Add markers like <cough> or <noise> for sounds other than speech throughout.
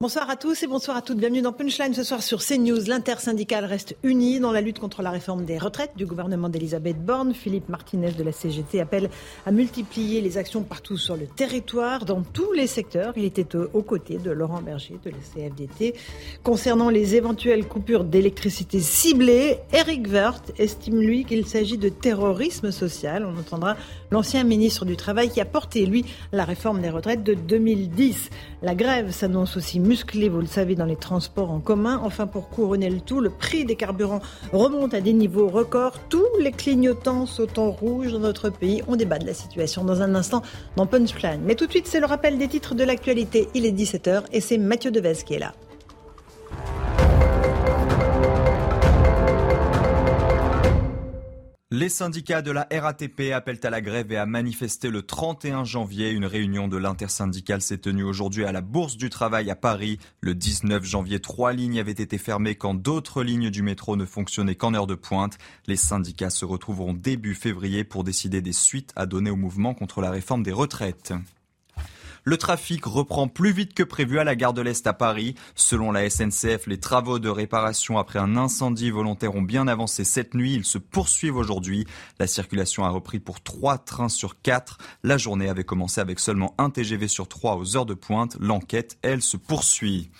Bonsoir à tous et bonsoir à toutes. Bienvenue dans Punchline ce soir sur CNews. L'intersyndicale reste unie dans la lutte contre la réforme des retraites du gouvernement d'Elisabeth Borne. Philippe Martinez de la CGT appelle à multiplier les actions partout sur le territoire, dans tous les secteurs. Il était aux côtés de Laurent Berger de la CFDT. Concernant les éventuelles coupures d'électricité ciblées, Eric Woerth estime lui qu'il s'agit de terrorisme social. On entendra l'ancien ministre du Travail qui a porté, lui, la réforme des retraites de 2010. La grève s'annonce aussi musclée, vous le savez, dans les transports en commun. Enfin, pour couronner le tout, le prix des carburants remonte à des niveaux records. Tous les clignotants sautent en rouge dans notre pays. On débat de la situation dans un instant dans Punchline. Mais tout de suite, c'est le rappel des titres de l'actualité. Il est 17h et c'est Mathieu Devez qui est là. Les syndicats de la RATP appellent à la grève et à manifester le 31 janvier. Une réunion de l'intersyndicale s'est tenue aujourd'hui à la Bourse du Travail à Paris. Le 19 janvier, trois lignes avaient été fermées quand d'autres lignes du métro ne fonctionnaient qu'en heure de pointe. Les syndicats se retrouveront début février pour décider des suites à donner au mouvement contre la réforme des retraites. Le trafic reprend plus vite que prévu à la gare de l'Est à Paris. Selon la SNCF, les travaux de réparation après un incendie volontaire ont bien avancé cette nuit. Ils se poursuivent aujourd'hui. La circulation a repris pour trois trains sur quatre. La journée avait commencé avec seulement un TGV sur trois aux heures de pointe. L'enquête, elle, se poursuit.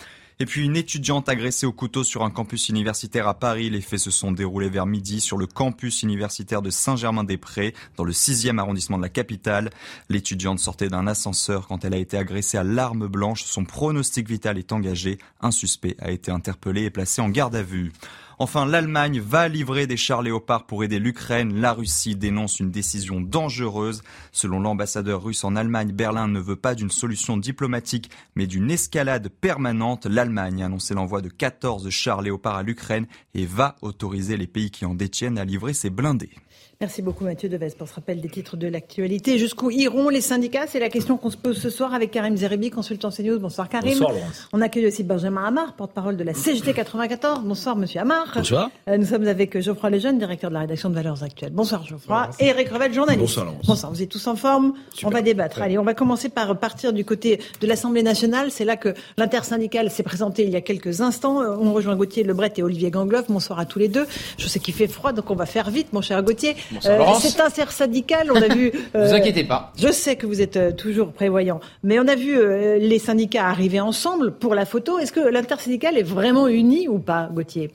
Et puis une étudiante agressée au couteau sur un campus universitaire à Paris. Les faits se sont déroulés vers midi sur le campus universitaire de Saint-Germain-des-Prés, dans le 6e arrondissement de la capitale. L'étudiante sortait d'un ascenseur quand elle a été agressée à l'arme blanche. Son pronostic vital est engagé. Un suspect a été interpellé et placé en garde à vue. Enfin, l'Allemagne va livrer des chars léopards pour aider l'Ukraine. La Russie dénonce une décision dangereuse. Selon l'ambassadeur russe en Allemagne, Berlin ne veut pas d'une solution diplomatique, mais d'une escalade permanente. L'Allemagne a annoncé l'envoi de 14 chars léopards à l'Ukraine et va autoriser les pays qui en détiennent à livrer ses blindés. Merci beaucoup Mathieu Deves pour ce rappel des titres de l'actualité. Jusqu'où iront les syndicats? C'est la question qu'on se pose ce soir avec Karim Zeribi, consultant CNews. Bonsoir Karim. Bonsoir Laurence. On accueille aussi Benjamin Hamar, porte-parole de la CGT 94. Bonsoir Monsieur Hamar. Bonsoir. Euh, nous sommes avec Geoffroy Lejeune, directeur de la rédaction de Valeurs Actuelles. Bonsoir Geoffroy. Et Eric Revel, journaliste. Bonsoir Laurence. Bonsoir, vous êtes tous en forme On va débattre. Allez, on va commencer par partir du côté de l'Assemblée nationale. C'est là que l'intersyndicale s'est présentée il y a quelques instants. Euh, On rejoint Gauthier Lebret et Olivier Gangloff. Bonsoir à tous les deux. Je sais qu'il fait froid, donc on va faire vite, mon cher Gauthier. Bonsoir, Laurence. c'est intersyndical, on a vu... <laughs> euh, Vous inquiétez pas. Je sais que vous êtes euh, toujours prévoyant, mais on a vu euh, les syndicats arriver ensemble pour la photo. Est-ce que l'intersyndicale est vraiment unie ou pas, Gauthier?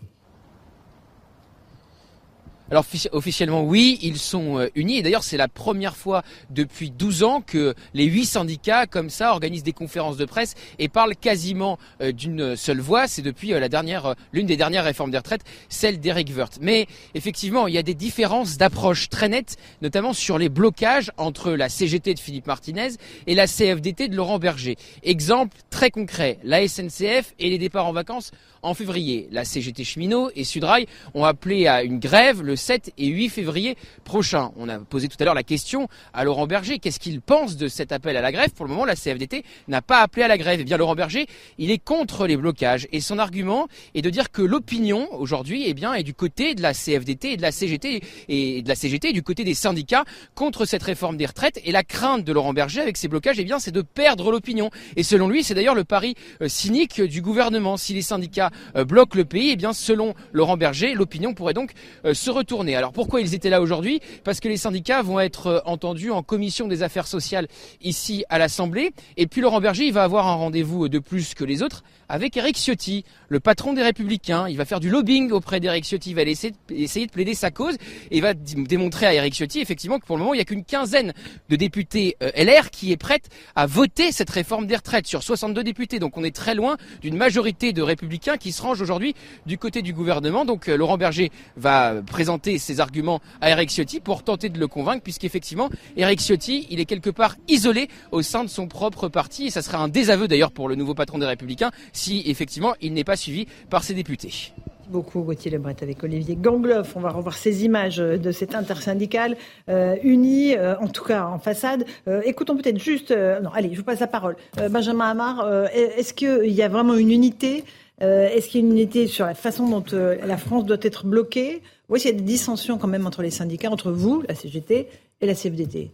Alors offici- officiellement oui, ils sont euh, unis et d'ailleurs c'est la première fois depuis 12 ans que les huit syndicats comme ça organisent des conférences de presse et parlent quasiment euh, d'une seule voix. C'est depuis euh, la dernière, l'une des dernières réformes des retraites, celle d'Eric Woerth. Mais effectivement, il y a des différences d'approche très nettes, notamment sur les blocages entre la CGT de Philippe Martinez et la CFDT de Laurent Berger. Exemple très concret, la SNCF et les départs en vacances en février. La CGT cheminot et Sudrail ont appelé à une grève le 7 et 8 février prochain. On a posé tout à l'heure la question à Laurent Berger. Qu'est-ce qu'il pense de cet appel à la grève? Pour le moment, la CFDT n'a pas appelé à la grève. Eh bien, Laurent Berger, il est contre les blocages. Et son argument est de dire que l'opinion, aujourd'hui, eh bien, est du côté de la CFDT et de la CGT et de la CGT du côté des syndicats contre cette réforme des retraites. Et la crainte de Laurent Berger avec ces blocages, eh bien, c'est de perdre l'opinion. Et selon lui, c'est d'ailleurs le pari euh, cynique du gouvernement. Si les syndicats bloquent le pays, eh bien, selon Laurent Berger, l'opinion pourrait donc euh, se retourner. Alors pourquoi ils étaient là aujourd'hui? Parce que les syndicats vont être euh, entendus en commission des affaires sociales ici à l'Assemblée. Et puis Laurent Berger, il va avoir un rendez-vous de plus que les autres avec Eric Ciotti, le patron des Républicains. Il va faire du lobbying auprès d'Eric Ciotti. Il va essayer de, plaider sa cause et il va démontrer à Eric Ciotti effectivement que pour le moment, il n'y a qu'une quinzaine de députés euh, LR qui est prête à voter cette réforme des retraites sur 62 députés. Donc on est très loin d'une majorité de républicains qui se rangent aujourd'hui du côté du gouvernement. Donc euh, Laurent Berger va présenter ses arguments à Eric Ciotti pour tenter de le convaincre, puisqu'effectivement, Eric Ciotti, il est quelque part isolé au sein de son propre parti, et ça serait un désaveu d'ailleurs pour le nouveau patron des Républicains si effectivement il n'est pas suivi par ses députés beaucoup Gauthier Lebret avec Olivier Gangloff. On va revoir ces images de cette intersyndicale euh, unie, euh, en tout cas en façade. Euh, écoutons peut-être juste, non, allez, je vous passe la parole. Benjamin Hamar, est-ce qu'il y a vraiment une unité Est-ce qu'il y a une unité sur la façon dont la France doit être bloquée? Ou est-ce qu'il y a des dissensions quand même entre les syndicats, entre vous, la CGT, et la CFDT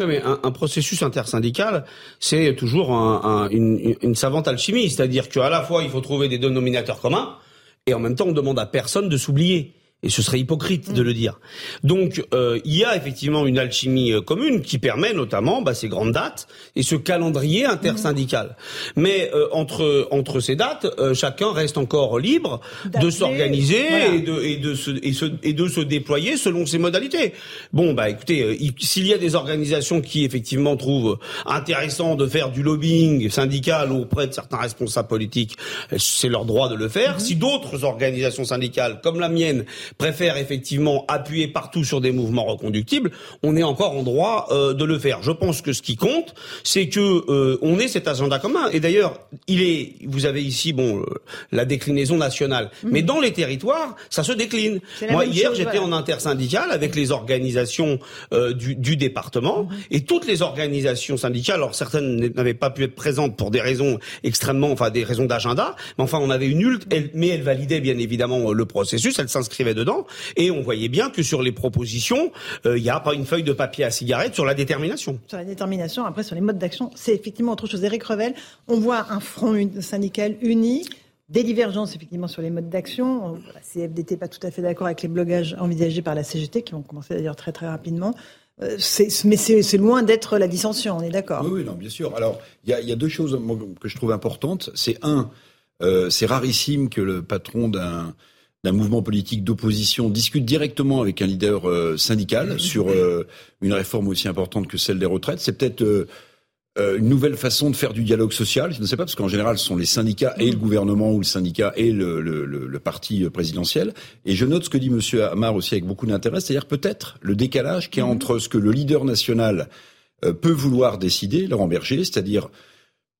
mais un, processus intersyndical, c'est toujours une, une, savante alchimie, c'est-à-dire qu'à la fois il faut trouver des dénominateurs communs, et en même temps on demande à personne de s'oublier. Et ce serait hypocrite de le dire. Donc, euh, il y a effectivement une alchimie euh, commune qui permet notamment bah, ces grandes dates et ce calendrier intersyndical. Mais euh, entre entre ces dates, chacun reste encore libre de s'organiser et, de, et, de se, et, se, et de se déployer selon ses modalités. Bon, bah écoutez, s'il y a des organisations qui effectivement trouvent intéressant de faire du lobbying syndical auprès de certains responsables politiques, c'est leur droit de le faire. Mm-hmm. Si d'autres organisations syndicales, comme la mienne, préfère effectivement appuyer partout sur des mouvements reconductibles, on est encore en droit euh, de le faire. Je pense que ce qui compte, c'est que euh, on ait cet agenda commun. Et d'ailleurs, il est, vous avez ici bon euh, la déclinaison nationale, mmh. mais dans les territoires, ça se décline. Moi hier, j'étais en intersyndicale avec les organisations du, du, département mmh. et toutes les organisations syndicales. Alors certaines n'avaient pas pu être présentes pour des raisons extrêmement, enfin des raisons d'agenda, mais enfin on avait une ulte, mais elle validait bien évidemment le processus, elle s'inscrivait dedans. Et on voyait bien que sur les propositions, euh, il n'y a pas une feuille de papier à cigarette sur la détermination. Sur la détermination, après sur les modes d'action, c'est effectivement autre chose. Eric Revel, on voit un front syndical uni. Des divergences effectivement sur les modes d'action. La CFDT pas tout à fait d'accord avec les blogages envisagés par la CGT, qui vont commencer d'ailleurs très très rapidement. Euh, mais c'est loin d'être la dissension, on est d'accord. Oui, oui, non, bien sûr. Alors, il y a, deux choses que je trouve importantes. C'est un, euh, c'est rarissime que le patron d'un d'un mouvement politique d'opposition discute directement avec un leader euh, syndical sur euh, une réforme aussi importante que celle des retraites. C'est peut-être euh, une nouvelle façon de faire du dialogue social. Je ne sais pas, parce qu'en général, ce sont les syndicats et le gouvernement ou le syndicat et le, le, le, parti présidentiel. Et je note ce que dit M. Amar aussi avec beaucoup d'intérêt, c'est-à-dire peut-être le décalage qui est entre ce que le leader national peut vouloir décider, Laurent Berger, c'est-à-dire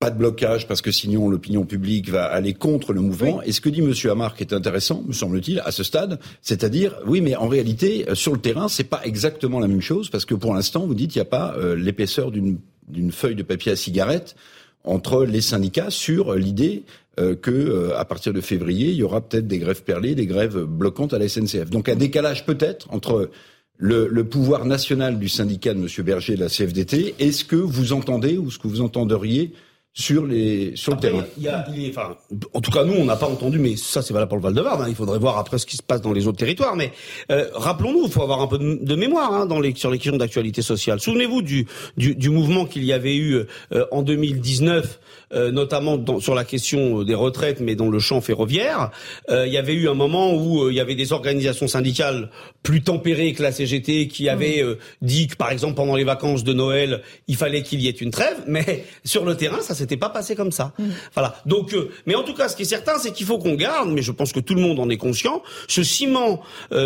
pas de blocage parce que sinon l'opinion publique va aller contre le mouvement. Et ce que dit M. Hamar qui est intéressant, me semble-t-il, à ce stade, c'est-à-dire, oui, mais en réalité, euh, sur le terrain, c'est pas exactement la même chose parce que pour l'instant, vous dites, il n'y a pas euh, l'épaisseur d'une feuille de papier à cigarette entre les syndicats sur l'idée euh, que à partir de février, il y aura peut-être des grèves perlées, des grèves bloquantes à la SNCF. Donc un décalage peut-être entre le, le, pouvoir national du syndicat de M. Berger et de la CFDT. Est-ce que vous entendez ou ce que vous entendez sur les sur le terrain. Y a, il enfin, en tout cas, nous, on n'a pas entendu, mais ça, c'est valable pour le Val-de-Marne. Hein. Il faudrait voir après ce qui se passe dans les autres territoires. Mais euh, rappelons-nous, il faut avoir un peu de, mémoire hein, dans les, sur les questions d'actualité sociale. Souvenez-vous du, du, du, mouvement qu'il y avait eu euh, en 2019 euh, notamment dans, sur la question des retraites, mais dans le champ ferroviaire. Euh, il y avait eu un moment où euh, il y avait des organisations syndicales plus tempérées que la CGT qui avaient mmh. dit que, par exemple, pendant les vacances de Noël, il fallait qu'il y ait une trêve, <laughs> mais sur le terrain, ça s'était pas passé comme ça. Mmh. Voilà. Donc, mais en tout cas, ce qui est certain, c'est qu'il faut qu'on garde, mais je pense que tout le monde en est conscient, ce ciment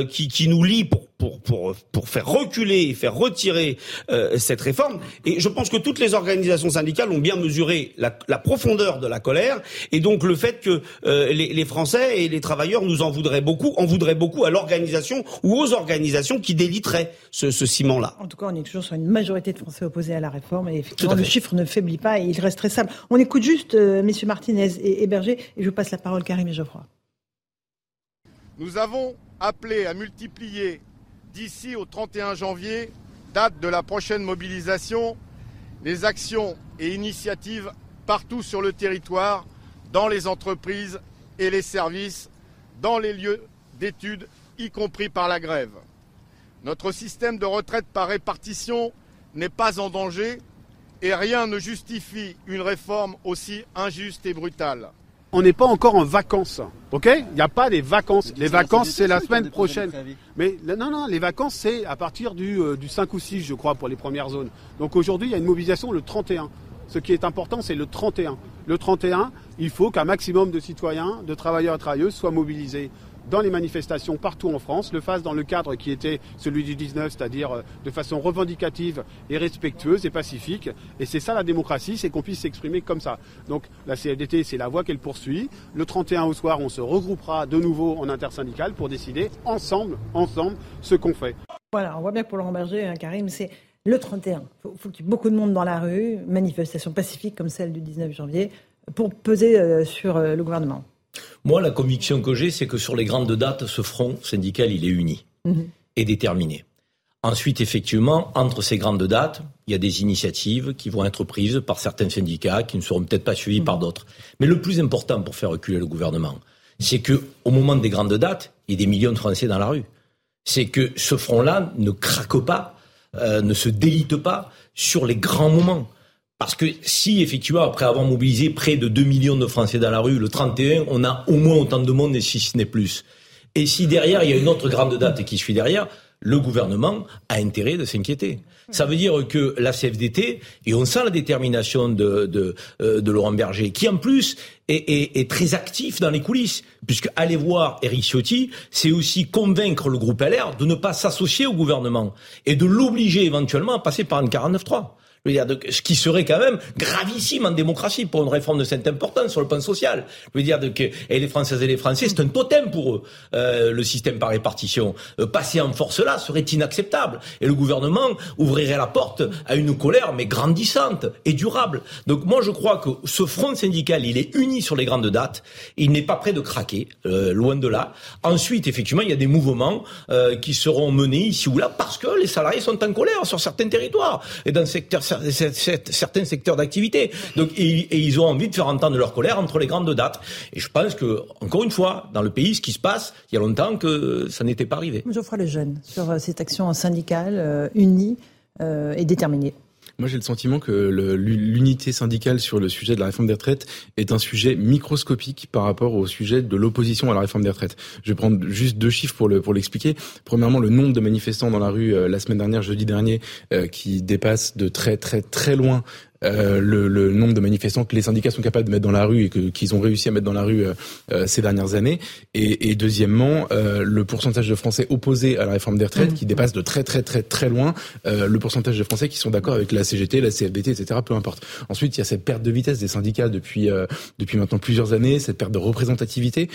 qui, qui nous lie pour pour, pour, pour faire reculer et faire retirer euh, cette réforme. Et je pense que toutes les organisations syndicales ont bien mesuré la, la profondeur de la colère et donc le fait que euh, les, les, Français et les travailleurs nous en voudraient beaucoup, en voudraient beaucoup à l'organisation ou aux organisations qui déliteraient ce, ce ciment-là. En tout cas, on est toujours sur une majorité de Français opposés à la réforme et effectivement, le chiffre ne faiblit pas et il reste très stable. On écoute juste euh, messieurs Martinez et, et Berger et je passe la parole à Karim et Geoffroy. Nous avons appelé à multiplier d'ici au 31 janvier, date de la prochaine mobilisation, les actions et initiatives partout sur le territoire, dans les entreprises et les services, dans les lieux d'études, y compris par la grève. Notre système de retraite par répartition n'est pas en danger et rien ne justifie une réforme aussi injuste et brutale on n'est pas encore en vacances. OK? Il n'y a pas des vacances. Les vacances, c'est la semaine prochaine. Mais non, non, les vacances, c'est à partir du, euh, du 5 ou 6, je crois, pour les premières zones. Donc aujourd'hui, il y a une mobilisation le 31. Ce qui est important, c'est le 31. Le 31, il faut qu'un maximum de citoyens, de travailleurs et travailleuses soient mobilisés dans les manifestations partout en France, le fasse dans le cadre qui était celui du 19, c'est-à-dire euh, de façon revendicative et respectueuse et pacifique. Et c'est ça la démocratie, c'est qu'on puisse s'exprimer comme ça. Donc la CFDT, c'est la voie qu'elle poursuit. Le 31 au soir, on se regroupera de nouveau en intersyndicale pour décider ensemble, ensemble, ce qu'on fait. Voilà, on voit bien que pour Laurent Berger, hein, Karim, c'est le 31. Il faut, qu'il y ait beaucoup de monde dans la rue, manifestation pacifique comme celle du 19 janvier, pour peser euh, sur euh, le gouvernement. Moi, la conviction que j'ai, c'est que sur les grandes dates, ce front syndical, il est uni mhm. et déterminé. Ensuite, effectivement, entre ces grandes dates, il y a des initiatives qui vont être prises par certains syndicats qui ne seront peut-être pas suivies par mhm. d'autres. Mais le plus important pour faire reculer le gouvernement, c'est que au moment des grandes dates, il y a des millions de Français dans la rue. C'est que ce front-là ne craque pas, euh, ne se délite pas sur les grands moments. Parce que si, effectivement, après avoir mobilisé près de 2 millions de Français dans la rue, le 31, on a au moins autant de monde, et si ce n'est plus. Et si derrière, il y a une autre grande date qui suit derrière, le gouvernement a intérêt de s'inquiéter. Ça veut dire que la CFDT, et on sent la détermination de, de, euh, de Laurent Berger, qui en plus est, est, est, très actif dans les coulisses, puisque aller voir Eric Ciotti, c'est aussi convaincre le groupe LR de ne pas s'associer au gouvernement et de l'obliger éventuellement à passer par une 49.3 ce qui serait quand même gravissime en démocratie pour une réforme de cette importance sur le plan social. Je veux dire que et les Françaises et les Français, c'est un totem pour eux, euh, le système par répartition. Euh, passer en force là serait inacceptable. Et le gouvernement ouvrirait la porte à une colère, mais grandissante et durable. Donc moi, je crois que ce front syndical, il est uni sur les grandes dates. Il n'est pas prêt de craquer, euh, loin de là. Ensuite, effectivement, il y a des mouvements euh, qui seront menés ici ou là parce que les salariés sont en colère sur certains territoires et dans secteur certains secteurs d'activité. Donc, et, ils ont envie de faire entendre leur colère entre les grandes dates. Et je pense que, encore une fois, dans le pays, ce qui se passe, il y a longtemps que ça n'était pas arrivé. Geoffroy Lejeune, sur euh, cette action syndicale euh, unie euh, et déterminée. Moi, j'ai le sentiment que l'unité syndicale sur le sujet de la réforme des retraites est un sujet microscopique par rapport au sujet de l'opposition à la réforme des retraites. Je vais prendre juste deux chiffres pour le pour l'expliquer. Premièrement, le nombre de manifestants dans la rue euh, la semaine dernière, jeudi dernier, euh, qui dépasse de très très très loin euh, le, le, nombre de manifestants que les syndicats sont capables de mettre dans la rue et que, qu'ils ont réussi à mettre dans la rue euh, euh ces dernières années. Et, et deuxièmement, euh, le pourcentage de Français opposés à la réforme des retraites qui mmh. dépasse de très très très très loin le pourcentage de Français qui sont d'accord avec la CGT, la CFDT, etc. Peu importe. Ensuite, il y a cette perte de vitesse des syndicats depuis depuis maintenant plusieurs années, cette perte de représentativité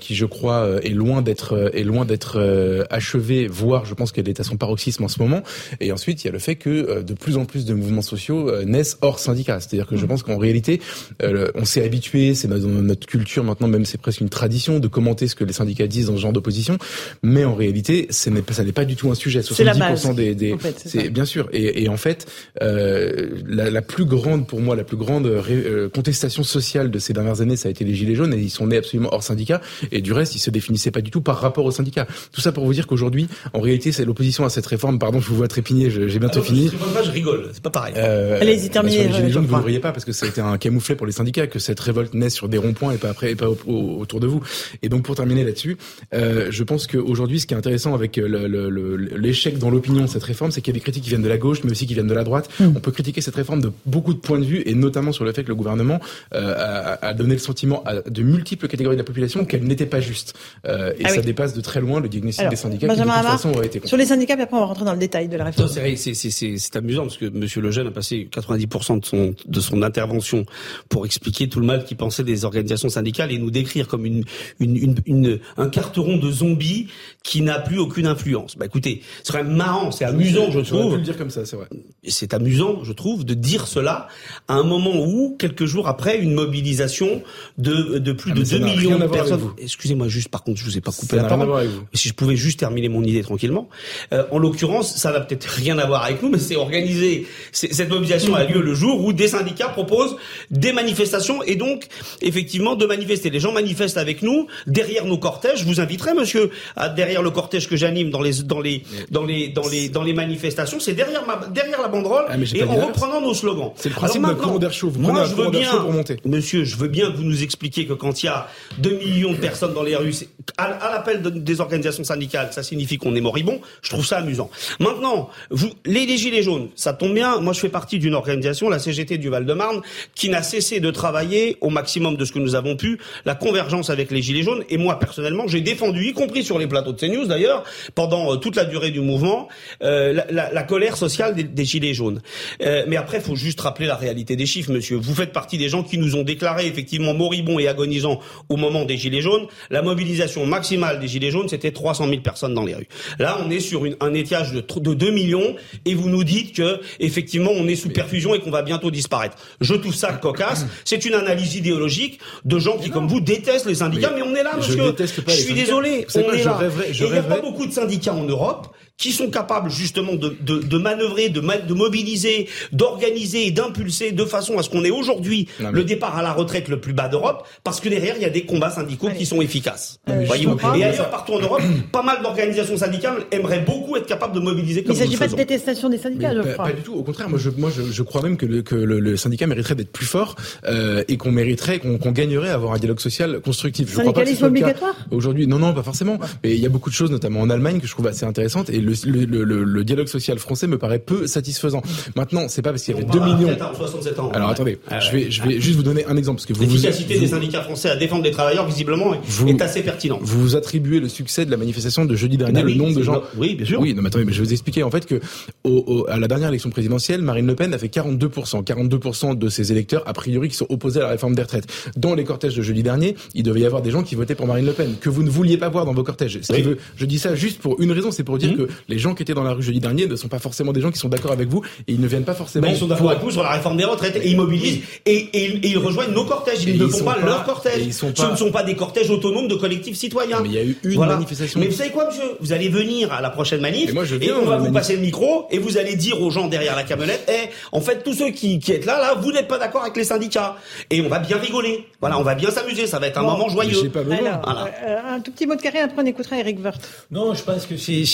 qui, je crois, est loin d'être est loin d'être achevée, voire je pense qu'elle est à son paroxysme en ce moment. Et ensuite, il y a le fait que de plus en plus de mouvements sociaux naissent hors syndicat. C'est-à-dire que je mm. pense qu'en réalité, euh, on s'est habitué, c'est dans notre culture maintenant, même c'est presque une tradition de commenter ce que les syndicats disent dans ce genre d'opposition. Mais en réalité, ce n'est pas, ça n'est pas du tout un sujet. 70% des, des c'est bien sûr. Et, et en fait, euh, la, la, plus grande pour moi, la plus grande euh, contestation sociale de ces dernières années, ça a été les gilets jaunes et ils sont nés absolument hors syndicat. Et du reste, ils se définissaient pas du tout par rapport aux syndicats. Tout ça pour vous dire qu'aujourd'hui, en réalité, c'est l'opposition à cette réforme. Pardon, je vous vois trépigner. J'ai bientôt ah fini. Je, je rigole. C'est pas pareil. Euh, Allez-y, sur les Gilets jaunes, vous ne voyez pas parce que ça a été un camouflet pour les syndicats que cette révolte naisse sur des ronds-points et pas après et pas autour de vous. Et donc pour terminer là-dessus, euh, je pense qu'aujourd'hui, ce qui est intéressant avec l'échec dans l'opinion de cette réforme, c'est qu'il y a des critiques qui viennent de la gauche, mais aussi qui viennent de la droite. Mm. On peut critiquer cette réforme de beaucoup de points de vue et notamment sur le fait que le gouvernement euh, a, a, donné le sentiment à de multiples catégories de la population qu'elle n'était pas juste. Euh, et ah ça dépasse de très loin le diagnostic des syndicats qui de toute façon aurait été. Sur les syndicats, puis après on va rentrer dans le détail de la réforme. C'est amusant parce que Monsieur Lejeune a passé 90% de son de son intervention pour expliquer tout le mal qu'il pensait des organisations syndicales et nous décrire comme une, une, une, une un carteron de zombies qui n'a plus aucune influence. Bah écoutez, c'est quand même marrant, c'est amusant, je trouve. le dire comme ça, c'est vrai. C'est amusant, je trouve, de dire cela à un moment où, quelques jours après, une mobilisation de, de plus ah, de 2 millions de personnes. Excusez-moi, juste par contre, je vous ai pas coupé la parole. Si je pouvais juste terminer mon idée tranquillement. Euh, en l'occurrence, ça n'a peut-être rien à voir avec nous, mais c'est organisé. Cette mobilisation a lieu le jour où des syndicats proposent des manifestations et donc effectivement de manifester. Les gens manifestent avec nous derrière nos cortèges. Je vous inviterai, monsieur, à derrière le cortège que j'anime dans les dans les dans les dans les dans les manifestations. C'est derrière ma derrière la banderole ah, et en reprenant nos slogans. C'est le principe de commander chaud. Vous moi, je veux bien, pour monter. monsieur, je veux bien que vous nous expliquiez que quand il y a 2 millions de personnes dans les rues, à, à l'appel des organisations syndicales, ça signifie qu'on est moribond. Je trouve ça amusant. Maintenant, vous, les, les gilets jaunes, ça tombe bien. Moi, je fais partie d'une organisation la CGT du Val-de-Marne, qui n'a cessé de travailler au maximum de ce que nous avons pu, la convergence avec les Gilets jaunes. Et moi, personnellement, j'ai défendu, y compris sur les plateaux de CNews d'ailleurs, pendant euh, toute la durée du mouvement, euh, la, la, la, colère sociale des, des Gilets jaunes. Euh, mais après, il faut juste rappeler la réalité des chiffres, monsieur. Vous faites partie des gens qui nous ont déclaré effectivement moribonds et agonisants au moment des Gilets jaunes. La mobilisation maximale des Gilets jaunes, c'était 300 000 personnes dans les rues. Là, on est sur une, un étiage de, de 2 millions et vous nous dites que effectivement on est sous perfusion et qu'on va bientôt disparaître. Je trouve ça cocasse. C'est une analyse idéologique de gens qui, comme vous, détestent les syndicats. Mais, on est là, monsieur. Je, je suis désolé. On est là. et il n'y a pas beaucoup de syndicats en Europe qui sont capables justement de, de, de manœuvrer, de, de mobiliser, d'organiser et d'impulser de façon à ce qu'on ait aujourd'hui le départ à la retraite le plus bas d'Europe, parce que derrière il y a des combats syndicaux qui sont efficaces. Euh, Voyez-vous. Et ailleurs partout en Europe, pas mal d'organisations syndicales aimeraient beaucoup être capables de mobiliser. Comme il ne s'agit pas de détestation des syndicats, je pas, crois. Pas du tout. Au contraire, moi je, moi je, je crois même que le, que le, le syndicat mériterait d'être plus fort euh, et qu'on mériterait, qu'on qu gagnerait à avoir un dialogue social constructif. Je Syndicalisme obligatoire Aujourd'hui, non, non, pas forcément. Mais il y a beaucoup de choses, notamment en Allemagne, que je trouve assez intéressantes et le, le, le le dialogue social français me paraît peu satisfaisant. Maintenant, c'est pas parce qu'il y avait 2 millions. Ans, 67 ans. Alors attendez, ah, je vais je vais juste vous donner un exemple parce que vous l'efficacité vous, des syndicats français à défendre les travailleurs visiblement vous, est assez pertinent. Vous vous attribuez le succès de la manifestation de jeudi dernier, oui, le nombre de gens. Oui, bien sûr. Oui, non mais attendez, mais je vais vous expliquer en fait que au, au, à la dernière élection présidentielle, Marine Le Pen a fait 42 42 de ses électeurs a priori qui sont opposés à la réforme des retraites. Dans les cortèges de jeudi dernier, il devait y avoir des gens qui votaient pour Marine Le Pen que vous ne vouliez pas voir dans vos cortèges. Ce oui. veut, je dis ça juste pour une raison, c'est pour dire mmh. que les gens qui étaient dans la rue jeudi dernier ne sont pas forcément des gens qui sont d'accord avec vous et ils ne viennent pas forcément. Mais ils sont d'accord avec vous sur la réforme des retraites et ils mobilisent et, et, et ils rejoignent nos cortèges. Ils et ne font pas, pas leur cortège. Ce pas... ne sont pas des cortèges autonomes de collectifs citoyens. Mais il y a eu une voilà. manifestation. Mais vous savez quoi, monsieur? Vous allez venir à la prochaine manif et, moi, je et on va vous manif... passer le micro et vous allez dire aux gens derrière la camionnette Eh, en fait, tous ceux qui, qui êtes là, là, vous n'êtes pas d'accord avec les syndicats. Et on va bien rigoler. Voilà, on va bien s'amuser. Ça va être un bon, moment joyeux. Pas Alors, voilà. euh, un tout petit mot de carré, après on écoutera Eric Woerth. Non, je pense que c'est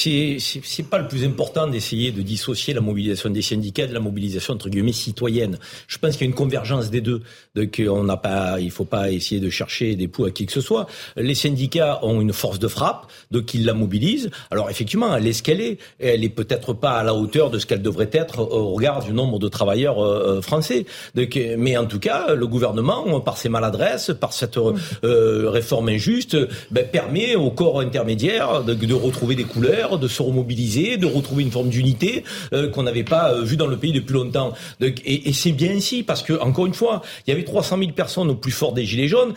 pas le plus important d'essayer de dissocier la mobilisation des syndicats de la mobilisation entre guillemets citoyenne. Je pense qu'il y a une convergence des deux. Donc on n'a pas, il faut pas essayer de chercher des poux à qui que ce soit. Les syndicats ont une force de frappe, donc ils la mobilisent. Alors effectivement, elle est ce qu'elle est. Elle est peut-être pas à la hauteur de ce qu'elle devrait être au regard du nombre de travailleurs euh, français. Donc, mais en tout cas, le gouvernement, par ses maladresses, par cette euh, réforme injuste, ben, permet au corps intermédiaire de, de, retrouver des couleurs, de se remobiliser, de retrouver une forme d'unité euh, qu'on n'avait pas vu dans le pays depuis longtemps. Et c'est bien ainsi parce que encore une fois, il y avait 300 000 personnes au plus fort des gilets jaunes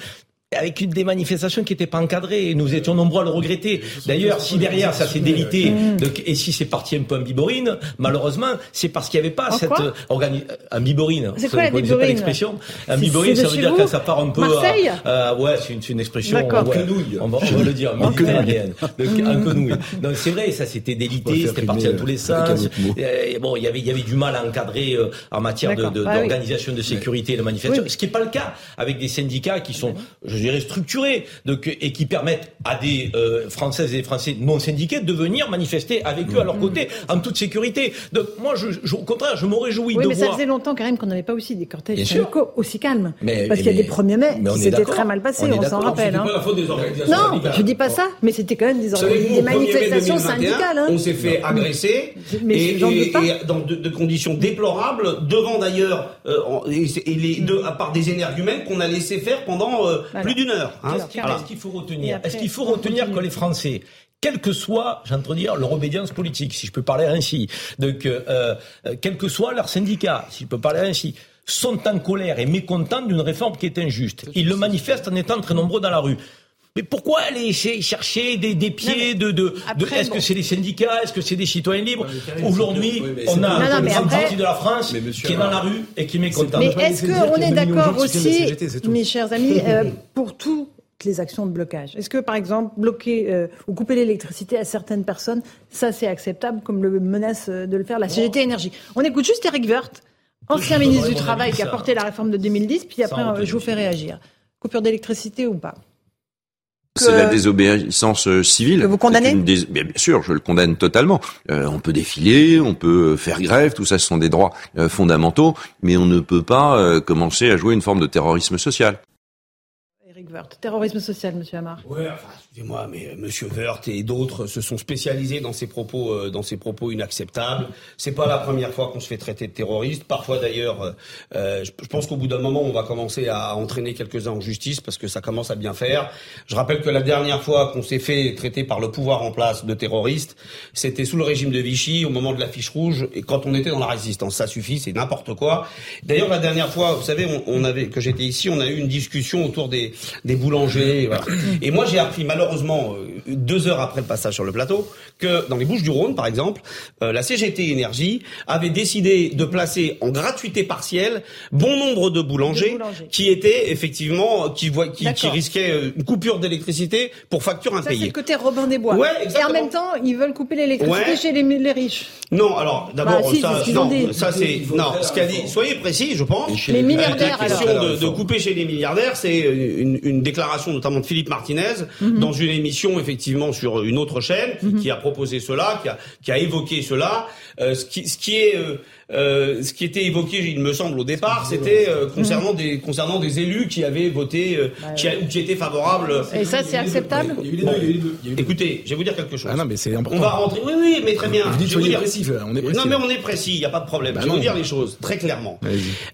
avec une des manifestations qui n'était pas encadrée et nous étions nombreux à le regretter. D'ailleurs, si derrière ça s'est délité donc, et si c'est parti un peu en biborine, malheureusement, c'est parce qu'il n'y avait pas en cette organi... en biborine. C'est quoi la biborine pas l'expression En biborine, ça veut dire que ça part un peu Marseille à, euh, ouais, c'est une, une, expression ouais, en quenouille. On va, on va le dire, en méditerranéenne. en quenouille. Donc c'est vrai, ça s'était délité, c'était parti dans tous les sens. Et, bon, il y avait il y avait du mal à encadrer euh, en matière d'organisation de, de, de, sécurité de manifestation, ce qui n'est pas le cas avec des syndicats qui sont je dirais, structurés donc, et qui permettent à des euh, Françaises et des Français non syndiqués de venir manifester avec eux à leur côté en toute sécurité. Donc moi, je, je, au contraire, je m'aurais réjouis oui, de mais voir... ça faisait longtemps quand même qu'on n'avait pas aussi des cortèges syndicaux aussi calmes. Mais, Parce qu'il y a des 1er mai qui s'étaient très mal passés, on, on s'en rappelle. Hein. Pas la faute des organisations non, syndicales. je dis pas ça, mais c'était quand même des, des manifestations syndicales. Hein. On s'est fait agresser mais et, et, et dans de, de, conditions déplorables, devant d'ailleurs, euh, et, les, de, à part des énergumènes qu'on a laissé faire pendant euh, voilà. Plus d'une heure. Hein. Est-ce qu'il faut retenir Est-ce qu'il faut retenir que les Français quelle que soit, j'entends dire, leur obédience politique, si je peux parler ainsi, donc, euh, quel que soit leur syndicat, si je peux parler ainsi, sont en colère et mécontents d'une réforme qui est injuste. Ils le manifestent en étant très nombreux dans la rue. Mais pourquoi aller chercher des, des pieds non, de, de, de Est-ce bon. que c'est les syndicats Est-ce que c'est des citoyens libres Aujourd'hui, oui, on a non, une partie de la France qui est dans la rue et qui mécontente. Mais est-ce qu'on est, est d'accord aussi, mes chers amis, <laughs> euh, pour tout les actions de blocage? Est-ce que, par exemple, bloquer euh, ou couper l'électricité à certaines personnes, ça c'est acceptable, comme le menace de le faire la CGT Énergie? On écoute juste Eric Woerth, ancien ministre du Travail qui a porté la réforme de 2010, puis après euh, je vous fais réagir. Coupure d'électricité ou pas? C'est la désobéissance civile. Que vous condamnez dés... bien, bien, sûr, je le condamne totalement. Euh, on peut défiler, on peut faire grève, tout ça, ce sont des droits euh, fondamentaux, mais on ne peut pas euh, commencer à jouer une forme de terrorisme social. Woerth. Terrorisme social, Monsieur Amar. Ouais, enfin, excusez-moi, mais euh, Monsieur Woerth et d'autres se sont spécialisés dans ces propos, euh, dans ces propos inacceptables. C'est pas la première fois qu'on se fait traiter de terroriste. Parfois, d'ailleurs, euh, euh, je, pense qu'au bout d'un moment, on va commencer à entraîner quelques-uns en justice parce que ça commence à bien faire. Je rappelle que la dernière fois qu'on s'est fait traiter par le pouvoir en place de terroriste, c'était sous le régime de Vichy, au moment de l'affiche rouge, et quand on était dans la résistance. Ça suffit, c'est n'importe quoi. D'ailleurs, la dernière fois, vous savez, on avait, que j'étais ici, on a eu une discussion autour des, des boulangers. voilà. Et moi, j'ai appris malheureusement euh, deux heures après le passage sur le plateau que dans les Bouches du Rhône, par exemple, euh, la CGT Énergie avait décidé de placer en gratuité partielle bon nombre de boulangers, De boulangers. qui étaient effectivement qui, voient, qui, qui risquaient euh, une coupure d'électricité pour facture Ça, c'est impayée. le côté Robin des Bois. Ouais, Et en même temps, ils veulent couper l'électricité Ouais. chez les, les riches. Non, alors d'abord Bah, si, ça, c'est ce non, dit. ça c'est Il faut non. faire Ce qu'a dit, soyez précis, je pense. Les milliardaires, La question de, couper chez les milliardaires, c'est une, une déclaration notamment de Philippe Martinez Mhm. Dans une émission effectivement sur une autre chaîne qui, qui a proposé cela, qui a, qui a évoqué cela. Euh, ce, qui, ce qui est euh, euh, ce qui était évoqué, il me semble au départ, c'était euh, concernant des concernant des élus qui avaient voté, euh, qui, a- qui étaient favorables. Et ça, c'est acceptable Il y a eu les deux, il y a eu les deux. Il y a eu les deux. Écoutez, je vais vous dire quelque chose. Ah non, mais c'est important. On va rentrer. Oui, oui, mais très bien. Vous dites Je vous dire- précis, on est précis. Non, mais on est précis, il n'y a pas de problème. Bah je vais vous dire les choses très clairement.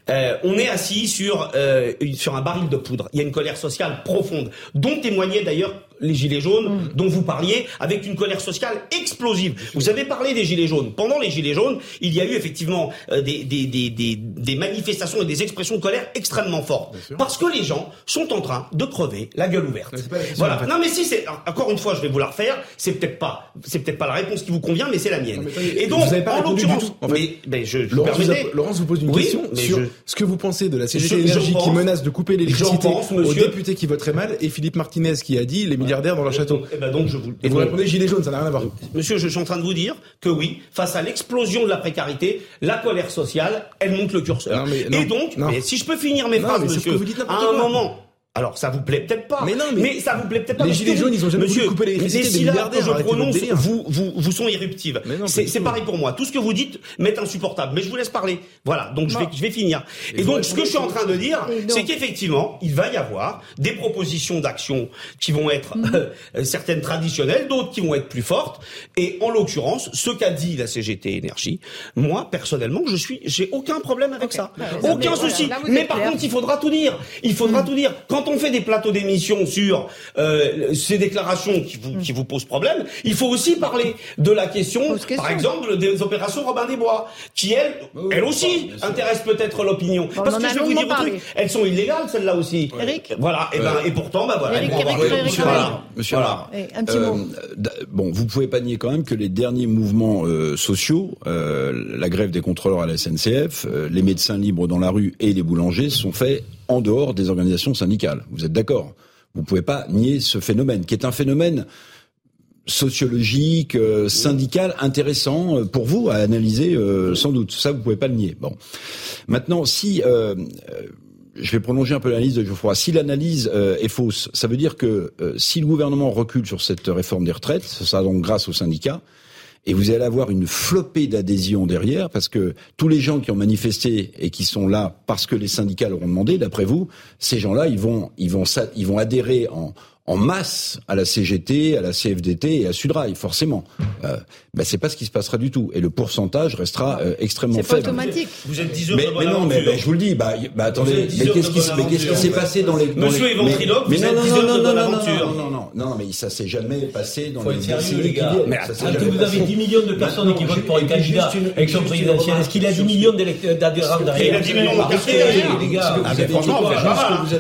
Euh, on est assis sur euh, sur un baril de poudre. Il y a une colère sociale profonde, dont témoignaient d'ailleurs les gilets jaunes, dont vous parliez, avec une colère sociale explosive. Vous avez parlé des gilets jaunes. Pendant les gilets jaunes, il y a eu effectivement euh, des, des, des, des, des manifestations et des expressions de colère extrêmement fortes, parce que les gens sont en train de crever la gueule ouverte. Mais c'est pas la question, Voilà. en fait. Non, mais si c'est encore une fois, je vais vous la refaire. C'est peut-être pas, c'est peut-être pas la réponse qui vous convient, mais c'est la mienne. Non, et donc, vous avez pas en l'occurrence, tout, en fait. mais, je, je Laurence vous a- Laurence vous pose une Oui, question sur je- ce que vous pensez de la CGT Je- qui menace de couper l'électricité aux députés qui voteraient mal et Philippe Martinez qui a dit les milliardaires dans leur château. Eh ben donc je vous. Et vous répondez gilets jaunes, ça n'a rien à voir. Monsieur, je suis en train de vous dire que oui, face à l'explosion de la précarité, la colère sociale, elle monte le curseur. Non, mais non, Et donc, non. mais si je peux finir mes phrases, monsieur, que vous dites à un moment. Alors, ça vous plaît peut-être pas. Mais non, mais- ça vous plaît peut-être pas. Les gilets jaunes, vous- ils ont jamais voulu monsieur, couper l'électricité les des syllabes milliardaires, que je prononce, vous, vous, vous sont irruptives. Mais non, C'est pareil pour moi. Tout ce que vous dites m'est insupportable. Mais je vous laisse parler. Voilà. Donc, je vais, je vais finir. Et, donc, ce que je suis en train de dire, c'est qu'effectivement, il va y avoir des propositions d'action qui vont être Mhm. euh, certaines traditionnelles, d'autres qui vont être plus fortes. Et en l'occurrence, ce qu'a dit la CGT Énergie, moi personnellement, je suis, j'ai aucun problème avec ça, Bah, aucun mais souci. mais par clair. contre, il faudra tout dire. Il faudra Mhm. tout dire. Quand on fait des plateaux d'émission sur euh, ces déclarations qui vous qui vous posent problème, il faut aussi parler de la question, par exemple, des opérations Robin des Bois, qui elles, elles aussi intéressent peut-être l'opinion. on Parce que je vais vous dire un truc, elles sont illégales celles-là aussi. Eric Voilà. Et ben et pourtant, bah voilà. Eric, Eric. Monsieur Voilà. Et un petit Euh, mot. d- bon, vous pouvez pas nier quand même que les derniers mouvements euh, sociaux, euh, la grève des contrôleurs à la SNCF, euh, les médecins libres dans la rue et les boulangers sont faits en dehors des organisations syndicales. Vous êtes d'accord? Vous pouvez pas nier ce phénomène, qui est un phénomène sociologique, euh, syndical, intéressant euh, pour vous à analyser euh, sans doute. Ça, vous pouvez pas le nier. Bon, maintenant, si je vais prolonger un peu l'analyse de Geoffroy. Si l'analyse est fausse, ça veut dire que si le gouvernement recule sur cette réforme des retraites, ce sera donc grâce aux syndicats, et vous allez avoir une flopée d'adhésion derrière, parce que tous les gens qui ont manifesté et qui sont là parce que les syndicats leur ont demandé, d'après vous, ces gens-là, ils vont, ils vont, ils vont adhérer en en masse à la CGT, à la CFDT et à Sudrail, forcément. Euh, ben c'est pas ce qui se passera du tout, et le pourcentage restera euh, extrêmement C'est pas faible. automatique. Vous êtes 10 heures Mais, de bonne mais non, mais, mais je vous le dis, bah, bah attendez, Vous êtes dix mais qu'est-ce qui, mais s'est fait. passé dans les, dans Monsieur les- mais- mais vous non, êtes non, dix non, heures de non, bonne non, non, aventure. non, non, non, non, non, mais ça s'est jamais passé dans Faut les sérieux, les gars. Mais vous avez passé. 10 millions de personnes qui votent pour un candidat juste une- élection présidentielle. Est-ce qu'il a 10 remarque millions d'élect- d'adhérents derrière Il a 10 millions de les gars. Ah, mais franchement,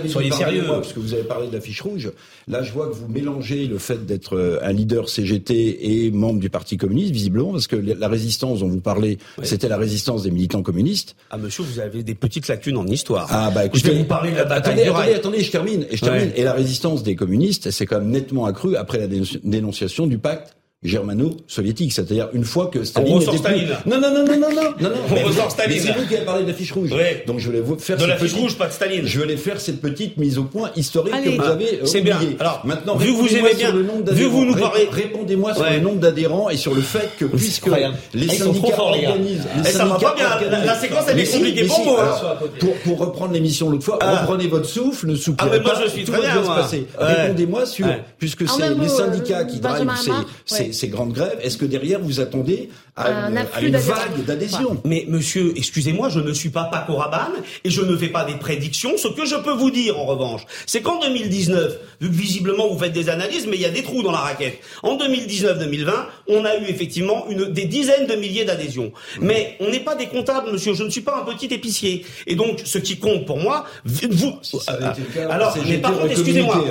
Soyez sérieux. parce que vous avez parlé de l'affiche rouge. Là, je vois que vous mélangez le fait d'être euh, un leader CGT et membre du Parti communiste, visiblement, parce que la résistance dont vous parlez, c'était la résistance des militants communistes. Ah monsieur, vous avez des petites lacunes en histoire. Ah bah je écoutez, vais vous parler de la bataille attendez, attendez, je termine. Et je termine. Ouais. Et la résistance des communistes, elle s'est quand même nettement accrue après la dénonci- dénonciation du pacte germano-soviétique. C'est-à-dire une fois que Staline. On ressort Staline. Non, non, non, non, non, non, non. On ressort Staline. C'est vous qui avez parlé de la fiche rouge. Ouais. Donc je vais vous faire de la fiche rouge, pas de Staline. Je vais faire cette petite mise au point historique que vous avez C'est bien. Alors maintenant, vu que vous aimez bien, le nombre vu que vous nous parlez, répondez-moi sur le nombre d'adhérents et sur le fait que puisque les syndicats organisent, les ça va pas bien. La séquence elle est compliquée pour vous. Pour pour reprendre l'émission l'autre fois, reprenez votre souffle, ne soupirez pas. Ah mais moi je suis très bien. Répondez-moi sur puisque c'est les syndicats qui drivent ces grandes grèves est-ce que derrière vous attendez à une, vague d'adhésion Mais monsieur, excusez-moi, je ne suis pas Paco Rabanne et je ne fais pas des prédictions. Ce que je peux vous dire en revanche, c'est qu'en 2019, vu que visiblement vous faites des analyses, mais il y a des trous dans la raquette. En 2019-2020, on a eu effectivement une, des dizaines de milliers d'adhésions. Mais on n'est pas des comptables, monsieur. Je ne suis pas un petit épicier. Et donc, ce qui compte pour moi, vous. alors, mais par contre, excusez-moi,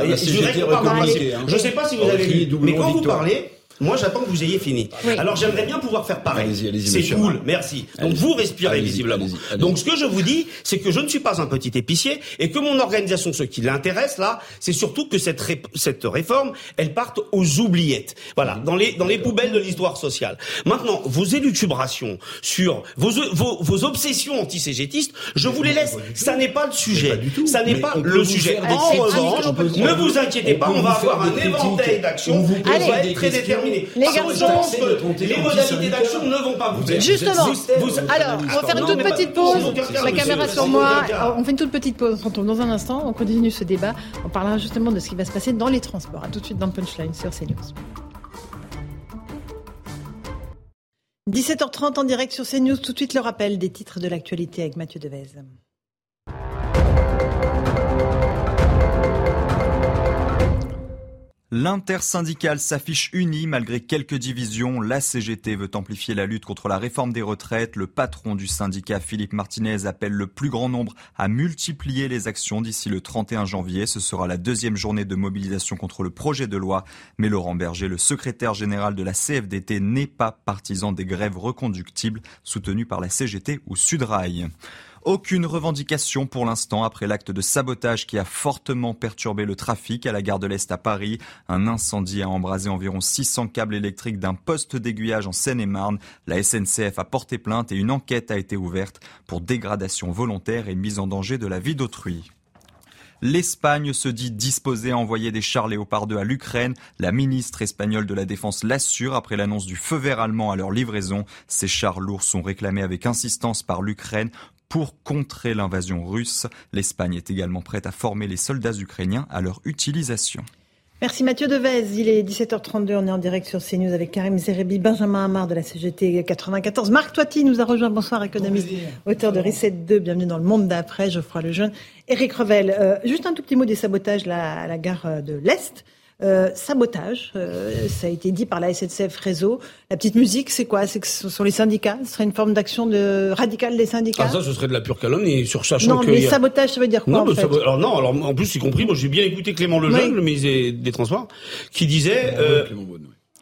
je ne sais pas si vous avez lu, mais quand vous parlez moi, j'attends que vous ayez fini. Alors, j'aimerais bien pouvoir faire pareil. C'est cool, merci. Donc, vous respirez visiblement. Donc, ce que je vous dis, c'est que je ne suis pas un petit épicier et que mon organisation, ce qui l'intéresse là, c'est surtout que cette, cette réforme, elle parte aux oubliettes. Voilà, dans les, dans les poubelles de l'histoire sociale. Maintenant, vos élucubrations sur vos, vos, vos obsessions anti-cégétistes, je vous les laisse. Ça n'est pas le sujet. Ça n'est pas le sujet. En revanche, ne vous inquiétez pas, on va avoir un éventail d'actions. On va être très déterminé. Les garçons, les modalités d'action ne vont pas vous aider. Justement. Alors, on va faire une toute petite pause. La caméra sur moi. On fait une toute petite pause. On se retrouve dans un instant. On continue ce débat. On parlera justement de ce qui va se passer dans les transports. A tout de suite dans Punchline sur CNews. 17h30 en direct sur CNews. Tout de suite le rappel des titres de l'actualité avec Mathieu Devez. L'intersyndicale s'affiche unie malgré quelques divisions. La CGT veut amplifier la lutte contre la réforme des retraites. Le patron du syndicat, Philippe Martinez, appelle le plus grand nombre à multiplier les actions d'ici le 31 janvier. Ce sera la deuxième journée de mobilisation contre le projet de loi. Mais Laurent Berger, le secrétaire général de la CFDT, n'est pas partisan des grèves reconductibles soutenues par la CGT ou Sudrail. Aucune revendication pour l'instant après l'acte de sabotage qui a fortement perturbé le trafic à la gare de l'Est à Paris. Un incendie a embrasé environ 600 câbles électriques d'un poste d'aiguillage en Seine-et-Marne. La SNCF a porté plainte et une enquête a été ouverte pour dégradation volontaire et mise en danger de la vie d'autrui. L'Espagne se dit disposée à envoyer des chars Léopard 2 à l'Ukraine. La ministre espagnole de la Défense l'assure après l'annonce du feu vert allemand à leur livraison. Ces chars lourds sont réclamés avec insistance par l'Ukraine pour contrer l'invasion russe. L'Espagne est également prête à former les soldats ukrainiens à leur utilisation. Merci Mathieu Devez. Il est 17h32. On est en direct sur CNews avec Karim Zerebi, Benjamin Hamar de la CGT 94. Marc Toiti nous a rejoint. Bonsoir, économiste, auteur de Reset 2. Bienvenue dans le monde d'après. Geoffroy Lejeune. Eric Revel. Euh, juste un tout petit mot des sabotages à la gare de l'Est. Euh, sabotage, euh, ça a été dit par la SNCF Réseau. La petite musique, c'est quoi? C'est que ce sont les syndicats? Ce serait une forme d'action de radicale des syndicats? Ah, Ça, ce serait de la pure calomnie, sur sachant non, mais sabotage, ça veut dire quoi non, en fait? alors non, alors en plus, y compris, moi j'ai bien écouté Clément Lejeune, le ministre des, Transports, qui disait... Euh,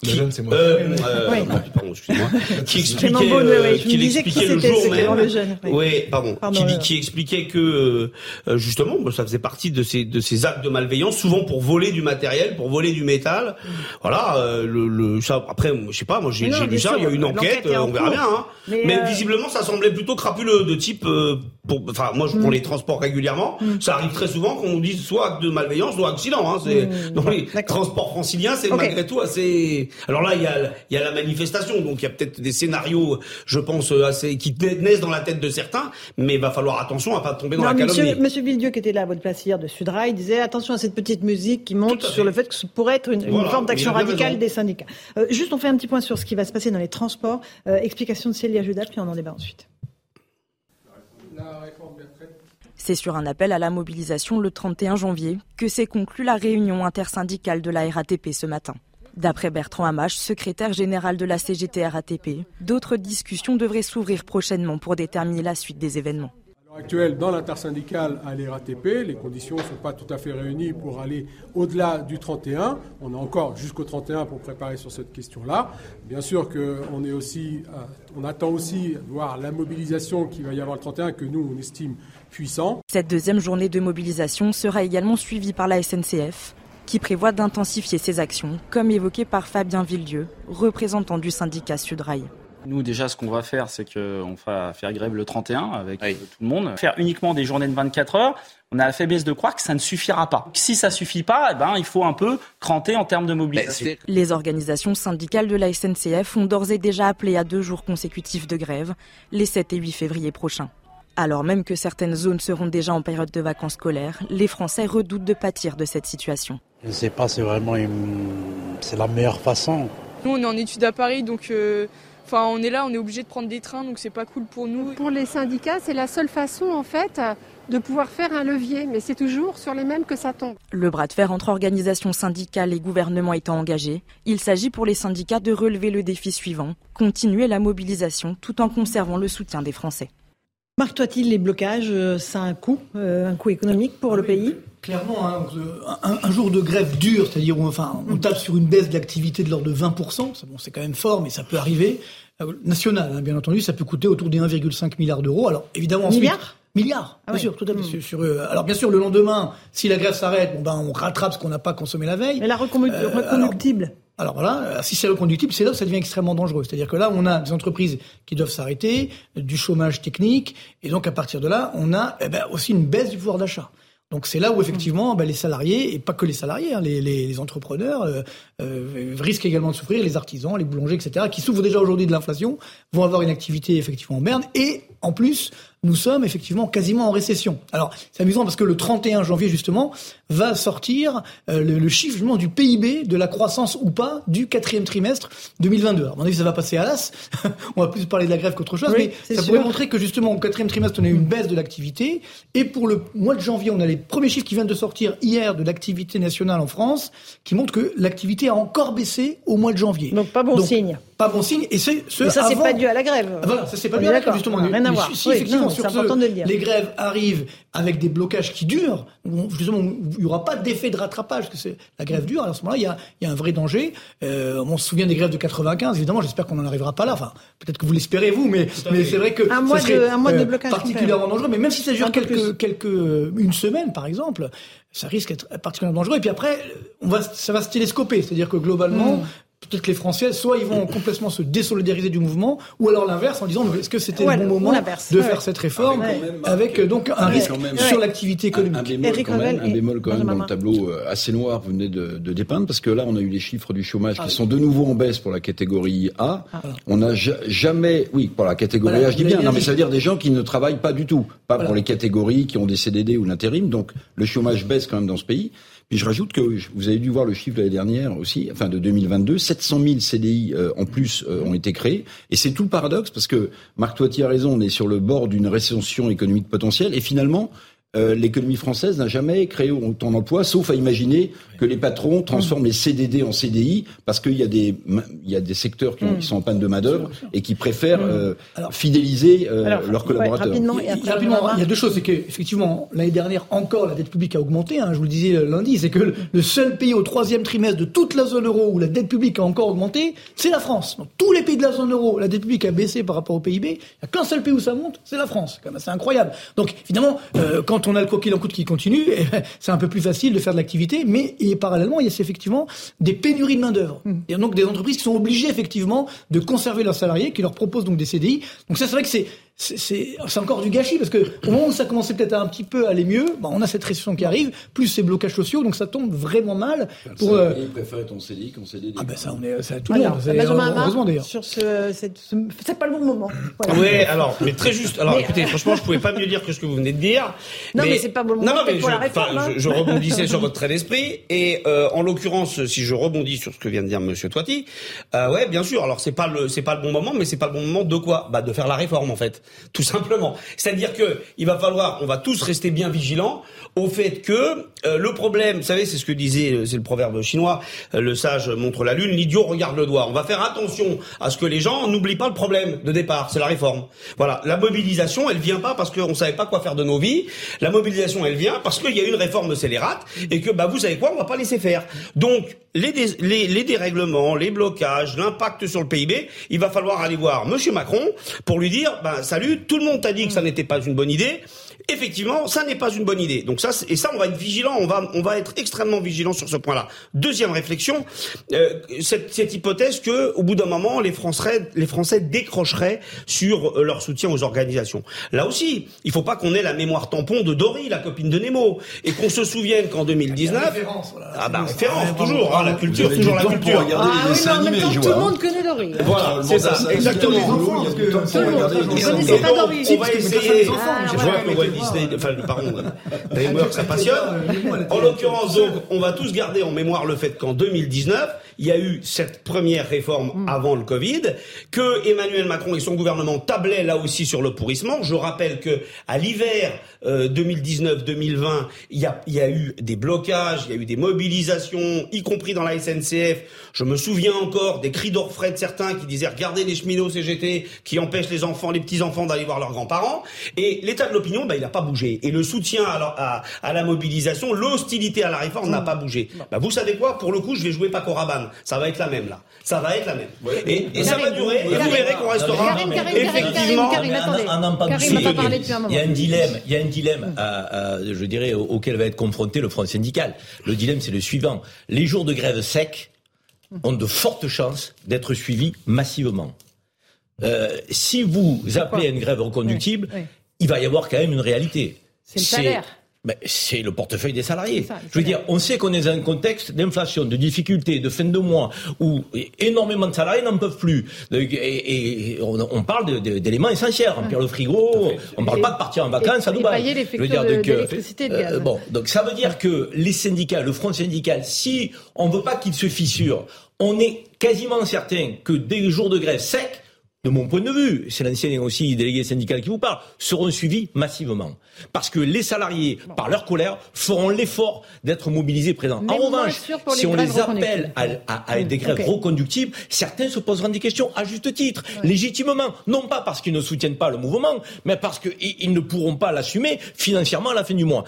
qui, jeune, c'est moi. Euh, <laughs> euh, pardon, excusez-moi. qui expliquait, euh, qui expliquait le jour même. Le jeune, oui. pardon. pardon qui, qui, expliquait que euh, justement, ça faisait partie de ces de ces actes de malveillance, souvent pour voler du matériel, pour voler du métal. Voilà. Euh, le, le ça, après, je sais pas. Moi, j'ai lu ça. Il y a une enquête. on verra bien. Hein. Mais, mais visiblement, ça semblait plutôt crapuleux de type. Pour, enfin, moi, je prends mm. les transports régulièrement. Mm. Ça arrive très souvent qu'on nous dise soit acte de malveillance, soit accident. Hein. C'est mm. dans les transports franciliens, c'est malgré tout assez alors là, il y a, il y a la manifestation, donc il y a peut-être des scénarios, je pense, assez qui naissent dans la tête de certains, mais il va falloir attention à pas tomber dans la calomnie. Monsieur, monsieur Villedieu, qui était là à votre place hier de Sudrail, disait attention à cette petite musique qui monte sur le fait que ce pourrait être une, forme d'action radicale des syndicats. Euh, juste, on fait un petit point sur ce qui va se passer dans les transports. Euh, explication de Célia Judas, puis on en débat ensuite. C'est sur un appel à la mobilisation le 31 janvier que s'est conclue la réunion intersyndicale de la RATP ce matin. D'après Bertrand Hamache, secrétaire général de la CGT RATP, d'autres discussions devraient s'ouvrir prochainement pour déterminer la suite des événements. Actuelle, dans l'intersyndicale à l'RATP, les conditions ne sont pas tout à fait réunies pour aller au-delà du 31. On a encore jusqu'au 31 pour préparer sur cette question-là. Bien sûr qu'on est aussi, euh, on attend aussi voir la mobilisation qu'il va y avoir le 31 que nous on estime puissant. Cette deuxième journée de mobilisation sera également suivie par la SNCF qui prévoit d'intensifier ses actions, comme évoqué par Fabien Villedieu, représentant du syndicat Sudrail. Nous, déjà, ce qu'on va faire, c'est qu'on va faire grève le 31 avec tout le monde. Faire uniquement des journées de 24 heures, on a la faiblesse de croire que ça ne suffira pas. Si ça suffit pas, eh ben, il faut un peu cranter en termes de mobilisation. Les organisations syndicales de la SNCF ont d'ores et déjà appelé à deux jours consécutifs de grève, les 7 et 8 février prochains. Alors même que certaines zones seront déjà en période de vacances scolaires, les Français redoutent de pâtir de cette situation. Je ne sais pas, c'est vraiment c'est la meilleure façon. Nous, on est en études à Paris, donc euh, enfin, on est là, on est obligé de prendre des trains, donc c'est pas cool pour nous. Pour les syndicats, c'est la seule façon, en fait, de pouvoir faire un levier, mais c'est toujours sur les mêmes que ça tombe. Le bras de fer entre organisations syndicales et gouvernement étant engagé, il s'agit pour les syndicats de relever le défi suivant, continuer la mobilisation tout en conservant le soutien des Français. Marc Toitil, les blocages, ça a un coût, un coût économique pour le pays Clairement, hein, un, jour de grève dure, c'est-à-dire enfin, on tape sur une baisse de l'activité de l'ordre de 20%, bon, c'est quand même fort, mais ça peut arriver. National, hein, bien entendu, ça peut coûter autour des 1,5 milliard d'euros. Alors évidemment, ensuite, milliards? Milliards, bien sûr, tout à fait. Sur, alors bien sûr, le lendemain, si la grève s'arrête, bon ben on rattrape ce qu'on n'a pas consommé la veille. Mais la reconductible alors, voilà, si c'est reconductible, c'est là où ça devient extrêmement dangereux. C'est-à-dire que là, on a des entreprises qui doivent s'arrêter, du chômage technique, et donc à partir de là, on a eh ben, aussi une baisse du pouvoir d'achat. Donc c'est là où effectivement ben, les salariés, et pas que les salariés, hein, les, les, les, entrepreneurs euh, euh, risquent également de souffrir, les artisans, les boulangers, etc., qui souffrent déjà aujourd'hui de l'inflation, vont avoir une activité effectivement en berne, et en plus, nous sommes effectivement quasiment en récession. Alors, c'est amusant parce que le 31 janvier, justement, va sortir euh, le, le, chiffre justement, du PIB, de la croissance ou pas, du quatrième trimestre 2022. Alors, à mon avis, ça va passer à l'as. <laughs> on va plus parler de la grève qu'autre chose, mais ça pourrait montrer que justement, au quatrième trimestre, on a eu une baisse de l'activité. Et pour le mois de janvier, on a les premiers chiffres qui viennent de sortir hier de l'activité nationale en France, qui montrent que l'activité a encore baissé au mois de janvier. Donc, pas bon Donc, signe pas bon signe. Et c'est ce Mais ça, c'est pas dû à la grève. Voilà, ça c'est pas On dû à la grève justement. rien à voir. Si, Oui, effectivement sur c'est ce, important de le dire. les grèves arrivent avec des blocages qui durent, où, justement il n'y aura pas d'effet de rattrapage parce que c'est la grève dure. Alors à ce moment-là, il y a, il y a un vrai danger. Euh, on se souvient des grèves de 95. Évidemment, j'espère qu'on n'en arrivera pas là. Enfin, peut-être que vous l'espérez vous, mais mais c'est vrai que Un ça mois de- serait, un mois de euh, blocage particulièrement complet. dangereux. Mais même si ça dure quelques quelques une semaine par exemple, ça risque d'être particulièrement dangereux. Et puis après, on va ça va se télescoper, c'est-à-dire que globalement. Mm. Peut-être que les Français, soit ils vont complètement se désolidariser du mouvement, ou alors l'inverse en disant est-ce que c'était Ouais, le bon moment de Ouais. faire cette réforme Avec même- avec euh, donc un risque même- sur Ouais. l'activité économique. Un bémol Eric quand même, un bémol quand même dans le tableau euh, assez noir que vous venez de, de dépeindre, parce que là, on a eu les chiffres du chômage Ah qui oui. sont de nouveau en baisse pour la catégorie A. On n'a ja- jamais, oui, pour la catégorie Voilà, A, je dis bien, non, mais ça veut dire des gens qui ne travaillent pas du tout, pas Voilà. pour les catégories qui ont des CDD ou l'intérim. Donc, le chômage baisse quand même dans ce pays. Puis je rajoute que vous avez dû voir le chiffre de l'année dernière aussi, enfin de 2022, 700 000 CDI en plus euh, ont été créés. Et c'est tout le paradoxe parce que Marc Toiti a raison, on est sur le bord d'une récession économique potentielle. Et finalement, euh, l'économie française n'a jamais créé autant d'emplois, sauf à imaginer que les patrons transforment les CDD en CDI parce qu'il y a des il y a des secteurs qui, ont- qui sont en panne de main d'œuvre et qui préfèrent euh, fidéliser euh, Alors, leurs ouais, collaborateurs. rapidement, et Il y a- après, rapidement, il y a deux choses. C'est qu'effectivement, l'année dernière, encore, la dette publique a augmenté. hein, je vous le disais lundi. C'est que le- seul pays au troisième trimestre de toute la zone euro où la dette publique a encore augmenté, c'est la France. Dans tous les pays de la zone euro, la dette publique a baissé par rapport au PIB. Il n'y a qu'un seul pays où ça monte, c'est la France. C'est quand incroyable. Donc, évidemment, euh, quand on a le coquille en coûte qui continue, eh ben, c'est un peu plus facile de faire de l'activité. Mais et parallèlement, il y a effectivement des pénuries de main-d'œuvre. Et donc, des entreprises qui sont obligées, effectivement, de conserver leurs salariés, qui leur proposent donc des CDI. Donc, ça, c'est vrai que c'est c'est- c'est c'est encore du gâchis parce que au moment où ça commençait peut-être à un petit peu aller mieux, bah, on a cette récession qui arrive, plus ces blocages sociaux, donc ça tombe vraiment mal pour. euh, Ils préfèrent ton CDI qu'en CDD. ah ben ça, on est, c'est tout le Alors, monde. c'est- Benjamin heureusement d'ailleurs. Sur ce, c'est ce- c'est pas le bon moment. Voilà. Oui, alors, mais très juste. Alors, Mais- écoutez, franchement, je pouvais pas mieux dire que ce que vous venez de dire. Non, mais c'est pas bon moment, Non, non, mais pour je, la réforme, hein. je, je rebondissais sur <laughs> votre trait d'esprit. Et euh, en l'occurrence, si je rebondis sur ce que vient de dire Monsieur Toiti, euh, ouais, bien sûr. Alors, c'est pas le, c'est pas le bon moment, mais c'est pas le bon moment de quoi? Bah, de faire la réforme, en fait, tout simplement. C'est-à-dire que il va falloir, on va tous rester bien vigilants au fait que euh, le problème, vous savez, c'est ce que disait, euh, c'est le proverbe chinois, euh, le sage montre la lune, l'idiot regarde le doigt. On va faire attention à ce que les gens n'oublient pas le problème de départ, c'est la réforme. Voilà, la mobilisation, elle vient pas parce qu'on savait pas quoi faire de nos vies. La mobilisation, elle vient parce qu'il y a une réforme scélérate et que, bah, vous savez quoi, on va pas laisser faire. Donc, les, les dérèglements, les blocages, l'impact sur le PIB, il va falloir aller voir Monsieur Macron pour lui dire, bah, tout le monde t'a dit que ça n'était pas une bonne idée. Effectivement, ça n'est pas une bonne idée. Donc ça, et ça, on va être vigilant, on va, on va être extrêmement vigilant sur ce point-là. Deuxième réflexion, euh, cette, cette, hypothèse que, au bout d'un moment, les Français, les Français décrocheraient sur euh, leur soutien aux organisations. Là aussi, il faut pas qu'on ait la mémoire tampon de Dory, la copine de Nemo, et qu'on se souvienne qu'en 2019, ah bah référence toujours, hein, la culture, toujours la culture. Ah, oui, mais en même temps, tout le monde connaît Dory. Voilà, c'est ça, exactement. On va essayer. Je vois que Walt Disney, enfin, pardon, <laughs> DreamWorks, ça passionne. En l'occurrence, donc, on va tous garder en mémoire le fait qu'en 2019, il y a eu cette première réforme avant le Covid, que Emmanuel Macron et son gouvernement tablaient là aussi sur le pourrissement. Je rappelle que à l'hiver euh, 2019-2020, il y a, y a eu des blocages, il y a eu des mobilisations, y compris dans la SNCF. Je me souviens encore des cris d'orfraie de certains qui disaient regardez les cheminots CGT qui empêchent les enfants, les petits enfants d'aller voir leurs grands-parents. Et l'état de l'opinion, bah, il n'a pas bougé. Et le soutien à la, à, à la mobilisation, l'hostilité à la réforme n'a pas bougé. Bah, vous savez quoi? Pour le coup, je vais jouer Paco Rabanne. Ça va être la même là. Ça va être la même. Et, et ça va durer. Et vous verrez qu'on restera effectivement. Il y a un dilemme. Il y a un dilemme, à, à, je dirais, auquel va être confronté le Front syndical. Le dilemme, c'est le suivant. Les jours de grève secs ont de fortes chances d'être suivis massivement. Euh, si vous appelez à une grève reconductible, oui, oui. il va y avoir quand même une réalité. C'est le salaire. Ben, c'est le portefeuille des salariés. Ça, Je veux dire, on sait qu'on est dans un contexte d'inflation, de difficultés, de fin de mois, où énormément de salariés n'en peuvent plus. Et, et on, on, parle d'éléments essentiels, remplir le frigo, on ne parle pas de partir en vacances et, à Dubaï. Les Je veux dire, donc, de, de euh, bon, donc ça veut dire que les syndicats, le front syndical, si on ne veut pas qu'il se fissure, on est quasiment certain que des jours de grève secs, de mon point de vue, c'est l'ancien aussi délégué syndical qui vous parle, seront suivis massivement. Parce que les salariés, par leur colère, feront l'effort d'être mobilisés présents. Mais en revanche, si on les appelle à, à, à, des grèves okay. reconductibles, certains se poseront des questions à juste titre, ouais. légitimement. Non pas parce qu'ils ne soutiennent pas le mouvement, mais parce qu'ils ne pourront pas l'assumer financièrement à la fin du mois.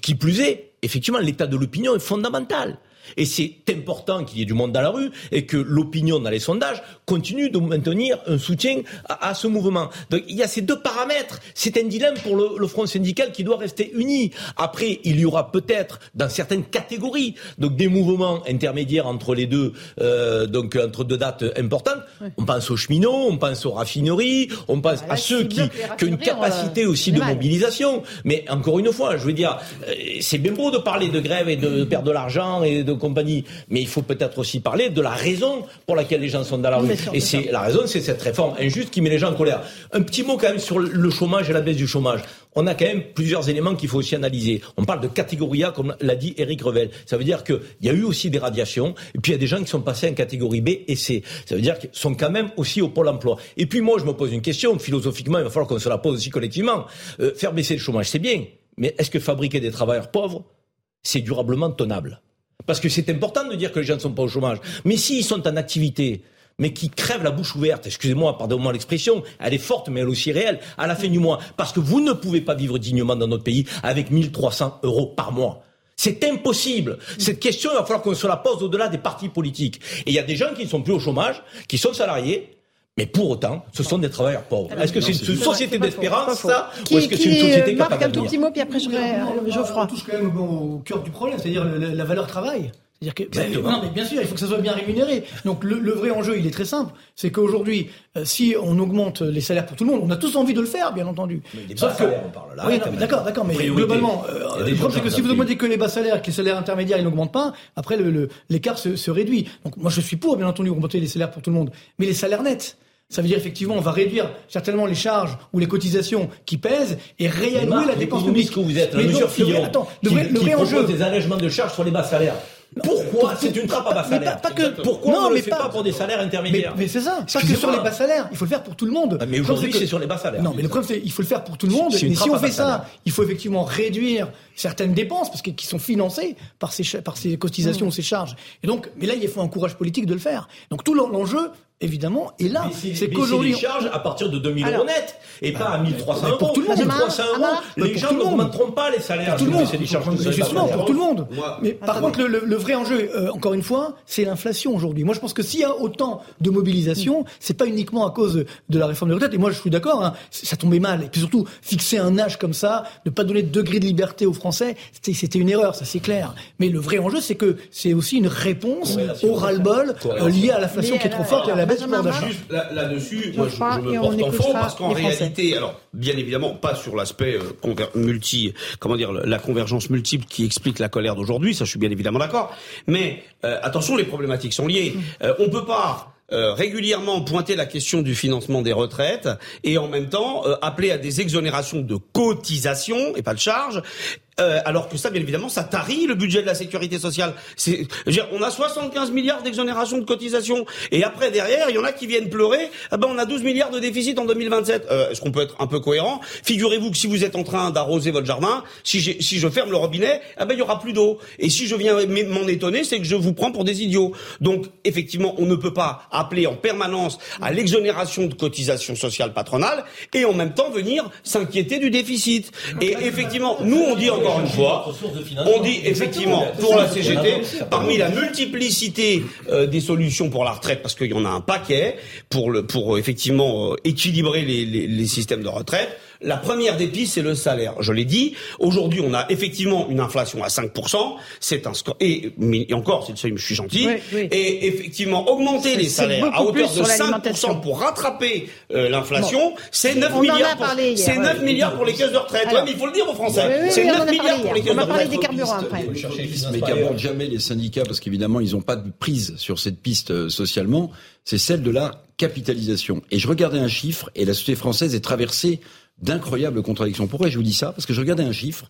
Qui plus est, effectivement, l'état de l'opinion est fondamental. Et c'est important qu'il y ait du monde dans la rue et que l'opinion dans les sondages continue de maintenir un soutien à, à, ce mouvement. Donc il y a ces deux paramètres. C'est un dilemme pour le, le, front syndical qui doit rester uni. Après, il y aura peut-être dans certaines catégories donc des mouvements intermédiaires entre les deux, euh, donc entre deux dates importantes. Ouais. On pense aux cheminots, on pense aux raffineries, on pense ah, à ceux qui, qui, ont une capacité aussi de mobilisation. Mais encore une fois, je veux dire, euh, c'est bien beau de parler de grève et de perdre de l'argent et de compagnie. Mais il faut peut-être aussi parler de la raison pour laquelle les gens sont dans la rue. Et c'est la raison, c'est cette réforme injuste qui met les gens en colère. Un petit mot quand même sur le chômage et la baisse du chômage. On a quand même plusieurs éléments qu'il faut aussi analyser. On parle de catégorie A, comme l'a dit Eric Revel. Ça veut dire qu'il y a eu aussi des radiations, et puis il y a des gens qui sont passés en catégorie B et C. Ça veut dire qu'ils sont quand même aussi au pôle emploi. Et puis moi, je me pose une question, philosophiquement, il va falloir qu'on se la pose aussi collectivement. Euh, faire baisser le chômage, c'est bien, mais est-ce que fabriquer des travailleurs pauvres, c'est durablement tenable? Parce que c'est important de dire que les gens ne sont pas au chômage. Mais s'ils sont en activité, mais qui crèvent la bouche ouverte, excusez-moi, pardonnez-moi l'expression, elle est forte, mais elle est aussi réelle, à la fin du mois. Parce que vous ne pouvez pas vivre dignement dans notre pays avec 1300 euros par mois. C'est impossible. Cette question, il va falloir qu'on se la pose au-delà des partis politiques. Et il y a des gens qui ne sont plus au chômage, qui sont salariés, mais pour autant, ce sont des travailleurs pauvres. Est-ce que c'est une société d'espérance, ça qui, Ou est-ce que c'est une société Marc, capable un tout petit mot, puis après je vais Geoffroy. On touche quand même au cœur du problème, c'est-à-dire la, valeur travail. C'est-à-dire que, ben, non, mais bien sûr, il faut que ça soit bien rémunéré. Donc le, le vrai enjeu, il est très simple. C'est qu'aujourd'hui, euh, si on augmente les salaires pour tout le monde, on a tous envie de le faire, bien entendu. Mais des Sauf bas que, salaires, on parle là. Oui, d'accord, d'accord. Mais priorité. globalement, euh, le problème, c'est que si vous augmentez que les bas salaires, que les salaires intermédiaires, ils n'augmentent pas, après, l'écart le, se, se réduit. Donc moi, je suis pour, bien entendu, augmenter les salaires pour tout le monde. Mais les salaires nets. Ça veut dire effectivement, on va réduire certainement les charges ou les cotisations qui pèsent et réallouer la dépense publique. que vous êtes, la mesure Fillon, attends, le vrai, qui, le vrai qui enjeu, des allègements de charges sur les bas salaires. Pourquoi c'est une trappe à bas salaire pas, pas que, Pourquoi non, on ne le fait pas, pas pour des salaires intermédiaires Mais, mais c'est ça, pas que sur les bas salaires. Il faut le faire pour tout le monde. Ah, mais aujourd'hui, c'est sur les bas salaires. Non, mais le problème, c'est qu'il faut le faire pour tout le monde. Mais si on fait ça, il faut effectivement réduire certaines dépenses parce que qui sont financées par ces par ces cotisations, mmh. ces charges. Et donc, mais là, il faut un courage politique de le faire. Donc tout l'enjeu, évidemment. Et là, c'est c'est qu'aujourd'hui. les charges à partir de 2000 Alors- euros net et pas à 1300 Mais euros. pour tout le monde. 1300 euros, les gens n'augmenteront pas les salaires. Pour tout le monde. charges, pas justement, pour tout le monde. Mais par contre, le, le- le vrai enjeu, euh, encore une fois, c'est l'inflation aujourd'hui. Moi, je pense que s'il y a autant de mobilisation, c'est pas uniquement à cause de la réforme des retraites. Et moi, je suis d'accord, hein, ça tombait mal. Et puis surtout, fixer un âge comme ça, ne pas donner de degré de liberté aux Français, c'était- c'était une erreur, ça c'est clair. Mais le vrai enjeu, c'est que c'est aussi une réponse au ras-le-bol euh, lié à l'inflation qui est trop forte et à la baisse du pouvoir Benjamin d'achat. Juste là- là-dessus, Je moi je, me porte en faux parce qu'en réalité, alors bien évidemment pas sur l'aspect euh, multi, comment dire, la convergence multiple qui explique la colère d'aujourd'hui, ça je suis bien évidemment d'accord. Mais euh, attention, les problématiques sont liées. Euh, on peut pas euh, régulièrement pointer la question du financement des retraites et en même temps euh, appeler à des exonérations de cotisations et pas de charges. Euh, alors que ça, bien évidemment, ça tarit le budget de la sécurité sociale. On a 75 milliards d'exonérations de cotisations, et après derrière, il y en a qui viennent pleurer. Ah ben, on a 12 milliards de déficit en 2027. Euh, est-ce qu'on peut être un peu cohérent? Figurez-vous que si vous êtes en train d'arroser votre jardin, si, si je ferme le robinet, ah ben il y aura plus d'eau. Et si je viens m'en étonner, c'est que je vous prends pour des idiots. Donc, effectivement, on ne peut pas appeler en permanence à l'exonération de cotisations sociales patronales et en même temps venir s'inquiéter du déficit. Et effectivement, nous on dit encore une fois, on dit effectivement pour la CGT, parmi la multiplicité euh, des solutions pour la retraite, parce qu'il y en a un paquet pour le pour euh, effectivement euh, équilibrer les, les, les systèmes de retraite. La première des pistes, c'est le salaire. Je l'ai dit. Aujourd'hui, on a effectivement une inflation à 5%. C'est un score. Et, et encore, c'est le seuil, mais je suis gentil. Oui, oui. Et effectivement, augmenter les salaires à hauteur de sur l'alimentation. 5% pour rattraper euh, l'inflation, c'est 9 On en a milliards. Pour, c'est 9 ouais. milliards pour les caisses de retraite. Alors- Ouais, mais il faut le dire aux Français. Oui, oui, c'est oui, on en 9 a parlé milliards pour les caisses On de va parler retraite. des carburants après. mais qu'abordent jamais les syndicats parce qu'évidemment ils n'ont pas de prise sur cette piste euh, socialement, c'est celle de la capitalisation. Et je regardais un chiffre et la société française est traversée d'incroyables contradictions. Pourquoi je vous dis ça? Parce que je regardais un chiffre.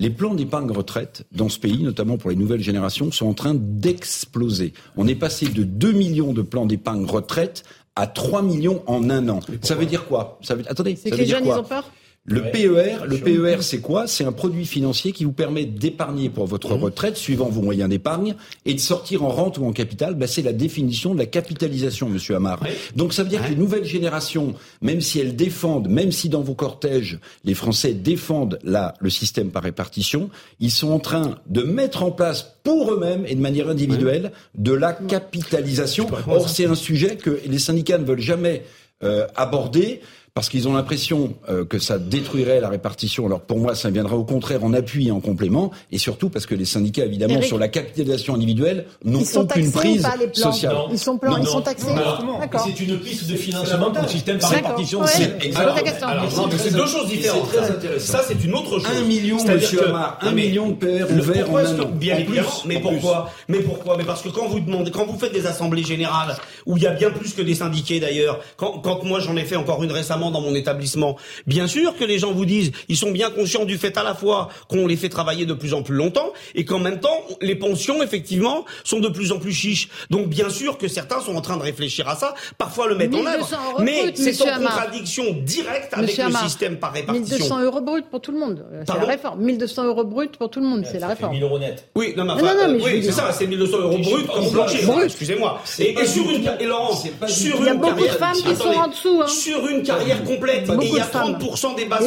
Les plans d'épargne retraite dans ce pays, notamment pour les nouvelles générations, sont en train d'exploser. On est passé de 2 millions de plans d'épargne retraite à 3 millions en un an. Ça veut dire quoi? Ça veut attendez, C'est ça que veut les dire jeunes, ils quoi? ont peur? Le PER, le PER, c'est quoi? C'est un produit financier qui vous permet d'épargner pour votre retraite, suivant vos moyens d'épargne, et de sortir en rente ou en capital. Bah, c'est la définition de la capitalisation, Monsieur Amar. Donc ça veut dire que les nouvelles générations, même si elles défendent, même si dans vos cortèges les Français défendent la, le système par répartition, ils sont en train de mettre en place pour eux-mêmes et de manière individuelle de la capitalisation. Or, c'est un sujet que les syndicats ne veulent jamais euh, aborder parce qu'ils ont l'impression euh, que ça détruirait la répartition. Alors pour moi, ça viendra au contraire en appui et en complément, et surtout parce que les syndicats, évidemment, Eric, sur la capitalisation individuelle, n'ont Ils sont aucune prise pas, les plans sociale. Ils sont plans, Non, ils non. sont taxés. C'est une piste de financement pour le système par répartition. Ouais. C'est- deux choses différentes. Ça, c'est une autre chose. Un million, monsieur Amar, un million de le- ouverts pourquoi en est-ce un an. Bien En évidemment. plus, mais pourquoi Mais pourquoi Mais parce que quand vous demandez, quand vous faites des assemblées générales où il y a bien plus que des syndiqués d'ailleurs, quand moi j'en ai fait encore une récemment dans mon établissement, bien sûr que les gens vous disent, ils sont bien conscients du fait à la fois qu'on les fait travailler de plus en plus longtemps et qu'en même temps les pensions effectivement sont de plus en plus chiches. Donc bien sûr que certains sont en train de réfléchir à ça, parfois le mettent en 1200 œuvre, euros mais brut, c'est en contradiction directe avec Monsieur le Amar, système par répartition. 1200 euros brut pour tout le monde. Euh, C'est la réforme. 1200 euros brut pour tout le monde. C'est la réforme. 1000 euros net. Oui, non, mais, Non, enfin, non, non, euh, mais oui, c'est dire- ça, c'est 1200 euros brut comme plancher. Brut. Excusez-moi. Et, sur une et Laurent, c'est pas du sur tout- Il y a une beaucoup de carrière- femmes qui sont en dessous. Hein. Sur une carrière complète, Beaucoup et il y a de femmes. 30% des bases,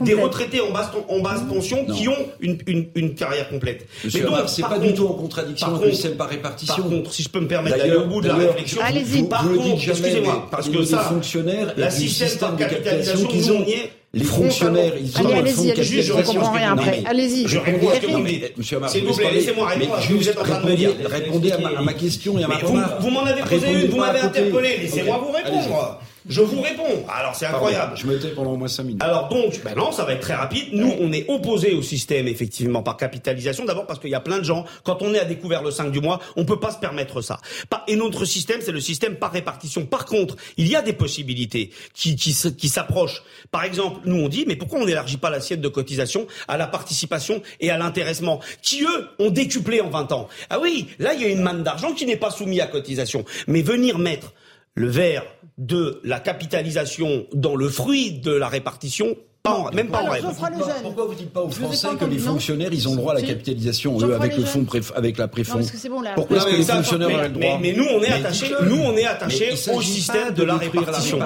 des, retraités en basse, en basse pension qui ont une, une, une carrière complète. Monsieur Mais donc, c'est pas contre- du tout en contradiction par avec le système par répartition. Par contre, si je peux me permettre d'aller au bout de la réflexion, Allez-y. Vous, par vous contre, excusez-moi, parce que ça, fonctionnaires la système système par capitalisation qu'ils ont, les fonctionnaires, ils ont Allez, un fonds de allez-y, allez-y, je comprends rien après. Allez-y. Je réponds à Monsieur Amar, S'il je vous plaît, laissez-moi répondre à ce que vous êtes en train de me répondez, dire. répondez à ma, à ma question et à ma remarque. vous m'en avez posé une, vous m'avez interpellé, laissez-moi vous répondre. Je vous réponds. Alors c'est Pardon, incroyable. Je me tais pendant au moins 5 minutes. Alors donc, ben non, ça va être très rapide. Nous, on est opposés au système effectivement par capitalisation. D'abord parce qu'il y a plein de gens, quand on est à découvert le 5 du mois, on peut pas se permettre ça. Et notre système, c'est le système par répartition. Par contre, il y a des possibilités qui, qui, qui s'approchent. Par exemple, nous on dit, mais pourquoi on n'élargit pas l'assiette de cotisation à la participation et à l'intéressement, qui eux ont décuplé en 20 ans? Ah oui, là il y a une manne d'argent qui n'est pas soumise à cotisation. Mais venir mettre le verre de la capitalisation dans le fruit de la répartition, même pas en rêve. Pourquoi vous dites pas aux Français que les fonctionnaires, ils ont le droit à la capitalisation, eux, avec le fonds, avec la préfond Pourquoi est-ce que les fonctionnaires ont le droit Mais nous, on est attachés, nous, on est attachés au système de la répartition.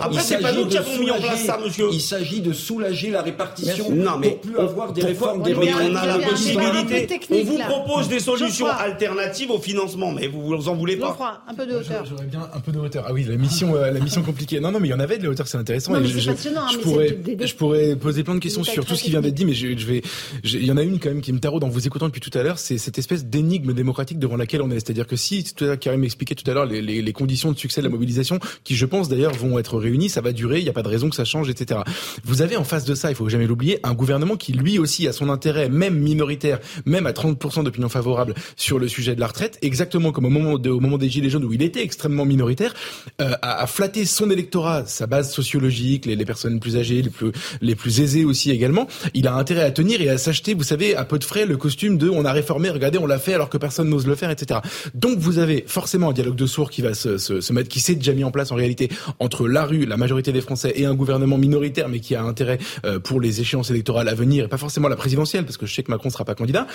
Après, c'est pas nous qui avons mis en place ça, monsieur. Il s'agit de soulager la répartition. Non, mais pour plus avoir des réformes des retraites. On a la possibilité. On vous propose des solutions alternatives au financement, mais vous vous en voulez pas. un peu de hauteur. J'aurais bien un peu de hauteur. Ah oui, la mission, la mission compliquée. Non, non, mais il y en avait de la hauteur, c'est intéressant. C'est passionnant. Je je pourrais poser plein de questions sur tout ce qui vient d'être dit, mais je, vais. Il y en a une quand même qui me taraude en vous écoutant depuis tout à l'heure, c'est cette espèce d'énigme démocratique devant laquelle on est. C'est-à-dire que si tout à l'heure Karim m'expliquait tout à l'heure les, les, les, conditions de succès de la mobilisation, qui je pense d'ailleurs vont être réunies, ça va durer, il n'y a pas de raison que ça change, etc. Vous avez en face de ça, il faut jamais l'oublier, un gouvernement qui lui aussi a son intérêt, même minoritaire, même à 30% d'opinion favorable sur le sujet de la retraite, exactement comme au moment, de, au moment des Gilets jaunes où il était extrêmement minoritaire, euh, à, à, flatter son électorat, sa base sociologique, les, les personnes plus âgées, les plus les plus aisés aussi également, il a intérêt à tenir et à s'acheter, vous savez, à peu de frais, le costume de on a réformé, regardez, on l'a fait alors que personne n'ose le faire, etc. Donc vous avez forcément un dialogue de sourds qui va se, se, se mettre, qui s'est déjà mis en place en réalité entre la rue, la majorité des Français et un gouvernement minoritaire, mais qui a intérêt euh, pour les échéances électorales à venir, et pas forcément la présidentielle, parce que je sais que Macron sera pas candidat,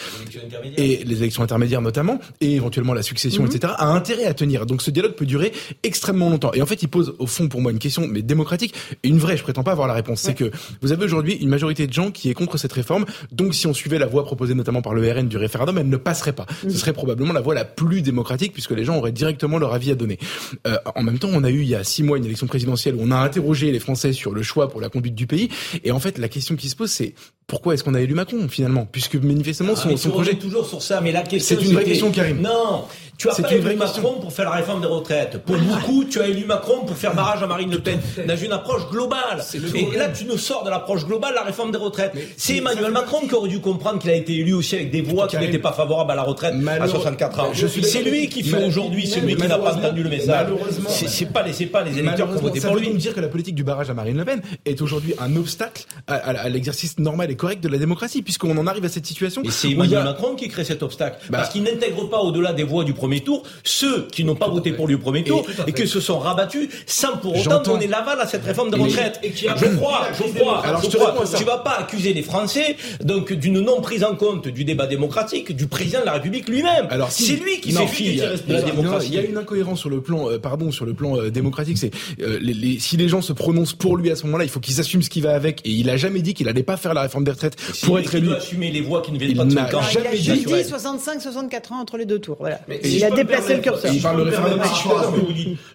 et les élections intermédiaires notamment, et éventuellement la succession, mhm. etc., a intérêt à tenir. Donc ce dialogue peut durer extrêmement longtemps. Et en fait, il pose au fond pour moi une question, mais démocratique, une vraie. Je prétends pas avoir la réponse. C'est que vous avez aujourd'hui une majorité de gens qui est contre cette réforme. Donc, si on suivait la voie proposée notamment par le RN du référendum, elle ne passerait pas. Ce mm. serait probablement la voie la plus démocratique puisque les gens auraient directement leur avis à donner. Euh, en même temps, on a eu il y a six mois une élection présidentielle où on a interrogé les Français sur le choix pour la conduite du pays. Et en fait, la question qui se pose, c'est pourquoi est-ce qu'on a élu Macron finalement? Puisque manifestement ah, son, son projet toujours sur ça, mais la question c'est une vraie question, Karim. Non, tu as pas élu Macron pour faire la réforme des retraites. Pour beaucoup, tu as élu Macron pour faire barrage à Marine Le Pen. Dans une approche globale. Et là, tu nous sors de l'approche globale la réforme des retraites. C'est Emmanuel Macron qui aurait dû comprendre qu'il a été élu aussi avec des voix qui n'étaient pas favorables à la retraite à 64 ans. C'est lui qui fait aujourd'hui celui qui n'a pas entendu le message. C'est pas les, pas les électeurs qui ont voté pour lui. Ça veut dire que la politique du barrage à Marine Le Pen est aujourd'hui un obstacle à l'exercice normal correct de la démocratie, puisqu'on en arrive à cette situation. Et c'est Emmanuel Macron qui crée cet obstacle. Bah. parce qu'il n'intègre pas au-delà des voix du premier tour ceux qui n'ont pas voté pour lui au premier tour et, que se sont rabattus sans pour autant donner l'aval à cette réforme de retraite. Je crois, je crois, Alors, je crois, tu vas pas accuser les Français donc d'une non prise en compte du débat démocratique du président de la République lui-même. Alors c'est lui qui fait fi de la démocratie. Il y a une incohérence sur le plan, euh, pardon, sur le plan euh, démocratique. C'est euh, les, si les gens se prononcent pour lui à ce moment-là, il faut qu'ils assument ce qui va avec. Et il a jamais dit qu'il allait pas faire la réforme des retraites pour être élu. Il assumer les voix qui ne viennent pas de son camp. Il a juste dit 65-64 ans entre les deux tours. Voilà. il a déplacé le curseur.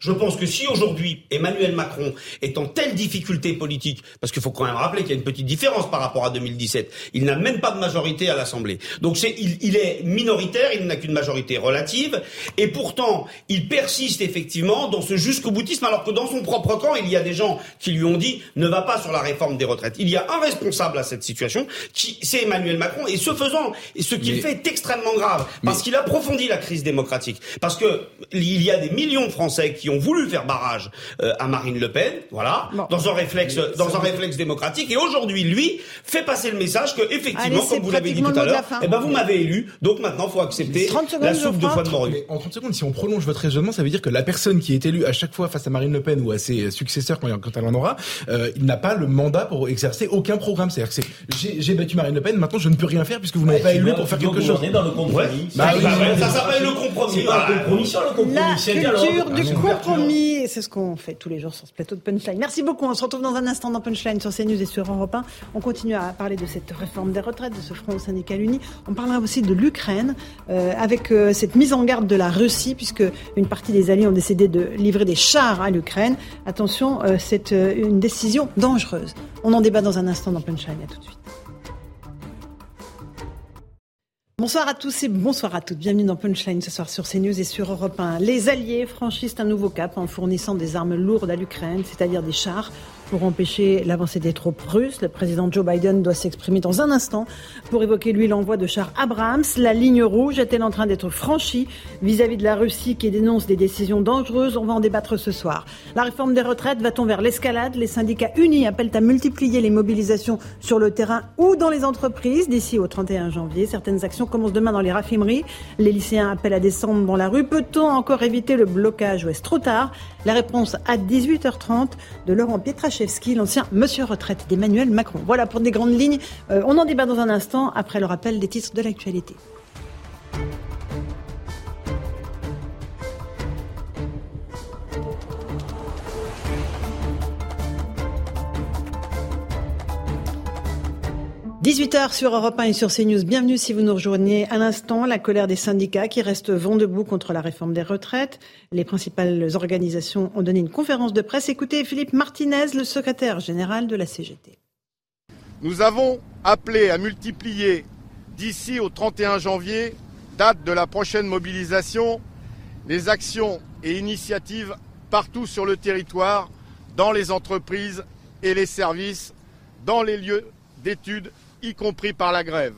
Je pense que si aujourd'hui Emmanuel Macron est en telle difficulté politique, parce qu'il faut quand même rappeler qu'il y a une petite différence par rapport à 2017, il n'a même pas de majorité à l'Assemblée. Donc c'est, il, il est minoritaire, il n'a qu'une majorité relative, et pourtant il persiste effectivement dans ce jusqu'au boutisme, alors que dans son propre camp, il y a des gens qui lui ont dit ne va pas sur la réforme des retraites. Il y a un responsable à cette situation, qui c'est Emmanuel Macron, et ce faisant, ce qu'il fait est extrêmement grave, parce qu'il approfondit la crise démocratique, parce que il y a des millions de Français qui ont voulu faire barrage euh, à Marine Le Pen, voilà, dans un réflexe, dans un réflexe démocratique. Et aujourd'hui, lui fait passer le message que effectivement, comme vous l'avez dit tout à l'heure, eh ben vous m'avez élu, donc maintenant faut accepter la soupe de foie de morue. En 30 secondes, si on prolonge votre raisonnement, ça veut dire que la personne qui est élue à chaque fois face à Marine Le Pen ou à ses successeurs quand, quand elle en aura, euh, il n'a pas le mandat pour exercer aucun programme. C'est-à-dire que j'ai battu Marine Le Pen, maintenant je ne peux rien faire puisque vous m'avez pas élu pour faire quelque chose. On est dans le compromis. Bah, ça s'appelle le compromis. Le compromis sur le compromis. La culture du compromis, c'est ce qu'on fait tous les jours sur ce plateau de Punchline. Merci beaucoup. On se retrouve dans un instant dans Punchline sur CNews et sur Europe 1. On continue à parler de cette réforme des retraites, de ce front syndical uni. On parlera aussi de l'Ukraine euh, avec euh, cette mise en garde de la Russie, puisque une partie des alliés ont décidé de livrer des chars à l'Ukraine. Attention, euh, c'est une décision dangereuse. On en débat dans un instant dans Punchline. À tout de suite. Bonsoir à tous et bonsoir à toutes. Bienvenue dans Punchline ce soir sur CNews et sur Europe 1. Les Alliés franchissent un nouveau cap en fournissant des armes lourdes à l'Ukraine, c'est-à-dire des chars pour empêcher l'avancée des troupes russes. Le président Joe Biden doit s'exprimer dans un instant pour évoquer, lui, l'envoi de chars Abrams. La ligne rouge est-elle en train d'être franchie vis-à-vis de la Russie qui dénonce des décisions dangereuses? On va en débattre ce soir. La réforme des retraites va-t-on vers l'escalade? Les syndicats unis appellent à multiplier les mobilisations sur le terrain ou dans les entreprises d'ici au 31 janvier. Certaines actions commencent demain dans les raffineries. Les lycéens appellent à descendre dans la rue. Peut-on encore éviter le blocage? Ou est-ce trop tard? La réponse à 18h30 de Laurent Pietrachet L'ancien monsieur retraite d'Emmanuel Macron. Voilà pour des grandes lignes. Euh, on en débat dans un instant après le rappel des titres de l'actualité. 18h sur Europe 1 et sur CNews. Bienvenue si vous nous rejoignez à l'instant. La colère des syndicats qui restent vent debout contre la réforme des retraites. Les principales organisations ont donné une conférence de presse. Écoutez Philippe Martinez, le secrétaire général de la CGT. Nous avons appelé à multiplier d'ici au 31 janvier, date de la prochaine mobilisation, les actions et initiatives partout sur le territoire, dans les entreprises et les services, dans les lieux d'études y compris par la grève.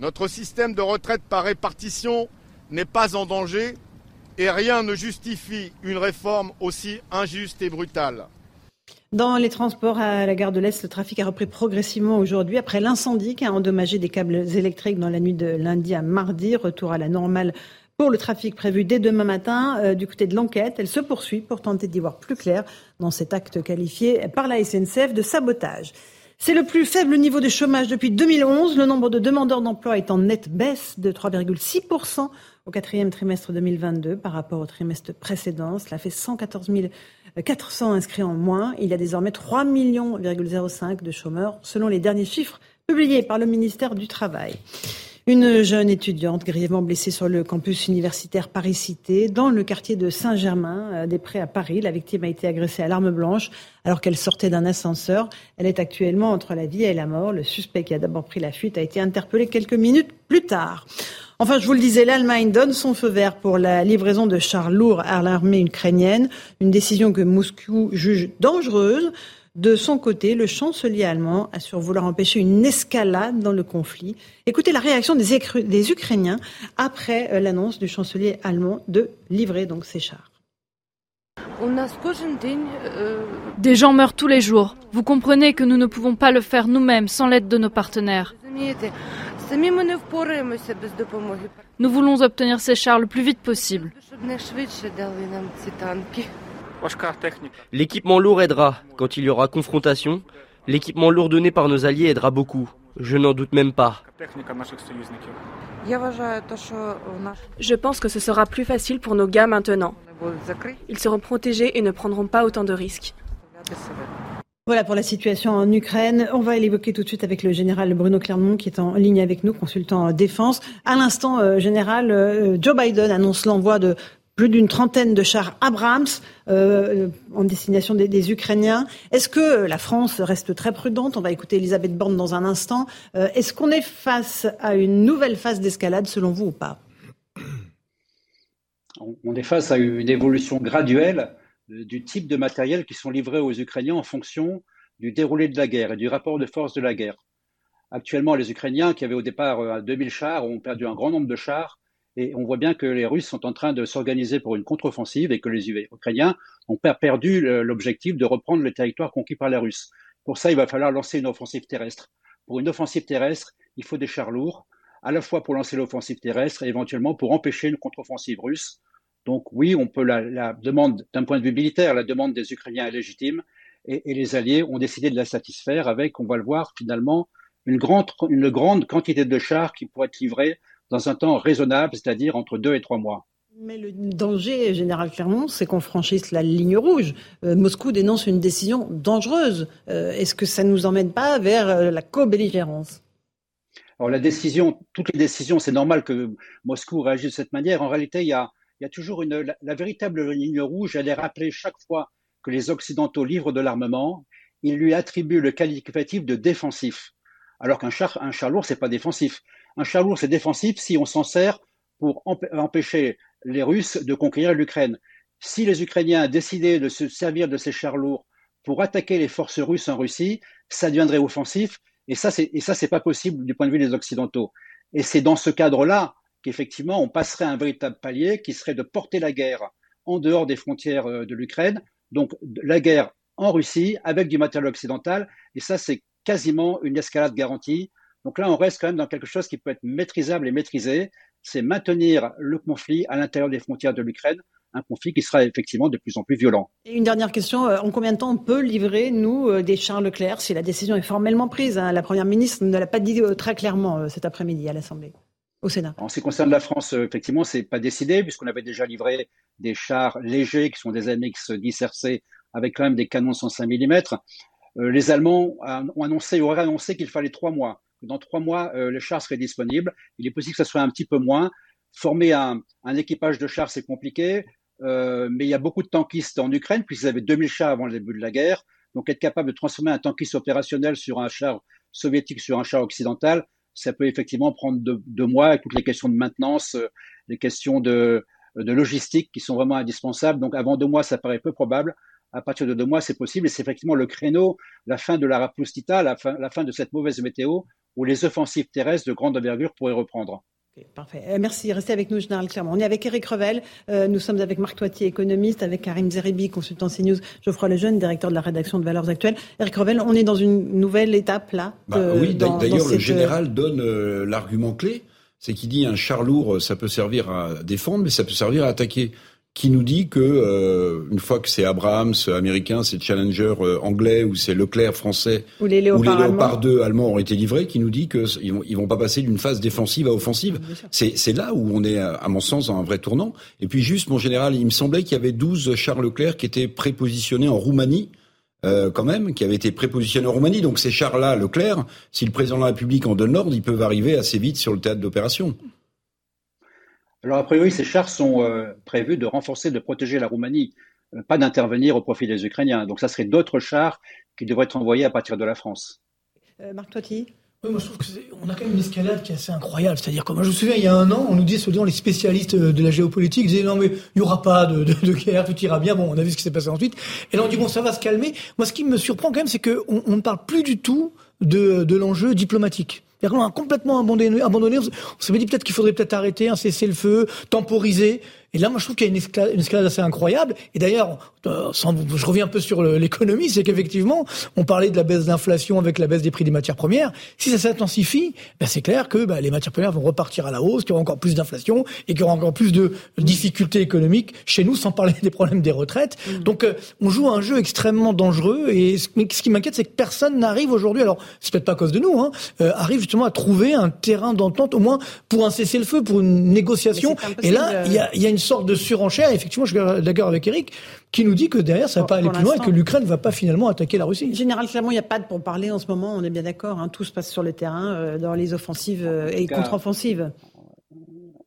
Notre système de retraite par répartition n'est pas en danger et rien ne justifie une réforme aussi injuste et brutale. Dans les transports à la gare de l'Est, le trafic a repris progressivement aujourd'hui après l'incendie qui a endommagé des câbles électriques dans la nuit de lundi à mardi. Retour à la normale pour le trafic prévu dès demain matin. Euh, du côté de l'enquête, elle se poursuit pour tenter d'y voir plus clair dans cet acte qualifié par la SNCF de sabotage. C'est le plus faible niveau de chômage depuis 2011. Le nombre de demandeurs d'emploi est en nette baisse de 3,6% au quatrième trimestre 2022 par rapport au trimestre précédent. Cela fait 114 400 inscrits en moins. Il y a désormais 3,05 millions de chômeurs selon les derniers chiffres publiés par le ministère du Travail. Une jeune étudiante grièvement blessée sur le campus universitaire Paris-Cité, dans le quartier de Saint-Germain-des-Prés à Paris. La victime a été agressée à l'arme blanche alors qu'elle sortait d'un ascenseur. Elle est actuellement entre la vie et la mort. Le suspect qui a d'abord pris la fuite a été interpellé quelques minutes plus tard. Enfin, je vous le disais, l'Allemagne donne son feu vert pour la livraison de chars lourds à l'armée ukrainienne, une décision que Moscou juge dangereuse. De son côté, le chancelier allemand assure vouloir empêcher une escalade dans le conflit. Écoutez la réaction des, Ukrainiens après euh, l'annonce du chancelier allemand de livrer donc ses chars. Des gens meurent tous les jours. Vous comprenez que nous ne pouvons pas le faire nous-mêmes sans l'aide de nos partenaires. Nous voulons obtenir ces chars le plus vite possible. L'équipement lourd aidera quand il y aura confrontation. L'équipement lourd donné par nos alliés aidera beaucoup. Je n'en doute même pas. Je pense que ce sera plus facile pour nos gars maintenant. Ils seront protégés et ne prendront pas autant de risques. Voilà pour la situation en Ukraine. On va l'évoquer tout de suite avec le général Bruno Clermont qui est en ligne avec nous, consultant défense. À l'instant, euh, général, euh, Joe Biden annonce l'envoi de plus d'une trentaine de chars Abrams euh, en destination des, Ukrainiens. Est-ce que la France reste très prudente? On va écouter Elisabeth Borne dans un instant. Euh, est-ce qu'on est face à une nouvelle phase d'escalade selon vous ou pas? On est face à une évolution graduelle euh, du type de matériel qui sont livrés aux Ukrainiens en fonction du déroulé de la guerre et du rapport de force de la guerre. Actuellement, les Ukrainiens, qui avaient au départ 2000 chars, ont perdu un grand nombre de chars et on voit bien que les Russes sont en train de s'organiser pour une contre-offensive et que les Ukrainiens ont perdu l'objectif de reprendre le territoire conquis par les Russes. Pour ça, il va falloir lancer une offensive terrestre. Pour une offensive terrestre, il faut des chars lourds, à la fois pour lancer l'offensive terrestre et éventuellement pour empêcher une contre-offensive russe. Donc oui, on peut la, la demande d'un point de vue militaire, la demande des Ukrainiens est légitime et, les Alliés ont décidé de la satisfaire avec, on va le voir finalement, une grande, une grande quantité de chars qui pourraient être livrés dans un temps raisonnable, c'est-à-dire entre deux et trois mois. Mais le danger, Général Clermont, c'est qu'on franchisse la ligne rouge. Euh, Moscou dénonce une décision dangereuse. Euh, est-ce que ça ne nous emmène pas vers euh, la co-belligérance? Alors la décision, toutes les décisions, c'est normal que Moscou réagisse de cette manière. En réalité, il y a, il y a toujours une, la, la, véritable ligne rouge. Elle est rappelée chaque fois que les Occidentaux livrent de l'armement. Ils lui attribuent le qualificatif de défensif. Alors qu'un char, un char lourd, c'est pas défensif. Un char lourd, c'est défensif si on s'en sert pour empêcher les Russes de conquérir l'Ukraine. Si les Ukrainiens décidaient de se servir de ces chars lourds pour attaquer les forces russes en Russie, ça deviendrait offensif. Et ça, c'est, et ça, c'est pas possible du point de vue des Occidentaux. Et c'est dans ce cadre-là qu'effectivement, on passerait à un véritable palier qui serait de porter la guerre en dehors des frontières euh, de l'Ukraine. Donc, la guerre en Russie avec du matériel occidental. Et ça, c'est quasiment une escalade garantie donc là, on reste quand même dans quelque chose qui peut être maîtrisable et maîtrisé, c'est maintenir le conflit à l'intérieur des frontières de l'Ukraine. un conflit qui sera effectivement de plus en plus violent. Et une dernière question, en combien de temps on peut livrer, nous, des chars Leclerc si la décision est formellement prise hein? La Première ministre ne l'a pas dit très clairement cet après-midi à l'Assemblée. Au Sénat. En ce qui concerne la France, effectivement, c'est pas décidé puisqu'on avait déjà livré des chars légers qui sont des MX-10 RC avec quand même des canons 105 mm. les Allemands ont annoncé, auraient annoncé qu'il fallait trois mois dans trois mois, euh, les chars seraient disponibles. Il est possible que ce soit un petit peu moins. Former un, équipage de chars, c'est compliqué, euh, mais il y a beaucoup de tankistes en Ukraine, puisqu'ils avaient 2000 chars avant le début de la guerre. Donc être capable de transformer un tankiste opérationnel sur un char soviétique sur un char occidental, ça peut effectivement prendre deux, mois avec toutes les questions de maintenance, euh, les questions de, logistique qui sont vraiment indispensables. Donc avant deux mois, ça paraît peu probable à partir de deux mois, c'est possible. Et c'est effectivement le créneau, la fin de la Rapustita, la fin de cette mauvaise météo, où les offensives terrestres de grande envergure pourraient reprendre. parfait. Euh, merci. Restez avec nous, Général Clermont. On est avec Eric Revel. Euh, nous sommes avec Marc Toitier, économiste, avec Karim Zeribi, consultant CNews, Geoffroy Lejeune, directeur de la rédaction de Valeurs Actuelles. Eric Revel, on est dans une nouvelle étape là. Bah oui, d'ailleurs, le général donne euh, l'argument clé. C'est qu'il dit un char lourd, ça peut servir à défendre, mais ça peut servir à attaquer qui nous dit que euh, une fois que c'est Abrams américain, c'est Challenger euh, anglais ou c'est Leclerc français ou les Léopard, 2 allemands ont été livrés, qui nous dit que ils vont, ils vont pas passer d'une phase défensive à offensive. C'est là où on est à mon sens dans un vrai tournant. Et puis juste mon général, il me semblait qu'il y avait 12 Charles Leclerc qui étaient prépositionnés en Roumanie. Euh, quand même, qui avaient été prépositionnés en Roumanie. Donc ces chars-là, Leclerc, si le président de la République en donne l'ordre, ils peuvent arriver assez vite sur le théâtre d'opération. Alors, a priori, ces chars sont euh, prévus de renforcer, de protéger la Roumanie, euh, pas d'intervenir au profit des Ukrainiens. Donc, ça serait d'autres chars qui devraient être envoyés à partir de la France. Euh, Marc Toiti oui, moi je trouve qu'on a quand même une escalade qui est assez incroyable. C'est-à-dire que moi je me souviens, il y a un an, on nous disait, selon les spécialistes de la géopolitique, disaient non mais il n'y aura pas de, de, guerre, tout ira bien. Bon, on a vu ce qui s'est passé ensuite. Et là on dit bon, ça va se calmer. Moi ce qui me surprend quand même, c'est qu'on on ne parle plus du tout de, de l'enjeu diplomatique. Qu'on a complètement abandonné, abandonné. On s'est dit peut-être qu'il faudrait peut-être arrêter, un cesser le feu, temporiser. Et là, moi, je trouve qu'il y a une escalade, assez incroyable. Et d'ailleurs, euh, je reviens un peu sur l'économie, c'est qu'effectivement, on parlait de la baisse d'inflation avec la baisse des prix des matières premières. Si ça s'intensifie, ben c'est clair que ben, les matières premières vont repartir à la hausse, qu'il y aura encore plus d'inflation et qu'il y aura encore plus de difficultés économiques chez nous, sans parler <laughs> des problèmes des retraites. Mm. Donc, euh, on joue un jeu extrêmement dangereux. Et ce, qui m'inquiète, c'est que personne n'arrive aujourd'hui. Alors, c'est peut-être pas à cause de nous, hein, euh, arrive justement à trouver un terrain d'entente, au moins pour un cessez-le-feu, pour une négociation. Et là, il y a, y a une sorte de surenchère. Effectivement, je suis d'accord avec Eric, qui nous dit que derrière, ça va pas aller plus loin et que l'Ukraine va pas finalement attaquer la Russie. Général, clairement, il n'y a pas de pour parler en ce moment. On est bien d'accord. Hein, tout se passe sur le terrain, euh, dans les offensives euh, et contre-offensives.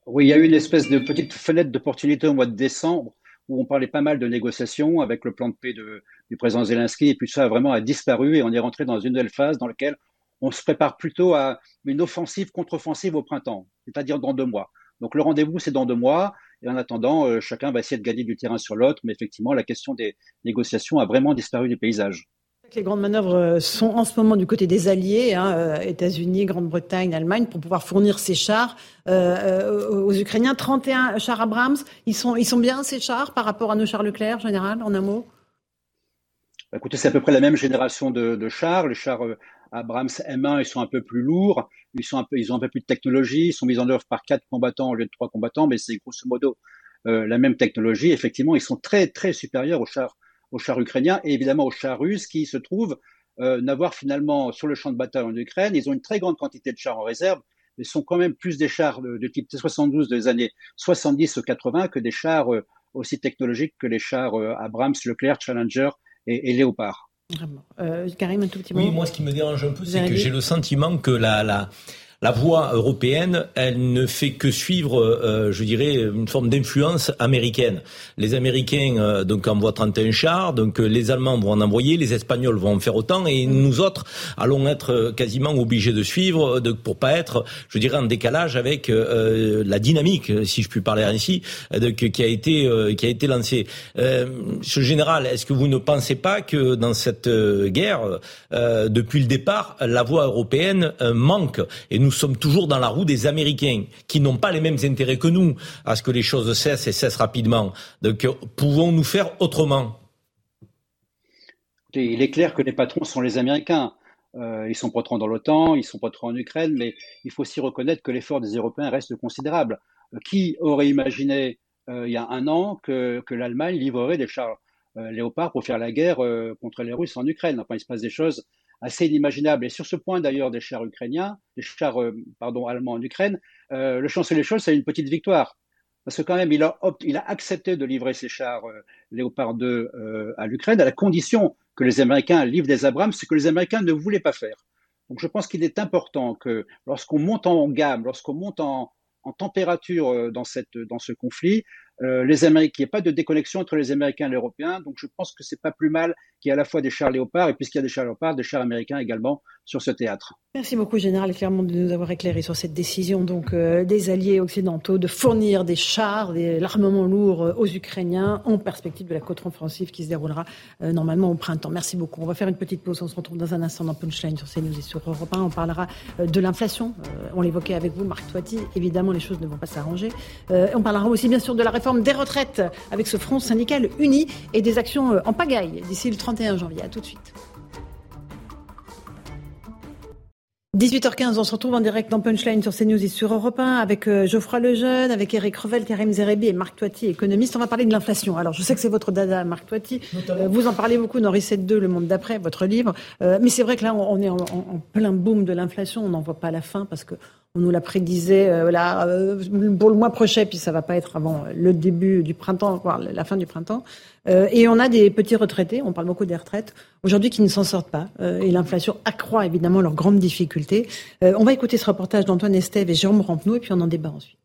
Oui, il y a eu une espèce de petite fenêtre d'opportunité au mois de décembre où on parlait pas mal de négociations avec le plan de paix de, du président Zelensky, et puis ça a vraiment a disparu et on est rentré dans une nouvelle phase dans laquelle on se prépare plutôt à une offensive contre-offensive au printemps, c'est-à-dire dans deux mois. Donc le rendez-vous, c'est dans deux mois. Et en attendant, euh, chacun va essayer de gagner du terrain sur l'autre. Mais effectivement, la question des négociations a vraiment disparu du paysage. Les grandes manœuvres euh, sont en ce moment du côté des alliés, hein, euh, États-Unis, Grande-Bretagne, Allemagne, pour pouvoir fournir ces chars aux Ukrainiens. 31 chars Abrams, ils sont, ils sont bien ces chars par rapport à nos chars Leclerc, général, en un mot? Écoutez, c'est à peu près la même génération de, de chars. Les chars Abrams M1, ils sont un peu plus lourds, ils, sont un peu, ils ont un peu plus de technologie, ils sont mis en œuvre par quatre combattants au lieu de trois combattants, mais c'est grosso modo euh, la même technologie. Effectivement, ils sont très très supérieurs aux chars, aux chars ukrainiens et évidemment aux chars russes qui se trouvent euh, n'avoir finalement sur le champ de bataille en Ukraine. Ils ont une très grande quantité de chars en réserve, mais sont quand même plus des chars de, type T-72 des années 70 ou 80 que des chars euh, aussi technologiques que les chars Abrams, Leclerc, Challenger et, et Léopard. Euh, Karim, un tout petit mot. Oui, moi, ce qui me dérange un peu, c'est que j'ai le sentiment que la, la, la voie européenne, elle ne fait que suivre, euh, je dirais, une forme d'influence américaine. Les Américains euh, donc envoient 31 chars, donc euh, les Allemands vont en envoyer, les Espagnols vont en faire autant, et nous autres allons être quasiment obligés de suivre, de, pour pas être, je dirais, en décalage avec la dynamique, si je puis parler ainsi, de, qui a été qui a été lancée. ce général, est-ce que vous ne pensez pas que dans cette guerre, depuis le départ, la voie européenne manque? Et nous sommes toujours dans la roue des Américains, qui n'ont pas les mêmes intérêts que nous à ce que les choses cessent et cessent rapidement. Donc, pouvons-nous faire autrement? Il est clair que les patrons sont les Américains. Euh, ils sont patrons dans l'OTAN, ils sont patrons en Ukraine, mais il faut aussi reconnaître que l'effort des Européens reste considérable. Euh, qui aurait imaginé il y a un an que, que l'Allemagne livrerait des chars léopards pour faire la guerre contre les Russes en Ukraine? Enfin, il se passe des choses assez inimaginable. Et sur ce point d'ailleurs des chars ukrainiens, des chars euh, pardon, allemands en Ukraine, euh, le chancelier Scholz a une petite victoire. Parce que quand même, il a, accepté de livrer ses chars euh, Léopard 2 à l'Ukraine à la condition que les Américains livrent des Abrams, ce que les Américains ne voulaient pas faire. Donc je pense qu'il est important que lorsqu'on monte en gamme, lorsqu'on monte en, en température dans, cette, dans ce conflit, euh, les Américains, il n'y a pas de déconnexion entre les Américains et les Européens. Donc je pense que c'est pas plus mal qu'il y ait à la fois des chars léopards et puisqu'il y a des chars léopards, des chars américains également sur ce théâtre. Merci beaucoup, Général Clermont, de nous avoir éclairé sur cette décision donc euh, des alliés occidentaux de fournir des chars, des l'armement lourd euh, aux Ukrainiens en perspective de la côte offensive qui se déroulera normalement au printemps. Merci beaucoup. On va faire une petite pause. On se retrouve dans un instant dans Punchline sur CNews et sur Europe 1. On parlera de l'inflation. on l'évoquait avec vous, Marc Toiti. Évidemment, les choses ne vont pas s'arranger. on parlera aussi bien sûr de la réforme des retraites avec ce front syndical uni et des actions euh, en pagaille d'ici le 31 janvier. À tout de suite. 18h15, on se retrouve en direct dans Punchline sur CNews et sur Europe 1 avec euh, Geoffroy Lejeune, avec Eric Revel, Karim Zerebi et Marc Toiti, économiste. On va parler de l'inflation. Alors, je sais que c'est votre dada, Marc Toiti. Euh, vous en parlez beaucoup dans Reset 2, Le Monde d'après, votre livre. mais c'est vrai que là, on est en, en plein boom de l'inflation. On n'en voit pas la fin parce que on nous la prédisait euh, euh, pour le mois prochain, puis ça va pas être avant le début du printemps, voire la fin du printemps. Euh, et on a des petits retraités, on parle beaucoup des retraites, aujourd'hui qui ne s'en sortent pas. et l'inflation accroît évidemment leurs grandes difficultés. on va écouter ce reportage d'Antoine Estève et Jérôme Rampenou, et puis on en débat ensuite.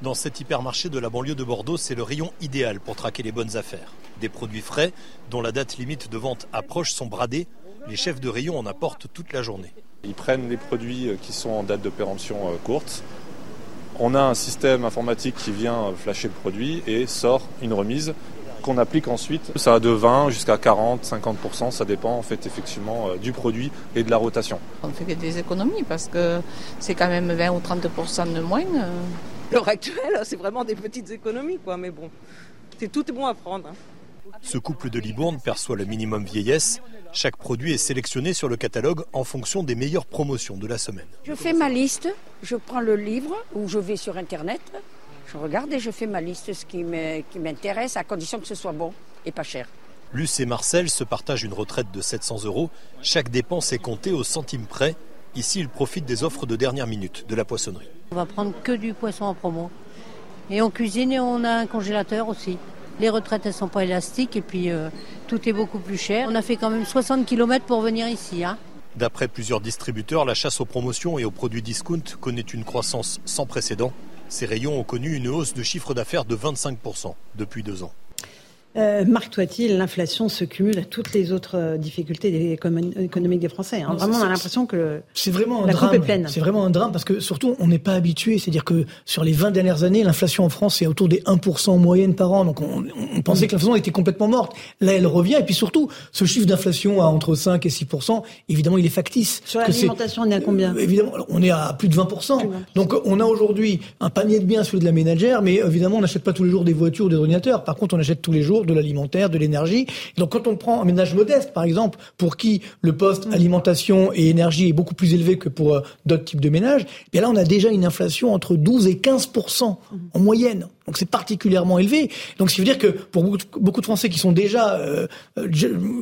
Dans cet hypermarché de la banlieue de Bordeaux, c'est le rayon idéal pour traquer les bonnes affaires. Des produits frais, dont la date limite de vente approche, sont bradés. Les chefs de rayon en apportent toute la journée. Ils prennent les produits euh, qui sont en date de péremption euh, courte. On a un système informatique qui vient flasher le produit et sort une remise qu'on applique ensuite. Ça va de 20 jusqu'à 40, 50%, ça dépend en fait effectivement euh, du produit et de la rotation. On fait des économies parce que c'est quand même 20 ou 30% de moins. L'heure actuelle, c'est vraiment des petites économies quoi, mais bon, c'est tout est bon à prendre. Hein. Ce couple de Libourne perçoit le minimum vieillesse. Chaque produit est sélectionné sur le catalogue en fonction des meilleures promotions de la semaine. Je fais ma liste, je prends le livre ou je vais sur Internet, je regarde et je fais ma liste, ce qui m'intéresse, à condition que ce soit bon et pas cher. Luce et Marcel se partagent une retraite de 700 euros. Chaque dépense est comptée au centime près. Ici, ils profitent des offres de dernière minute de la poissonnerie. On va prendre que du poisson en promo. Et on cuisine et on a un congélateur aussi. Les retraites, elles sont pas élastiques et puis euh, tout est beaucoup plus cher. On a fait quand même 60 km pour venir ici. Hein. D'après plusieurs distributeurs, la chasse aux promotions et aux produits discount connaît une croissance sans précédent. Ces rayons ont connu une hausse de chiffre d'affaires de 25% depuis deux ans. Euh, Marc Toiti, l'inflation se cumule à toutes les autres euh, difficultés économiques des Français. Hein. Vraiment, on a l'impression que c'est vraiment un la drame. est pleine. C'est vraiment un drame parce que surtout, on n'est pas habitué. C'est-à-dire que sur les 20 dernières années, l'inflation en France est autour des 1% en moyenne par an. Donc on, on pensait que l'inflation était complètement morte. Là, elle revient. Et puis surtout, ce chiffre d'inflation à entre 5 et 6%, évidemment, il est factice. Sur l'alimentation, on est à combien? Euh, Évidemment, on est à plus de 20%. Donc on a aujourd'hui un panier de biens, celui de la ménagère, mais évidemment, on n'achète pas tous les jours des voitures ou des ordinateurs. Par contre, on achète tous les jours de l'alimentaire, de l'énergie. Donc quand on prend un ménage modeste, par exemple, pour qui le poste mm. alimentation et énergie est beaucoup plus élevé que pour euh, d'autres types de ménages, bien là on a déjà une inflation entre 12 et 15 mm. en moyenne. Donc c'est particulièrement élevé. Donc ce qui veut dire que pour beaucoup, de Français qui sont déjà euh, euh,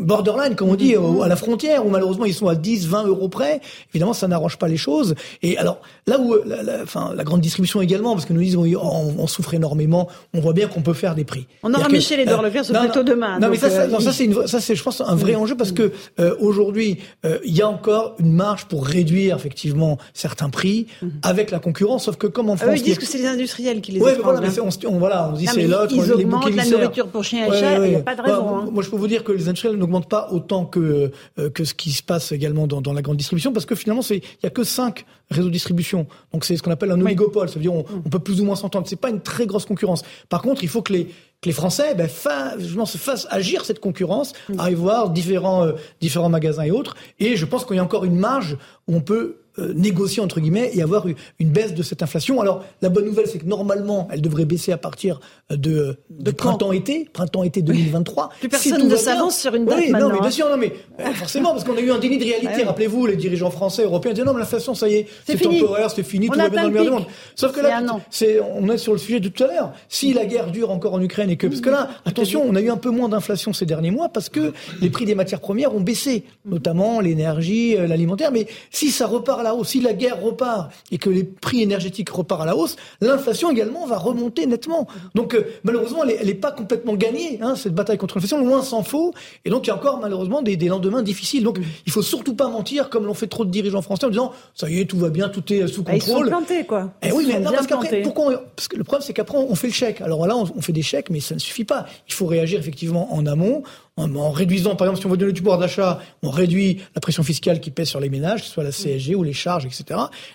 borderline, comme on dit, à la frontière, où malheureusement ils sont à 10, 20 euros près, évidemment ça n'arrange pas les choses. Et alors là où la, la, enfin, la grande distribution également, parce que nous disons on, souffre énormément, on voit bien qu'on peut faire des prix. On aura Michel Edouard Leclerc sur plateau demain. Non, mais ça, ça, euh, ça c'est ça c'est je pense un vrai enjeu parce que aujourd'hui il y a encore une marge pour réduire effectivement certains prix mhm. avec la concurrence, sauf que comme en France, ils disent que c'est les industriels qui les voilà, on, voilà, on dit c'est l'autre. Ils augmentent la nourriture pour chiens et chats, il n'y a pas de raison. Bah, hein. Moi, je peux vous dire que les industriels n'augmentent pas autant que euh, que ce qui se passe également dans, dans la grande distribution, parce que finalement, il y a que cinq réseaux de distribution. Donc c'est ce qu'on appelle un oligopole. Ça veut dire on, mm. on peut plus ou moins s'entendre. C'est pas une très grosse concurrence. Par contre, il faut que les que les Français ben, se fassent agir cette concurrence, mm. arrivent voir différents, euh, différents magasins et autres. Et je pense qu'il y a encore une marge où on peut négocier entre guillemets et avoir une baisse de cette inflation. Alors la bonne nouvelle, c'est que normalement, elle devrait baisser à partir de, de printemps-été, printemps-été 2023. Plus personne ne s'avance sur une date oui, maintenant. Non, mais hein. bien sûr, non, mais euh, forcément, parce qu'on a eu un déni de réalité. Ouais. Rappelez-vous, les dirigeants français, européens disaient non, mais l'inflation, ça y est, C'est temporaire, c'est fini, On tout va bien dans le le meilleur du monde. Sauf que là, c'est, on est sur le sujet de tout à l'heure. Si la guerre dure encore en Ukraine et que, parce que là, <laughs> attention, on a eu un peu moins d'inflation ces derniers mois parce que les prix des matières premières ont baissé, notamment l'énergie, euh, l'alimentaire. Mais si ça repart à la hausse, si la guerre repart et que les prix énergétiques repartent à la hausse, l'inflation également va remonter nettement. Donc euh, malheureusement, elle n'est pas complètement gagnée, hein, cette bataille contre l'inflation, loin s'en faut. Et donc il y a encore malheureusement des, des lendemains difficiles. Donc il faut surtout pas mentir comme l'ont fait trop de dirigeants français en disant ça y est, tout va bien, tout est sous Bah, ils sont contrôle. plantés, quoi. Eh oui, mais non, parce qu'après, pourquoi on- parce que le problème, c'est qu'après, on fait le chèque. Alors là, on, on fait des chèques, mais ça ne suffit pas. Il faut réagir effectivement en amont, en, en réduisant, par exemple, si on veut donner du pouvoir d'achat, on réduit la pression fiscale qui pèse sur les ménages, que ce soit la CSG ou les charges, etc.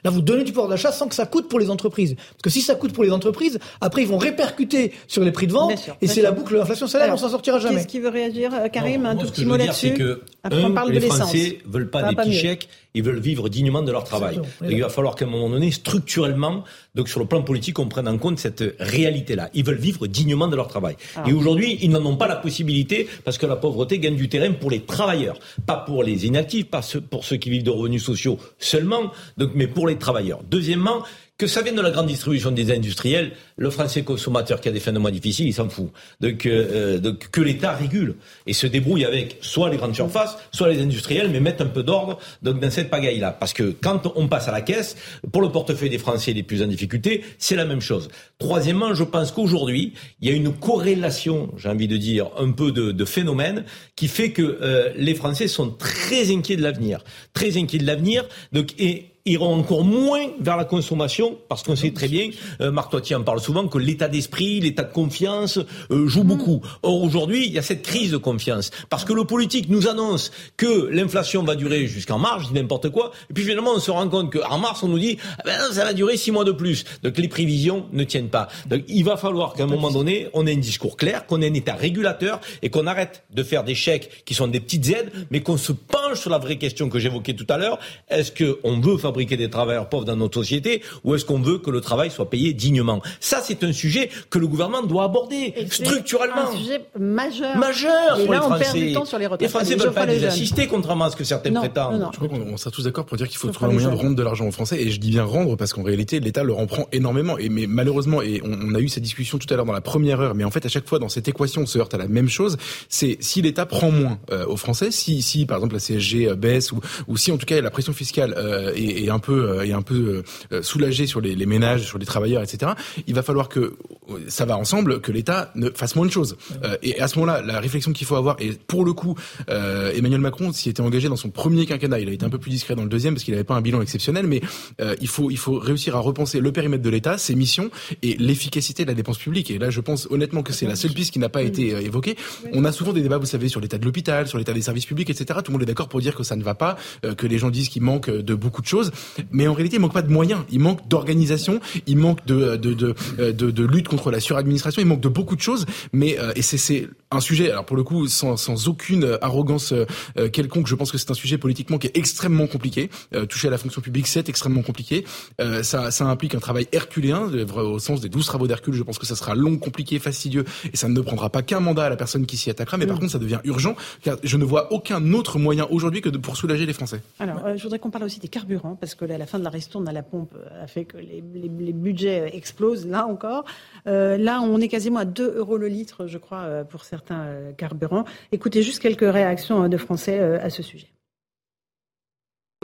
Là, vous donnez du pouvoir d'achat sans que ça coûte pour les entreprises. Parce que si ça coûte pour les entreprises, après, ils vont répercuter sur les prix de vente, Bien sûr, et c'est la boucle de l'inflation salaire, Alors, on s'en sortira jamais. Qu'est-ce qui veut réagir, euh, Karim Non, Un moi, tout petit mot là-dessus c'est que, Après, on un, parle de les l'essence. Français veulent pas Ça des pas petits chèques, ils veulent vivre dignement de leur travail. Il va falloir qu'à un moment donné, structurellement, donc sur le plan politique, on prenne en compte cette réalité-là. Ils veulent vivre dignement de leur travail. Ah. Et aujourd'hui, ils n'en ont pas la possibilité parce que la pauvreté gagne du terrain pour les travailleurs, pas pour les inactifs, pas pour ceux qui vivent de revenus sociaux seulement, donc mais pour les travailleurs. Deuxièmement, que ça vienne de la grande distribution des industriels, le français consommateur qui a des fins de mois difficiles, il s'en fout. Donc, euh, euh, donc que l'État régule et se débrouille avec soit les grandes surfaces, soit les industriels, mais mettre un peu d'ordre dans cette pagaille-là. Parce que quand on passe à la caisse, pour le portefeuille des Français les plus en difficulté, c'est la même chose. Troisièmement, je pense qu'aujourd'hui, il y a une corrélation, j'ai envie de dire, un peu de, de phénomène qui fait que euh, les Français sont très inquiets de l'avenir, très inquiets de l'avenir, donc et iront encore moins vers la consommation parce qu'on sait très bien, euh, Marc en parle souvent, que l'état d'esprit, l'état de confiance euh, joue beaucoup. Or aujourd'hui, il y a cette crise de confiance parce que le politique nous annonce que l'inflation va durer jusqu'en mars, je dis n'importe quoi, et puis finalement on se rend compte qu'en mars on nous dit ah ben ça va durer six mois de plus. Donc les prévisions ne tiennent pas. Donc il va falloir qu'à un moment donné, on ait un discours clair, qu'on ait un état régulateur et qu'on arrête de faire des chèques qui sont des petites aides, mais qu'on se penche sur la vraie question que j'évoquais tout à l'heure. Est-ce qu'on veut fabriquer des travailleurs pauvres dans notre société ou est-ce qu'on veut que le travail soit payé dignement? Ça, c'est un sujet que le gouvernement doit aborder Et c'est structurellement. Un sujet majeur. Majeur Et pour là, les on Français. perd du temps sur les retraites. Les Français Allez, veulent pas les assister, contrairement à ce que certains Non, prétendent. non, non. Je crois qu'on on sera tous d'accord pour dire qu'il faut Je trouver un moyen de rendre de l'argent aux Français. Et je dis bien rendre parce qu'en réalité, l'État leur en prend énormément. Et mais malheureusement, et on, on a eu cette discussion tout à l'heure dans la première heure, mais en fait, à chaque fois dans cette équation, on se heurte à la même chose. C'est si l'État prend moins euh, aux Français, si, si par exemple la CSG euh, baisse ou, ou si en tout cas la pression fiscale euh, est, est un peu euh, est un peu euh, soulagée sur les, les ménages, sur les travailleurs, etc. Il va falloir que euh, ça va ensemble, que l'État ne fasse moins de choses. Euh, et à ce moment-là, la réflexion qu'il faut avoir, et pour le coup, euh, Emmanuel Macron s'y était engagé dans son premier quinquennat. Il a été un peu plus discret dans le deuxième parce qu'il n'avait pas un bilan exceptionnel, mais euh, il faut il faut réussir à repenser le périmètre de l'État, ses missions et l'efficacité de la dépense publique. Et là, je pense honnêtement que c'est la seule piste qui n'a pas été euh, évoquée. On a souvent des débats, vous savez, sur l'état de l'hôpital, sur l'état des services publics, etc. Tout le monde est d'accord pour dire que ça ne va pas, euh, que les gens disent qu'il manque de beaucoup de choses, mais en réalité, il manque pas de moyens, il manque d'organisation, il manque de de, de de lutte contre la suradministration, il manque de beaucoup de choses. Mais euh, et c'est un sujet, alors pour le coup, sans sans aucune arrogance euh, euh, quelconque, je pense que c'est un sujet politiquement qui est extrêmement compliqué. Euh, toucher à la fonction publique, c'est extrêmement compliqué. Euh, ça, ça implique un travail herculéen, euh, au sens des douze travaux d'Hercule. Je pense que ça sera long, compliqué, fastidieux, et ça ne prendra pas qu'un mandat à la personne qui s'y attaquera. Mais par contre, ça devient urgent, car je ne vois aucun autre moyen aujourd'hui que de, pour soulager les Français. Alors, euh, je voudrais qu'on parle aussi des carburants, parce que là, la fin de la ristourne à la pompe euh, a fait que les, les- les budgets euh, explosent, là encore. Euh, là, on est quasiment à 2 euros le litre, je crois, euh, pour certains euh, carburants. Écoutez juste quelques réactions euh, de Français euh, à ce sujet.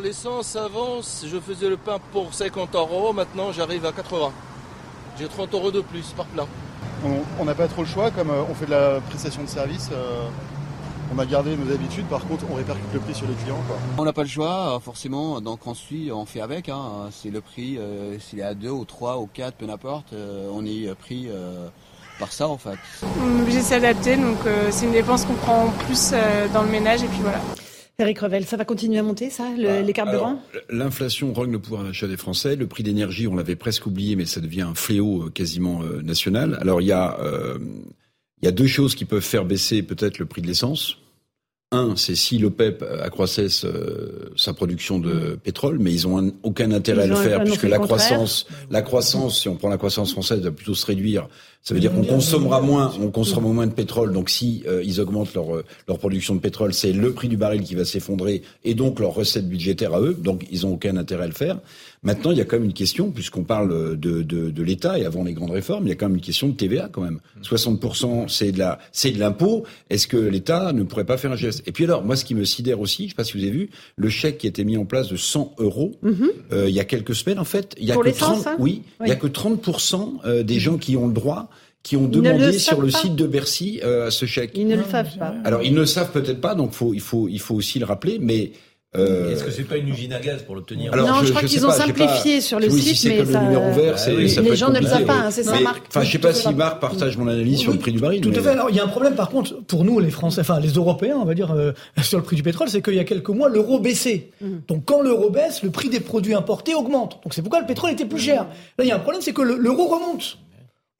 L'essence avance, je faisais le pain pour 50 euros, maintenant j'arrive à 80. J'ai 30 euros de plus par plein. On n'a pas trop le choix, comme euh, on fait de la prestation de service, euh, on a gardé nos habitudes, par contre on répercute le prix sur les clients. Quoi. On n'a pas le choix, euh, forcément, donc on suit, on fait avec. Hein. C'est le prix, euh, s'il est à 2 ou 3 ou 4, peu n'importe, euh, on est euh, pris euh, par ça en fait. On est obligé de s'adapter, donc euh, c'est une dépense qu'on prend en plus euh, dans le ménage et puis voilà. Eric Revel, ça va continuer à monter, ça, le- Bah, les carburants L'inflation rogne le pouvoir d'achat des Français. Le prix d'énergie, on l'avait presque oublié, mais ça devient un fléau euh, quasiment euh, national. Alors il y a, euh, il y a deux choses qui peuvent faire baisser peut-être le prix de l'essence. Un, c'est si l'OPEP accroissait sa production de pétrole, mais ils ont aucun intérêt à le faire puisque la croissance, la croissance, si on prend la croissance française, va plutôt se réduire ça veut dire qu'on consommera moins, on consommera moins de pétrole. Donc si euh, ils augmentent leur euh, leur production de pétrole, c'est le prix du baril qui va s'effondrer et donc leur recette budgétaire à eux. Donc ils ont aucun intérêt à le faire. Maintenant, il y a quand même une question, puisqu'on parle de, de, de l'État et avant les grandes réformes, il y a quand même une question de TVA quand même. 60% c'est de la c'est de l'impôt. Est-ce que l'État ne pourrait pas faire un geste? Et puis alors, moi, ce qui me sidère aussi, je sais pas si vous avez vu, le chèque qui a été mis en place de 100 euros mm-hmm. euh, il y a quelques semaines en fait, il y a que 30, hein? oui, il y a que 30% des gens qui ont le droit qui ont demandé sur le site de Bercy euh, ce chèque. Ils ne le savent pas. Alors ils ne le savent peut-être pas, donc faut, il faut il faut aussi le rappeler, mais euh... Est-ce que c'est pas une usine à gaz pour l'obtenir Non, je, je crois qu'ils ont simplifié sur le site, si mais ça... le numéro vert, bah, oui. les gens ne le savent pas, hein, c'est ça, Marc. Enfin, je sais pas si Marc partage mon analyse sur le prix du baril. Tout à fait. Alors, il y a un problème, par contre, pour nous, les Français, enfin les Européens, on va dire, euh, <laughs> sur le prix du pétrole, c'est qu'il y a quelques mois, l'euro baissait. Mm. Donc, quand l'euro baisse, le prix des produits importés augmente. Donc, c'est pourquoi le pétrole était plus cher. Là, il y a un problème, c'est que l'euro remonte.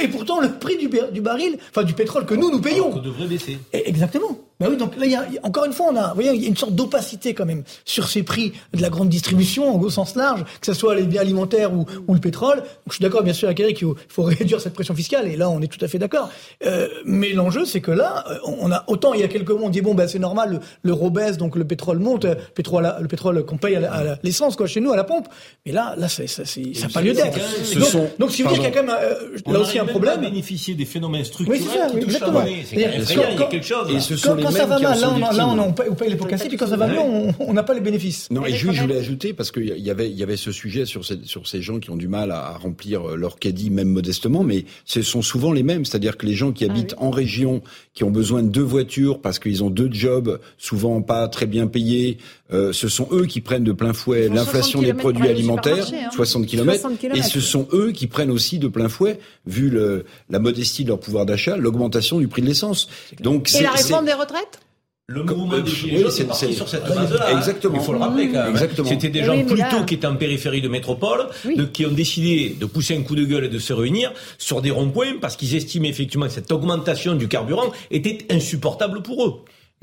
Et pourtant, le prix du, du, baril, enfin du pétrole que nous, nous payons. Alors devrait baisser. Exactement. Ben oui, donc là, il y a, encore une fois, on a, vous voyez, il y a une sorte d'opacité quand même sur ces prix de la grande distribution, au sens large, que ce soit les biens alimentaires ou, ou le pétrole. Donc, je suis d'accord, bien sûr, avec Eric, qu'il faut, faut, <laughs> réduire cette pression fiscale, et là, on est tout à fait d'accord. Euh, mais l'enjeu, c'est que là, euh, on a autant il y a quelques mois, on dit bon, ben c'est normal, l'euro baisse, donc le pétrole monte, le pétrole, le pétrole qu'on paye à l'essence, quoi, chez nous, à la pompe. Mais là, là, ça n'a pas lieu d'être. Donc, donc, si vous dites qu'il y a quand même euh, là aussi un problème. On bénéficier des phénomènes structurels oui, ça, qui touchent exactement. Quand il y a quelque chose. Et ce sont les quand ça va mal, là, on, là, on, on paye les pots cassés, puis quand ça va mieux, on n'a pas les bénéfices. Non, et juste, je voulais ajouter, parce qu'il y avait, il y avait ce sujet sur ces, sur ces gens qui ont du mal à, remplir leur caddie, même modestement, mais ce sont souvent les mêmes. C'est-à-dire que les gens qui habitent en région, qui ont besoin de deux voitures parce qu'ils ont deux jobs, souvent pas très bien payés, euh, ce sont eux qui prennent de plein fouet l'inflation des produits alimentaires, 60 km, et ce sont eux qui prennent aussi de plein fouet, vu le, la modestie de leur pouvoir d'achat, l'augmentation du prix de l'essence. Donc, et la réforme des retraites le mouvement des Gilets jaunes est sur cette base-là. Exactement. Il faut le rappeler quand même. Exactement. C'était des gens plutôt qui étaient en périphérie de métropole, de, qui ont décidé de pousser un coup de gueule et de se réunir sur des ronds-points parce qu'ils estimaient effectivement que cette augmentation du carburant était insupportable pour eux.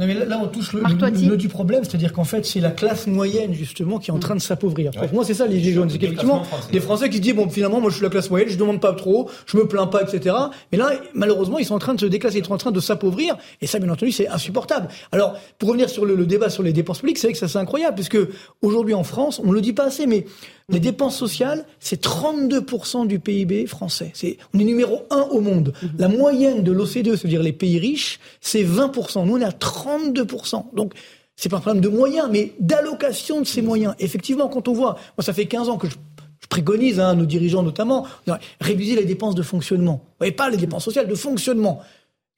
Non mais là, on touche le, nœud du problème, c'est-à-dire qu'en fait c'est la classe moyenne justement qui est en train de s'appauvrir. Pour moi c'est ça les gilets jaunes, c'est qu'effectivement des Français qui se disent bon finalement moi je suis la classe moyenne, je demande pas trop, je me plains pas, etc. Mais là malheureusement ils sont en train de se déclasser, ils sont en train de s'appauvrir et ça bien entendu c'est insupportable. Alors pour revenir sur le, le débat sur les dépenses publiques, c'est vrai que ça c'est incroyable puisque aujourd'hui en France on le dit pas assez mais les dépenses sociales, c'est 32% du PIB français. C'est, on est numéro 1 au monde. Mhm. La moyenne de l'OCDE, c'est-à-dire les pays riches, c'est 20%. Nous, on est à 32%. Donc, c'est pas un problème de moyens, mais d'allocation de ces moyens. Effectivement, quand on voit, moi, ça fait 15 ans que je, préconise, hein, nos dirigeants notamment, réduire les dépenses de fonctionnement. Vous voyez pas les dépenses sociales, de fonctionnement.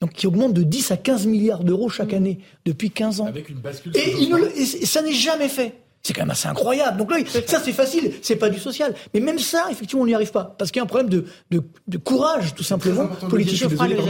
Donc, qui augmentent de 10 à 15 milliards d'euros chaque mhm. année depuis 15 ans. Avec une bascule. et ça n'est jamais fait. C'est quand même assez incroyable. Donc là, ça c'est facile, c'est pas du social. Mais même ça, effectivement, on n'y arrive pas. Parce qu'il y a un problème de, de, de courage, tout simplement, politique.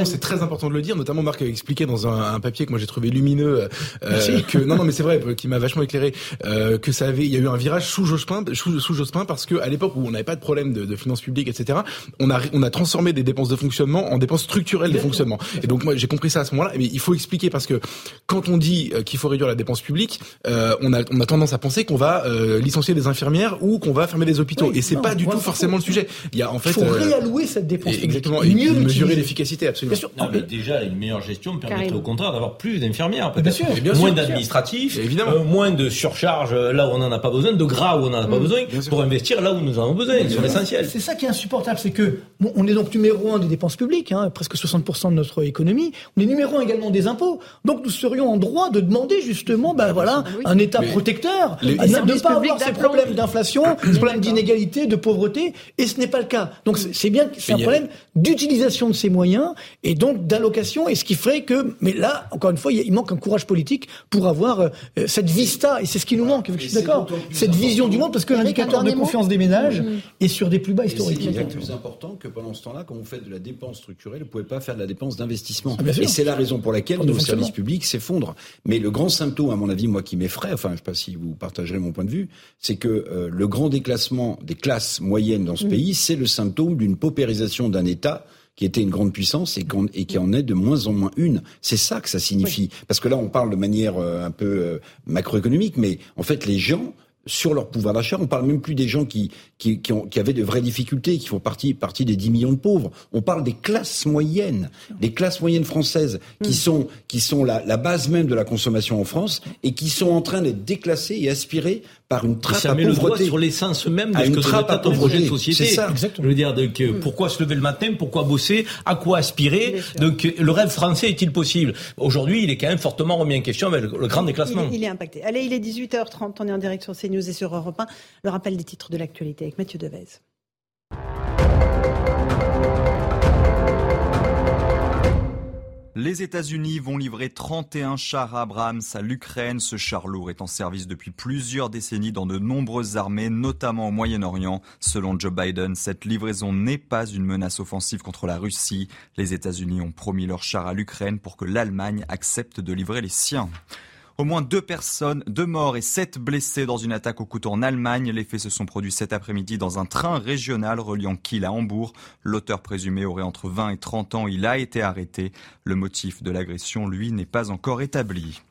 C'est très important de le dire. Notamment, Marc a expliqué dans un, un papier que moi j'ai trouvé lumineux, euh, que non, non, mais c'est vrai, qui m'a vachement éclairé, euh, que ça avait, il y a eu un virage sous Jospin, sous, sous Jospin, parce que à l'époque où on n'avait pas de problème de, de, finances publiques, etc., on a, on a transformé des dépenses de fonctionnement en dépenses structurelles de fonctionnement. Et donc moi j'ai compris ça à ce moment-là. Mais il faut expliquer parce que quand on dit euh, qu'il faut réduire la dépense publique, euh, on a, on a tendance à penser qu'on va euh, licencier des infirmières ou qu'on va fermer des hôpitaux. et c'est pas du tout forcément le sujet. Il y a en fait. Il faut euh, réallouer cette dépense. Exactement. Et mieux mesurer l'efficacité, absolument. Bien sûr. Non, mais déjà, une meilleure gestion permettrait au contraire d'avoir plus d'infirmières. Bien sûr. moins d'administratifs, euh, moins de surcharge là où on n'en a pas besoin, de gras où on n'en a pas mm. besoin, pour investir là où nous en avons besoin, sur l'essentiel. C'est ça qui est insupportable, c'est que bon, on est donc numéro un des dépenses publiques, hein, presque 60% de notre économie. On est numéro un également des impôts. Donc nous serions en droit de demander justement, ben voilà, un État protecteur, de pas avoir ces problèmes d'inflation, <coughs> ces problèmes d'inégalité, de pauvreté, et ce n'est pas le cas. Donc c'est bien, c'est un problème d'utilisation de ces moyens et donc d'allocation, et ce qui ferait que, mais là, encore une fois, il manque un courage politique pour avoir euh, cette vista, et c'est ce qui nous manque. Je suis d'accord. Cette vision du monde, parce que l'indicateur de confiance des ménages mm. est sur des plus bas historiques. C'est plus important que pendant ce temps-là, quand vous faites de la dépense structurelle, vous ne pouvez pas faire de la dépense d'investissement. Ah, et c'est la raison pour laquelle nos services publics s'effondrent. Mais le grand symptôme, à mon avis, moi qui m'effraie, enfin, je ne sais pas si vous partagerez mon point de vue, c'est que euh, le grand déclassement des classes moyennes dans ce mmh. pays, c'est le symptôme d'une paupérisation d'un État qui était une grande puissance et qui en est de moins en moins une. C'est ça que ça signifie. Parce que là, on parle de manière euh, un peu euh, macroéconomique, mais en fait, les gens sur leur pouvoir d'achat. On parle même plus des gens qui, qui, qui, ont, qui, avaient de vraies difficultés, qui font partie, partie des 10 millions de pauvres. On parle des classes moyennes, des classes moyennes françaises qui mm. sont, qui sont la, la, base même de la consommation en France et qui sont en train d'être déclassées et aspirées par une trappe ça met le doigt sur l'essence même de ce que un projet de société. C'est ça. Je veux dire, donc, mm. pourquoi se lever le matin, pourquoi bosser, à quoi aspirer Donc le rêve français est-il possible? Aujourd'hui, il est quand même fortement remis en question avec le, grand déclassement. Il, il, est impacté. Allez, il est 18h30, on est en direct sur CNews et sur Europe 1. Le rappel des titres de l'actualité avec Mathieu Devez. Les États-Unis vont livrer 31 chars Abrams à l'Ukraine. Ce char lourd est en service depuis plusieurs décennies dans de nombreuses armées, notamment au Moyen-Orient. Selon Joe Biden, cette livraison n'est pas une menace offensive contre la Russie. Les États-Unis ont promis leurs chars à l'Ukraine pour que l'Allemagne accepte de livrer les siens. Au moins deux personnes, deux morts et sept blessés dans une attaque au couteau en Allemagne. Les faits se sont produits cet après-midi dans un train régional reliant Kiel à Hambourg. L'auteur présumé aurait entre 20 et 30 ans. Il a été arrêté. Le motif de l'agression, lui, n'est pas encore établi.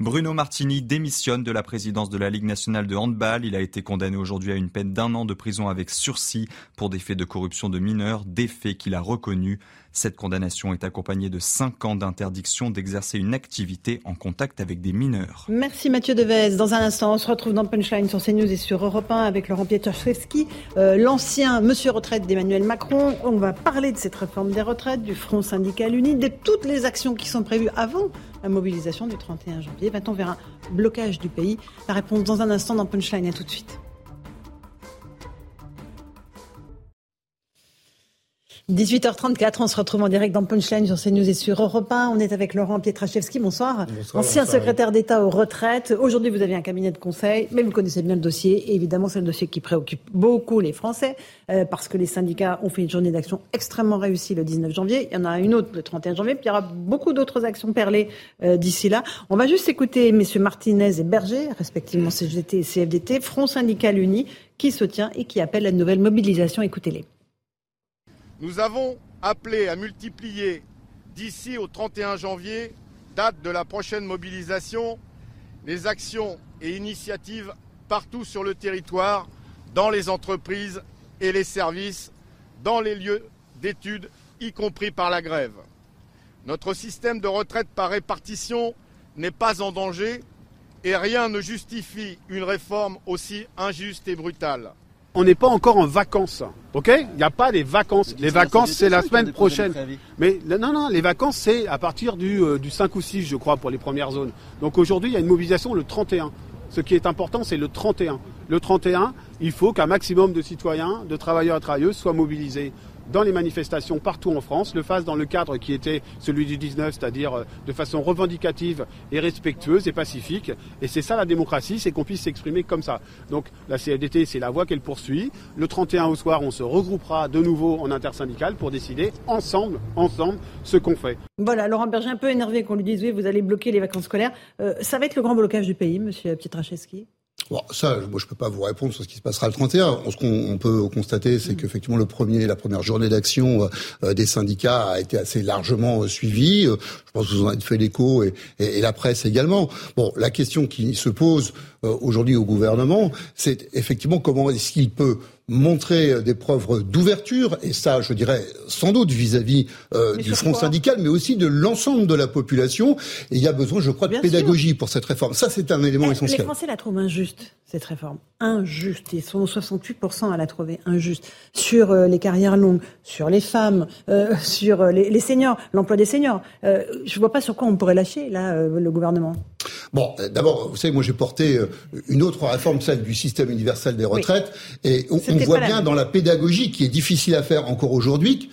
Bruno Martini démissionne de la présidence de la Ligue nationale de handball. Il a été condamné aujourd'hui à une peine d'un an de prison avec sursis pour des faits de corruption de mineurs, des faits qu'il a reconnus. Cette condamnation est accompagnée de 5 ans d'interdiction d'exercer une activité en contact avec des mineurs. Merci Mathieu Devez. Dans un instant, on se retrouve dans Punchline sur CNews et sur Europe 1 avec Laurent Pietraszewski, euh, l'ancien monsieur retraite d'Emmanuel Macron. On va parler de cette réforme des retraites, du Front syndical uni, de toutes les actions qui sont prévues avant la mobilisation du 31 janvier. Va-t-on vers un blocage du pays? La réponse dans un instant dans Punchline. À tout de suite. 18h34, on se retrouve en direct dans Punchline sur CNews et sur Europe 1. On est avec Laurent Pietraszewski, bonsoir. bonsoir Ancien secrétaire d'État aux retraites. Aujourd'hui, vous avez un cabinet de conseil, mais vous connaissez bien le dossier. Et évidemment, c'est le dossier qui préoccupe beaucoup les Français, euh, parce que les syndicats ont fait une journée d'action extrêmement réussie le 19 janvier. Il y en a une autre le 31 janvier, puis il y aura beaucoup d'autres actions perlées euh, d'ici là. On va juste écouter messieurs Martinez et Berger, respectivement CGT et CFDT, Front syndical uni, qui se tient et qui appelle à une nouvelle mobilisation. Écoutez-les. Nous avons appelé à multiplier d'ici au 31 janvier, date de la prochaine mobilisation, les actions et initiatives partout sur le territoire, dans les entreprises et les services, dans les lieux d'études, y compris par la grève. Notre système de retraite par répartition n'est pas en danger et rien ne justifie une réforme aussi injuste et brutale on n'est pas encore en vacances. OK? Il n'y a pas des vacances. Les vacances, c'est la semaine prochaine. Mais non, non, les vacances, c'est à partir du, euh, du 5 ou 6, je crois, pour les premières zones. Donc aujourd'hui, il y a une mobilisation le 31. Ce qui est important, c'est le 31. Le 31, il faut qu'un maximum de citoyens, de travailleurs et travailleuses soient mobilisés dans les manifestations partout en France, le fasse dans le cadre qui était celui du 19, c'est-à-dire euh, de façon revendicative et respectueuse et pacifique. Et c'est ça la démocratie, c'est qu'on puisse s'exprimer comme ça. Donc la CFDT, c'est la voie qu'elle poursuit. Le 31 au soir, on se regroupera de nouveau en intersyndicale pour décider ensemble, ensemble, ce qu'on fait. Voilà, Laurent Berger, un peu énervé qu'on lui dise oui, vous allez bloquer les vacances scolaires. Euh, ça va être le grand blocage du pays, monsieur Pietraszewski? Bon, ça, moi, je peux pas vous répondre sur ce qui se passera le 31. Ce qu'on peut constater, c'est mm. qu'effectivement, le premier, la première journée d'action euh, euh, des syndicats a été assez largement euh, suivie. je pense que vous en avez fait l'écho et, et, la presse également. Bon, la question qui se pose aujourd'hui au gouvernement, c'est effectivement comment est-ce qu'il peut montrer des preuves d'ouverture, et ça, je dirais, sans doute vis-à-vis euh, du front syndical, mais aussi de l'ensemble de la population. Et il y a besoin, je crois, de pédagogie pour cette réforme. Ça, c'est un élément essentiel. Les Français la trouvent injuste, cette réforme. Injuste. Ils sont 68% à la trouver injuste. Sur euh, les carrières longues, sur les femmes, euh, sur les, les, seniors, l'emploi des seniors. je vois pas sur quoi on pourrait lâcher, là, le gouvernement. Bon, d'abord, vous savez, moi j'ai porté une autre réforme, celle du système universel des retraites, et on, on voit bien dans la pédagogie qui est difficile à faire encore aujourd'hui.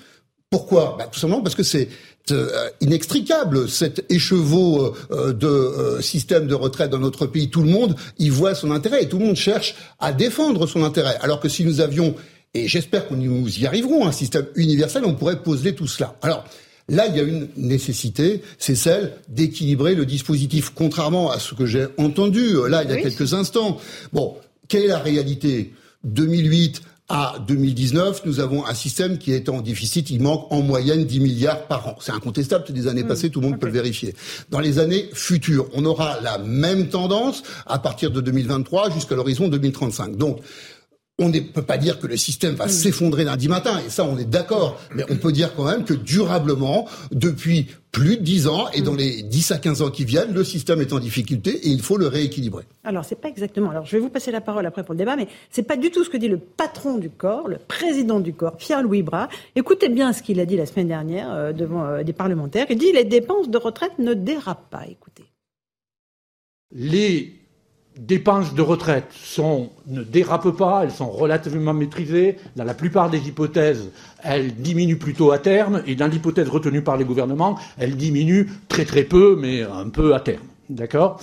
Pourquoi? Bah, Tout simplement parce que c'est euh, inextricable cet écheveau euh, de euh, système de retraite dans notre pays. Tout le monde y voit son intérêt et tout le monde cherche à défendre son intérêt. Alors que si nous avions, et j'espère qu'on nous y arriverons, un système universel, on pourrait poser tout cela. Alors, Là, il y a une nécessité, c'est celle d'équilibrer le dispositif, contrairement à ce que j'ai entendu là il y a quelques instants. Bon, quelle est la réalité? 2008, à 2019, nous avons un système qui est en déficit. Il manque en moyenne 10 milliards par an. C'est incontestable, c'est des années mmh. passées, tout le monde peut le vérifier. Dans les années futures, on aura la même tendance à partir de 2023 jusqu'à l'horizon 2035. Donc, on ne peut pas dire que le système va mm. s'effondrer lundi matin, et ça on est d'accord, mais on peut dire quand même que durablement, depuis plus de 10 ans, et dans mm. les 10 à 15 ans qui viennent, le système est en difficulté et il faut le rééquilibrer. Alors c'est pas exactement, alors je vais vous passer la parole après pour le débat, mais c'est pas du tout ce que dit le patron du corps, le président du corps, Pierre-Louis Bras. Écoutez bien ce qu'il a dit la semaine dernière euh, devant euh, des parlementaires, il dit les dépenses de retraite ne dérapent pas, écoutez. Les dépenses de retraite ne dérapent pas, elles sont relativement maîtrisées. Dans la plupart des hypothèses, elles diminuent plutôt à terme, et dans l'hypothèse retenue par les gouvernements, elles diminuent très très peu, mais un peu à terme. D'accord?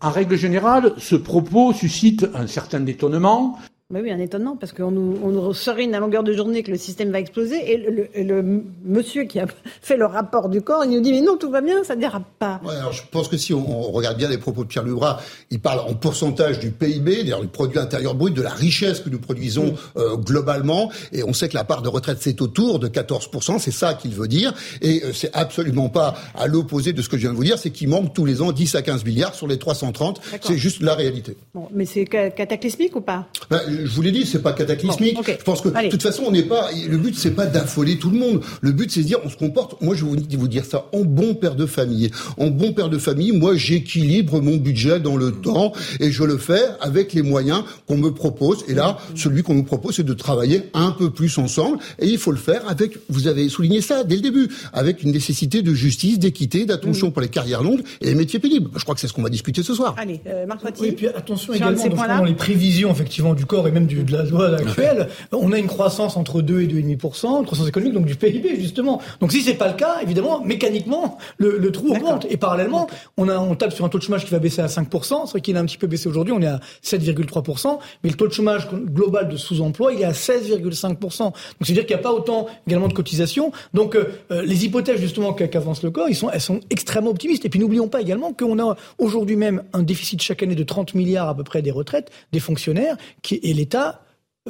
En règle générale, ce propos suscite un certain étonnement. Bah oui, un étonnement, parce qu'on nous, on nous serine à longueur de journée que le système va exploser, et le, monsieur qui a <laughs> fait le rapport du corps, il nous dit, mais non, tout va bien, ça ne dérape pas. Ouais, alors je pense que si on, regarde bien les propos de Pierre Lubras, il parle en pourcentage du PIB, d'ailleurs du produit intérieur brut, de la richesse que nous produisons euh, globalement, et on sait que la part de retraite, c'est autour de 14%, c'est ça qu'il veut dire, et euh, c'est absolument pas à l'opposé de ce que je viens de vous dire, c'est qu'il manque tous les ans 10 à 15 milliards sur les 330, c'est juste la réalité. Bon, mais c'est cataclysmique ou pas? Ben, je vous l'ai dit, c'est pas cataclysmique. Je pense que de toute façon, on n'est pas. Le but, c'est pas d'affoler tout le monde. Le but, c'est de dire, on se comporte. Moi, je vais vous, dire ça en bon père de famille. En bon père de famille, moi, j'équilibre mon budget dans le temps et je le fais avec les moyens qu'on me propose. Et là, celui qu'on nous propose, c'est de travailler un peu plus ensemble. Et il faut le faire avec. Vous avez souligné ça dès le début, avec une nécessité de justice, d'équité, d'attention mm. pour les carrières longues et les métiers pénibles. Je crois que c'est ce qu'on va discuter ce soir. Allez, euh, Marc Oui, et puis attention également dans les prévisions effectivement du corps et même du, de la loi actuelle, on a une croissance entre 2 et 2,5%, croissance économique, donc du PIB, justement. Donc si c'est pas le cas, évidemment, mécaniquement, le, trou augmente. Et parallèlement, on, a, on tape sur un taux de chômage qui va baisser à 5%. C'est vrai qu'il a un petit peu baissé aujourd'hui, on est à 7,3%. Mais le taux de chômage global de sous-emploi, il est à 16,5%. Donc c'est-à-dire qu'il n'y a pas autant également de cotisations. Donc euh, euh, les hypothèses, justement, qu'avance le corps, ils sont, elles sont extrêmement optimistes. Et puis n'oublions pas également qu'on a aujourd'hui même un déficit chaque année de 30 milliards à peu près des retraites, des fonctionnaires, qui, et l'État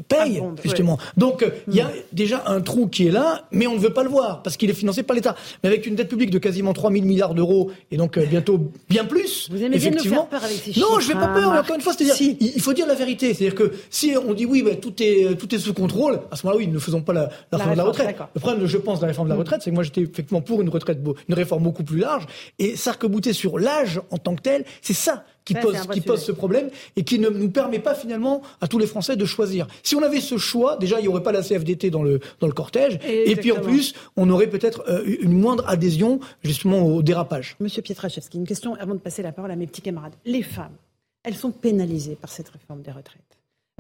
paye, ah, justement. Donc, il y a hmm. déjà un trou qui est là, mais on ne veut pas le voir, parce qu'il est financé par l'État. Mais avec une dette publique de quasiment 3 000 milliards d'euros, et donc euh, bientôt bien plus, Vous aimez effectivement. Bien nous faire peur avec ces non, je vais pas peur, encore une fois, c'est-à-dire, si. il faut dire la vérité. C'est-à-dire que si on dit oui, ben, tout, est, tout est sous contrôle, à ce moment-là, oui, ne faisons pas la, la, réforme de la retraite. Le problème, je pense, de la réforme de la hmm. retraite, c'est que moi, j'étais effectivement pour une retraite, une réforme beaucoup plus large, et s'arc-bouter sur l'âge en tant que tel, c'est ça qui pose, qui pose ce problème et qui ne nous permet pas finalement à tous les Français de choisir. Si on avait ce choix, déjà il n'y aurait pas la CFDT dans le, dans le cortège et, puis en plus on aurait peut-être euh, une moindre adhésion justement au dérapage. Monsieur Pietraszewski, une question avant de passer la parole à mes petits camarades. Les femmes, elles sont pénalisées par cette réforme des retraites.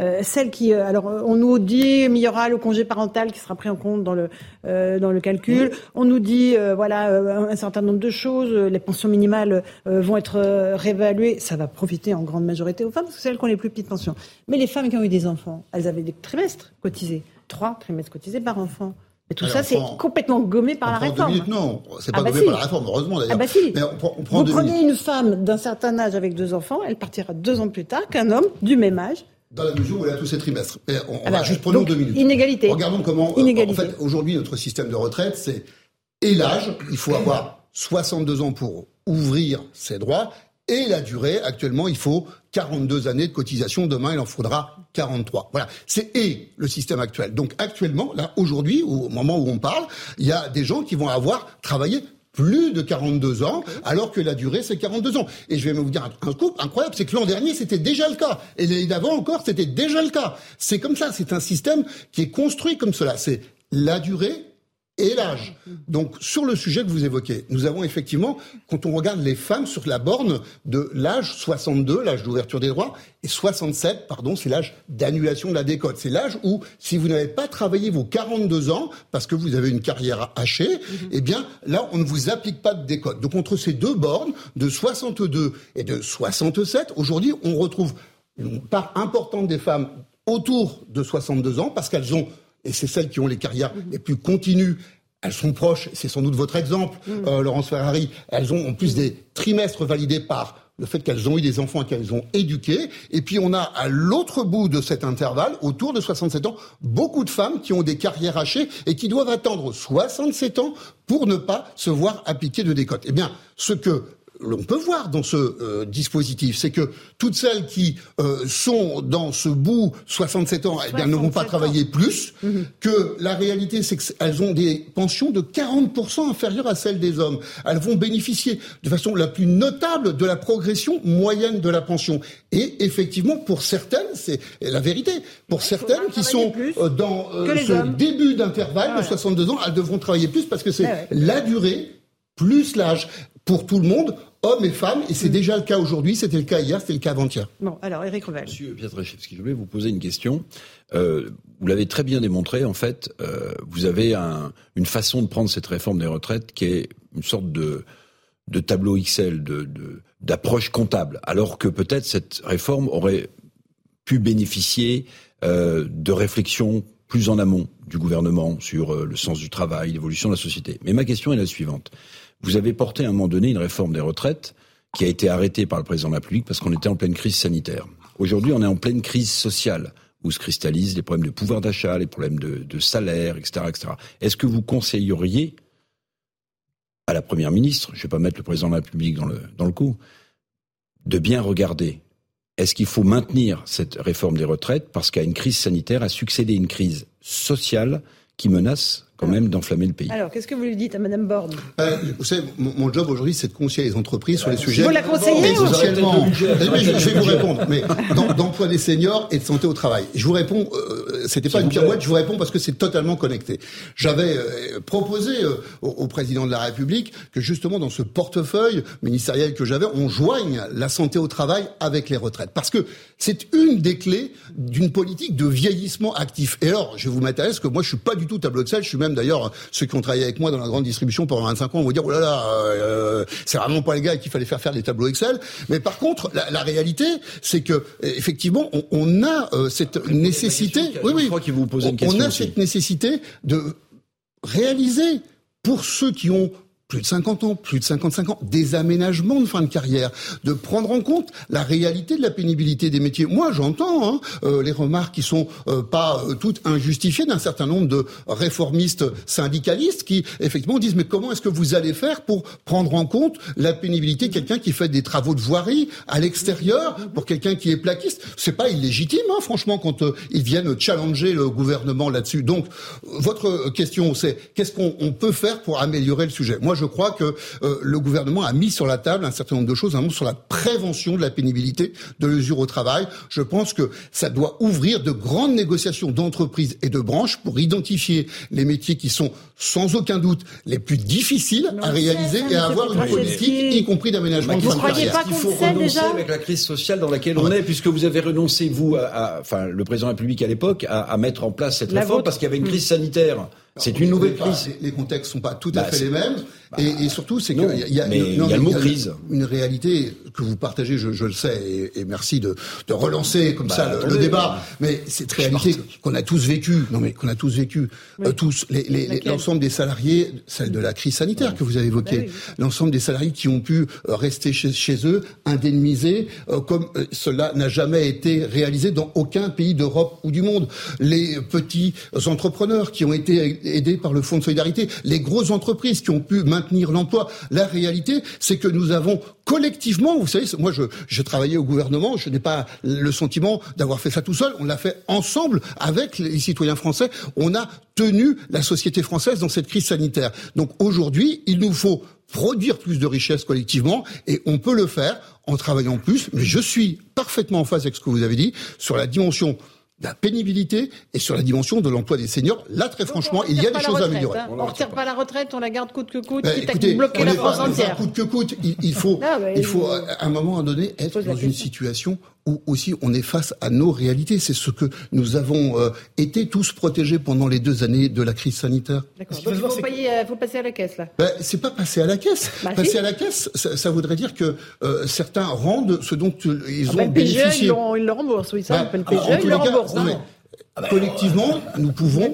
Euh, celle qui, euh, alors, on nous dit il y aura le congé parental qui sera pris en compte dans le euh, dans le calcul. On nous dit voilà un certain nombre de choses. Les pensions minimales vont être réévaluées. Ça va profiter en grande majorité aux femmes parce que c'est elles qui ont les plus petites pensions. Mais les femmes qui ont eu des enfants, elles avaient des trimestres cotisés, trois trimestres cotisés par enfant. Et tout ça, c'est complètement gommé par la réforme. Minutes, non, c'est pas ah bah gommé par la réforme, heureusement d'ailleurs. Ah bah si. Mais on, prend Vous prenez une femme d'un certain âge avec deux enfants, elle partira deux ans plus tard qu'un homme du même âge dans la mesure où elle a tous ses trimestres. on, ah va bah, juste prenons deux minutes. Inégalité. Regardons comment. Euh, en fait, aujourd'hui, notre système de retraite, c'est et l'âge. Il faut avoir 62 ans pour ouvrir ses droits. Et la durée, actuellement, il faut 42 années de cotisation. Demain, il en faudra 43. Voilà. C'est et le système actuel. Donc, actuellement, là, aujourd'hui, au moment où on parle, il y a des gens qui vont avoir travaillé plus de 42 ans, alors que la durée, c'est 42 ans. Et je vais vous dire un coup incroyable, c'est que l'an dernier, c'était déjà le cas. Et l'année d'avant encore, c'était déjà le cas. C'est comme ça, c'est un système qui est construit comme cela. C'est la durée et l'âge. Donc, sur le sujet que vous évoquez, nous avons effectivement, quand on regarde les femmes sur la borne de l'âge 62, l'âge d'ouverture des droits, et 67, pardon, c'est l'âge d'annulation de la décote. C'est l'âge où, si vous n'avez pas travaillé vos 42 ans, parce que vous avez une carrière hachée, mhm. eh bien, là, on ne vous applique pas de décote. Donc, entre ces deux bornes, de 62 et de 67, aujourd'hui, on retrouve une part importante des femmes autour de 62 ans, parce qu'elles ont et c'est celles qui ont les carrières les plus continues. Elles sont proches, c'est sans doute votre exemple, mm. euh, Laurence Ferrari. Elles ont en plus des trimestres validés par le fait qu'elles ont eu des enfants et qu'elles ont éduqué. Et puis on a à l'autre bout de cet intervalle, autour de 67 ans, beaucoup de femmes qui ont des carrières hachées et qui doivent attendre 67 ans pour ne pas se voir appliquer de décote. Eh bien, ce que l'on peut voir dans ce euh, dispositif, c'est que toutes celles qui euh, sont dans ce bout 67 ans, eh bien, ne vont pas travailler plus, mhm. que la réalité, c'est qu'elles ont des pensions de 40% inférieures à celles des hommes. Elles vont bénéficier de façon la plus notable de la progression moyenne de la pension. Et effectivement, pour certaines, c'est la vérité, pour certaines qui sont euh, dans ce début d'intervalle de 62 ans, elles devront travailler plus parce que c'est eh la durée plus l'âge pour tout le monde hommes et femmes, et c'est mm. déjà le cas aujourd'hui, c'était le cas hier, c'était le cas avant-hier. Bon, alors Eric Revel. Monsieur Pietraszewski, je voulais vous poser une question. Euh, vous l'avez très bien démontré, en fait, euh, vous avez un, une façon de prendre cette réforme des retraites qui est une sorte de, de tableau Excel, de, d'approche comptable, alors que peut-être cette réforme aurait pu bénéficier euh, de réflexions plus en amont du gouvernement sur euh, le sens du travail, l'évolution de la société. Mais ma question est la suivante. Vous avez porté à un moment donné une réforme des retraites qui a été arrêtée par le président de la République parce qu'on était en pleine crise sanitaire. Aujourd'hui, on est en pleine crise sociale où se cristallisent les problèmes de pouvoir d'achat, les problèmes de, salaire, etc., etc. Est-ce que vous conseilleriez à la première ministre, je ne vais pas mettre le président de la République dans le, dans le coup, de bien regarder est-ce qu'il faut maintenir cette réforme des retraites parce qu'à une crise sanitaire a succédé une crise sociale qui menace quand même d'enflammer le pays. Alors, qu'est-ce que vous lui dites à Mme Borne? Euh, Vous savez, mon, job aujourd'hui, c'est de conseiller les entreprises sur les sujets. Vous la conseillez Essentiellement. je, vais vous répondre. Mais d'emploi des seniors et de santé au travail. Je vous réponds. Euh, c'était pas une pirouette. Je vous réponds parce que c'est totalement connecté. J'avais euh, proposé euh, au, au, président de la République que justement dans ce portefeuille ministériel que j'avais, on joigne la santé au travail avec les retraites, parce que c'est une des clés d'une politique de vieillissement actif. Et alors, je vous l'aise que moi, je suis pas du tout tableau de sel. Je suis même d'ailleurs ceux qui ont travaillé avec moi dans la grande distribution pendant 25 ans vont dire oh là là, euh, c'est vraiment pas les gars qu'il fallait faire faire des tableaux Excel. Mais par contre, la, réalité, c'est que effectivement, on, a euh, cette nécessité. Oui, oui. Je crois qu'il vous pose une question. On a cette nécessité de réaliser pour ceux qui ont plus de 50 ans, plus de 55 ans, des aménagements de fin de carrière, de prendre en compte la réalité de la pénibilité des métiers. Moi, j'entends hein, euh, les remarques qui sont euh, pas euh, toutes injustifiées d'un certain nombre de réformistes syndicalistes qui, effectivement, disent mais comment est-ce que vous allez faire pour prendre en compte la pénibilité quelqu'un qui fait des travaux de voirie à l'extérieur, pour quelqu'un qui est plaquiste? C'est pas illégitime, hein, franchement, quand ils viennent challenger le gouvernement là-dessus. Donc, votre question, c'est qu'est-ce qu'on peut faire pour améliorer le sujet? Je crois que euh, le gouvernement a mis sur la table un certain nombre de choses, notamment sur la prévention de la pénibilité, de l'usure au travail. Je pense que ça doit ouvrir de grandes négociations d'entreprises et de branches pour identifier les métiers qui sont sans aucun doute les plus difficiles à réaliser et à avoir une politique, y compris d'aménagement de fin de carrière. Il faut renoncer avec la crise sociale dans laquelle on est, puisque vous avez renoncé, vous, à, enfin, le président de la République à l'époque, à, à, mettre en place cette réforme parce qu'il y avait une crise sanitaire. C'est une nouvelle crise. les, contextes sont pas tout à bah, fait les mêmes. Bah, et, surtout, c'est qu'il y a, une, crise. une réalité que vous partagez, je, je le sais, et, merci de, de, relancer comme bah, ça le, débat. Mais cette réalité qu'on a tous vécu, non mais qu'on a tous vécu, euh, tous, l'ensemble des salariés, celle de la crise sanitaire que vous avez évoquée, l'ensemble des salariés qui ont pu euh, rester chez, chez eux, indemnisés, euh, comme cela n'a jamais été réalisé dans aucun pays d'Europe ou du monde. Les petits entrepreneurs qui ont été aidés par le Fonds de solidarité, les grosses entreprises qui ont pu maintenir l'emploi. La réalité, c'est que nous avons collectivement, vous savez, moi je, je travaillais au gouvernement, je n'ai pas le sentiment d'avoir fait ça tout seul, on l'a fait ensemble avec les citoyens français, on a tenu la société française dans cette crise sanitaire. Donc aujourd'hui, il nous faut produire plus de richesses collectivement et on peut le faire en travaillant plus, mais je suis parfaitement en phase avec ce que vous avez dit sur la dimension la pénibilité et sur la dimension de l'emploi des seniors. Là, très franchement, il y a des choses à améliorer. Hein. On ne retire pas la retraite, on la garde coûte que coûte, bah, écoutez, bloquer la France entière. Coûte que coûte, il, faut, bah, il faut à un moment donné être dans une situation où aussi on est face à nos réalités. C'est ce que nous avons euh, été tous protégés pendant les deux années de la crise sanitaire. D'accord. Il faut, euh, faut, passer à la caisse là. Ben, c'est pas passer à la caisse. Bah, passer à la caisse, ça, voudrait dire que euh, certains rendent ce dont ils ah, ont ben, bénéficié. ils, le remboursent, oui, ça. Ben, le PGE, ils le remboursent. collectivement, nous pouvons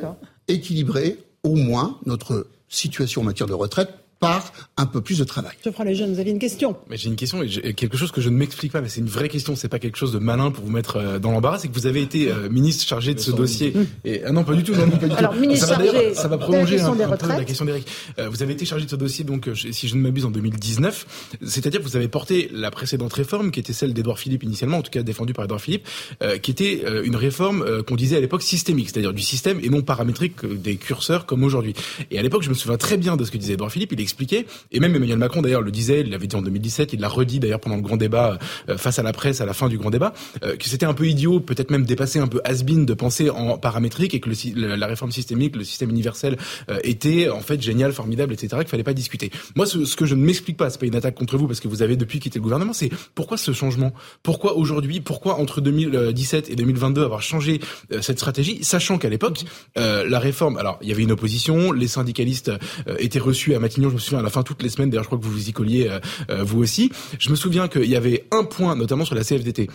équilibrer au moins notre situation en matière de retraite par un peu plus de travail. Je prends les jeunes, vous avez une question Mais j'ai une question et quelque chose que je ne m'explique pas, mais c'est une vraie question, c'est pas quelque chose de malin pour vous mettre euh, dans l'embarras, c'est que vous avez été euh, ministre chargé de ce dossier. Et ah non, pas du tout, non, pas du Alors, ministre ça va, chargé ça va prolonger de la question un, des un peu retraites. la question d'Éric. Euh, vous avez été chargé de ce dossier, donc si je ne m'abuse, en 2019. C'est-à-dire que vous avez porté la précédente réforme, qui était celle d'Edouard Philippe initialement, en tout cas défendue par Edouard Philippe, euh, qui était euh, une réforme euh, qu'on disait à l'époque systémique, c'est-à-dire du système et non paramétrique des curseurs comme aujourd'hui. Et à l'époque, je me souviens très bien de ce que disait Edouard Philippe. Il expliquait, et même Emmanuel Macron d'ailleurs le disait, il l'avait dit en 2017, il l'a redit d'ailleurs pendant le grand débat euh, face à la presse à la fin du grand débat, euh, que c'était un peu idiot, peut-être même dépassé un peu has-been de penser en paramétrique et que le, la réforme systémique, le système universel euh, était en fait génial, formidable, etc. Qu'il fallait pas discuter. Moi, ce, ce que je ne m'explique pas, c'est pas une attaque contre vous parce que vous avez depuis quitté le gouvernement, c'est pourquoi ce changement? Pourquoi aujourd'hui Pourquoi entre 2017 et 2022 avoir changé euh, cette stratégie, sachant qu'à l'époque euh, la réforme, alors il y avait une opposition, les syndicalistes euh, étaient reçus à Matignon, me souviens à la fin toutes les semaines. D'ailleurs, je crois que vous vous y colliez euh, euh, vous aussi. Je me souviens qu'il y avait un point, notamment sur la CFDT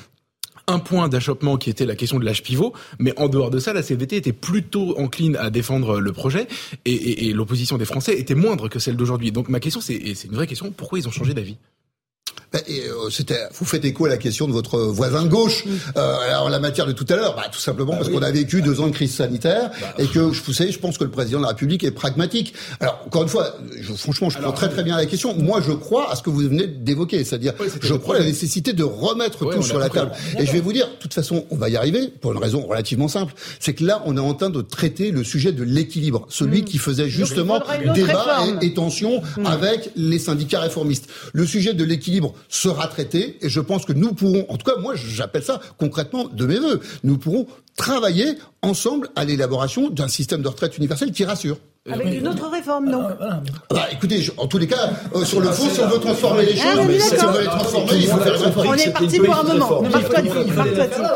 un point d'achoppement qui était la question de l'âge pivot, mais en dehors de ça, la CFDT était plutôt encline à défendre le projet et, et- et l'opposition des Français était moindre que celle d'aujourd'hui. Donc ma question, c'est une vraie question, pourquoi ils ont changé d'avis? Ben, et, euh, c'était, vous faites écho à la question de votre voisin de gauche. Euh, alors la matière de tout à l'heure, bah, tout simplement parce qu'on a vécu deux ans de crise sanitaire et que vous savez, je pense que le président de la République est pragmatique. Alors encore une fois, je, franchement, je prends très très bien la question. Moi, je crois à ce que vous venez d'évoquer, c'est-à-dire, je crois à la nécessité de remettre tout sur la compris. table. Et je vais vous dire, de toute façon, on va y arriver pour une raison relativement simple, c'est que là, on est en train de traiter le sujet de l'équilibre, celui qui faisait justement débat et, et tension avec les syndicats réformistes. Le sujet de l'équilibre sera traité et je pense que nous pourrons, en tout cas moi j'appelle ça concrètement de mes voeux, nous pourrons travailler ensemble à l'élaboration d'un système de retraite universel qui rassure. Avec une autre réforme, non Bah, écoutez, je- en tous les cas, euh, sur le fond, si on veut transformer les Ah, choses, on est si on veut les transformer, il faut faire une réforme. On est parti pour un moment.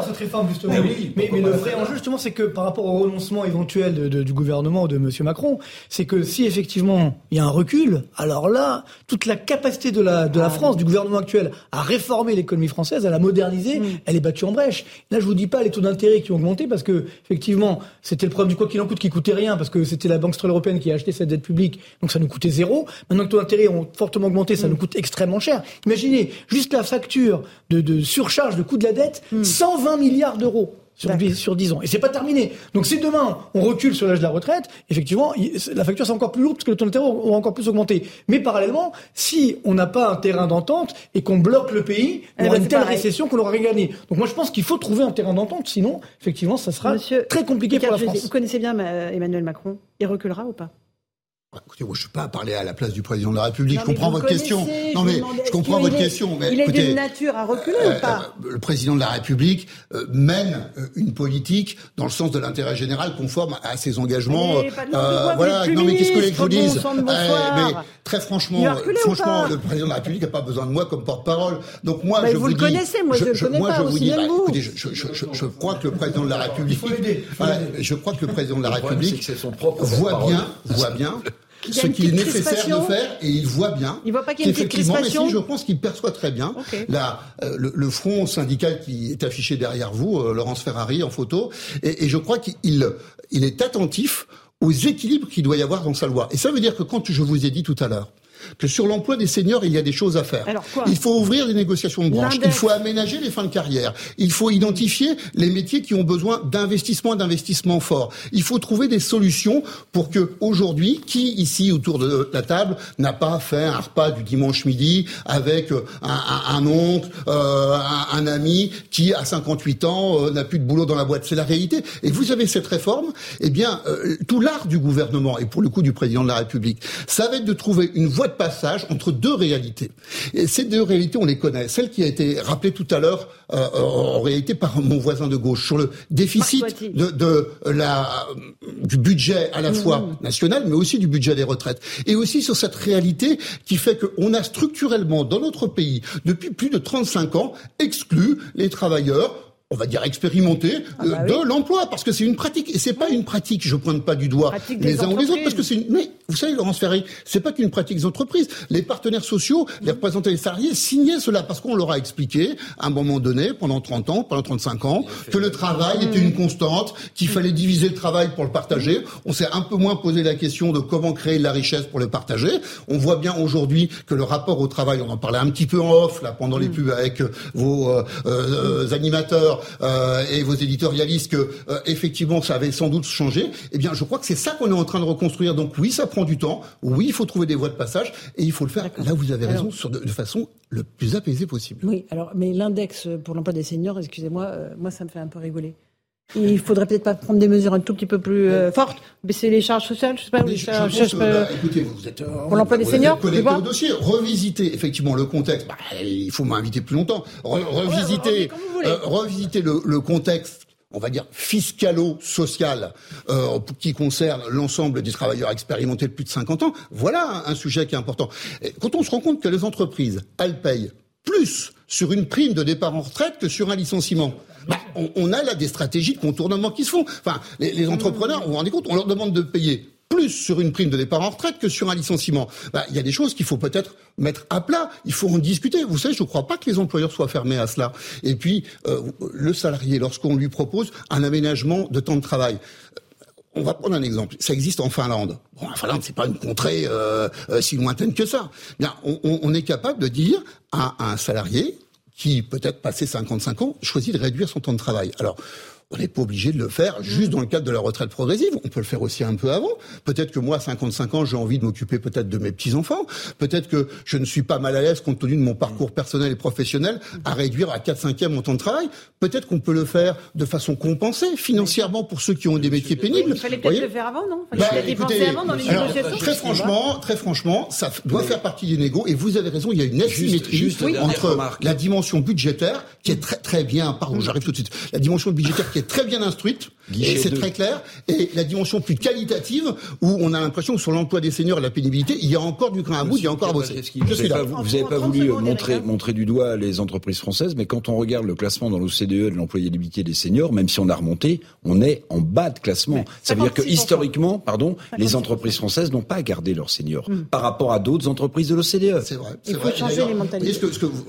Cette réforme, justement. mais, mais le vrai enjeu, justement, c'est que par rapport au renoncement éventuel de- de- du gouvernement de M. Macron, c'est que si effectivement il y a un recul, alors là, toute la capacité de la, de la France, du gouvernement actuel, à réformer l'économie française, à la moderniser, elle est battue en brèche. Là, je vous dis pas les taux d'intérêt qui ont augmenté parce que, effectivement, c'était le problème du quoi qu'il en coûte qui coûtait rien parce que c'était la Banque centrale européenne qui a acheté cette dette publique, donc ça nous coûtait zéro. Maintenant que les taux d'intérêt ont fortement augmenté, ça nous coûte extrêmement cher. Imaginez, juste la facture de, de surcharge de coût de la dette, 120 milliards d'euros. Sur, dix- sur 10 ans. Et c'est pas terminé. Donc si demain on recule sur l'âge de la retraite, effectivement, la facture c'est encore plus lourde parce que le taux d'intérêt aura encore plus augmenté. Mais parallèlement, si on n'a pas un terrain d'entente et qu'on bloque le pays, Eh on aura ben, une telle pareil. récession qu'on aura gagné. Donc moi je pense qu'il faut trouver un terrain d'entente, sinon effectivement ça sera Monsieur très compliqué pour la France. Vous connaissez bien euh, Emmanuel Macron. Il reculera ou pas? Écoutez, moi, je ne suis pas à parler à la place du président de la République. Non, je comprends votre question. je Non, mais je comprends votre est- question. Mais il est d'une nature à reculer euh, ou pas euh, le président de la République euh, mène euh, une politique dans le sens de l'intérêt général conforme à ses engagements. Mais voilà. Non, mais qu'est-ce que je vous dise Eh. Mais très franchement, franchement, le président de la République n'a pas besoin de moi comme porte-parole. Donc moi, Bah, je vous vous le dis, connaissez, moi, je le connais moi, pas, je vous dis, bah, écoutez, je, je, je, je- je crois que le président de la République, je crois que le président de la République voit bien, voit bien ce qu'il est nécessaire crispation de faire et il voit bien. Il voit pas qu'il y a une petite qu'effectivement, mais crispation si, je pense qu'il perçoit très bien la, euh, le, le front syndical qui est affiché derrière vous, euh, Laurence Ferrari en photo, et, et je crois qu'il il est attentif aux équilibres qu'il doit y avoir dans sa loi. Et ça veut dire que quand je vous ai dit tout à l'heure que sur l'emploi des seniors, il y a des choses à faire. Alors quoi il faut ouvrir les négociations de branche. Il faut aménager les fins de carrière. Il faut identifier les métiers qui ont besoin d'investissement, d'investissement fort. Il faut trouver des solutions pour que aujourd'hui, qui ici autour de la table n'a pas fait un repas du dimanche midi avec euh, un, un- un oncle, euh, un, un ami qui à 58 ans euh, n'a plus de boulot dans la boîte. C'est la réalité. Et vous avez cette réforme, eh bien, euh, tout l'art du gouvernement et pour le coup du président de la République, ça va être de trouver une voie de passage entre deux réalités. Et ces deux réalités, on les connaît. Celle qui a été rappelée tout à l'heure, euh, en réalité par mon voisin de gauche, sur le déficit de, de la, du budget à la fois national, mais aussi du budget des retraites. Et aussi sur cette réalité qui fait qu'on a structurellement dans notre pays, depuis plus de 35 ans, exclu les travailleurs on va dire expérimentée ah bah de l'emploi, parce que c'est une pratique et c'est pas une pratique. Je pointe pas du doigt les uns ou les autres, parce que c'est une... mais vous savez, Laurence Ferré, c'est pas qu'une pratique des entreprises. Les partenaires sociaux, les représentants des salariés signaient cela parce qu'on leur a expliqué à un moment donné, pendant 30 ans, pendant 35 ans, que le travail était une constante, qu'il fallait diviser le travail pour le partager. On s'est un peu moins posé la question de comment créer de la richesse pour le partager. On voit bien aujourd'hui que le rapport au travail, on en parlait un petit peu en off là pendant les pubs avec vos euh, euh, animateurs euh, et vos éditorialistes, que effectivement ça avait sans doute changé. Eh bien, je crois que c'est ça qu'on est en train de reconstruire. Donc oui, ça prend du temps. Oui, il faut trouver des voies de passage et il faut le faire. Là, vous avez raison, sur de, de façon le plus apaisée possible. Oui, alors mais l'index pour l'emploi des seniors, excusez-moi, moi ça me fait un peu rigoler. Il faudrait peut-être pas prendre des mesures un tout petit peu plus euh, fortes, baisser les charges sociales, je sais pas. Bah, écoutez, vous êtes euh, pour l'emploi des seniors. Vous au dossier, revisiter effectivement le contexte. Bah, il faut m'inviter plus longtemps. revisiter, euh, revisiter le, le, contexte. On va dire fiscalo-social euh, qui concerne l'ensemble des travailleurs expérimentés de plus de 50 ans. Voilà un, un sujet qui est important. Et quand on se rend compte que les entreprises, elles payent plus sur une prime de départ en retraite que sur un licenciement. Bah, on, a là des stratégies de contournement qui se font. Les, entrepreneurs, vous vous rendez compte, on leur demande de payer plus sur une prime de départ en retraite que sur un licenciement. Bah, il y a des choses qu'il faut peut-être mettre à plat. Il faut en discuter. Vous savez, je ne crois pas que les employeurs soient fermés à cela. Et puis, euh, le salarié, lorsqu'on lui propose un aménagement de temps de travail, on va prendre un exemple. Ça existe en Finlande. Bon, la Finlande, c'est pas une contrée euh, euh, si lointaine que ça. On, est capable de dire à un salarié qui, peut-être passé 55 ans, choisit de réduire son temps de travail. Alors, on n'est pas obligé de le faire juste dans le cadre de la retraite progressive. On peut le faire aussi un peu avant. Peut-être que moi, à 55 ans, j'ai envie de m'occuper peut-être de mes petits-enfants. Peut-être que je ne suis pas mal à l'aise, compte tenu de mon parcours personnel et professionnel, à réduire à 4 5 mon temps de travail. Peut-être qu'on peut le faire de façon compensée, financièrement, pour ceux qui ont des métiers pénibles. Il fallait peut-être le faire avant, non? Il fallait bah, dépenser avant dans les négociations. Très franchement, très franchement, ça doit faire partie des négos. Et vous avez raison, il y a une asymétrie entre la dimension budgétaire, qui est très très bien, pardon, j'arrive tout de suite, la dimension budgétaire qui est très bien instruite, et c'est très clair, et la dimension plus qualitative, où on a l'impression que sur l'emploi des seniors et la pénibilité, il y a encore du grain à bout, il y a encore à bosser. Je suis là. Vous n'avez pas voulu montrer, montrer du doigt les entreprises françaises, mais quand on regarde le classement dans l'OCDE de l'employabilité des seniors, même si on a remonté, on est en bas de classement. ça veut dire que historiquement, pardon, les entreprises françaises n'ont pas gardé leurs seniors hmm. par rapport à d'autres entreprises de l'OCDE. C'est vrai. Il faut changer les mentalités.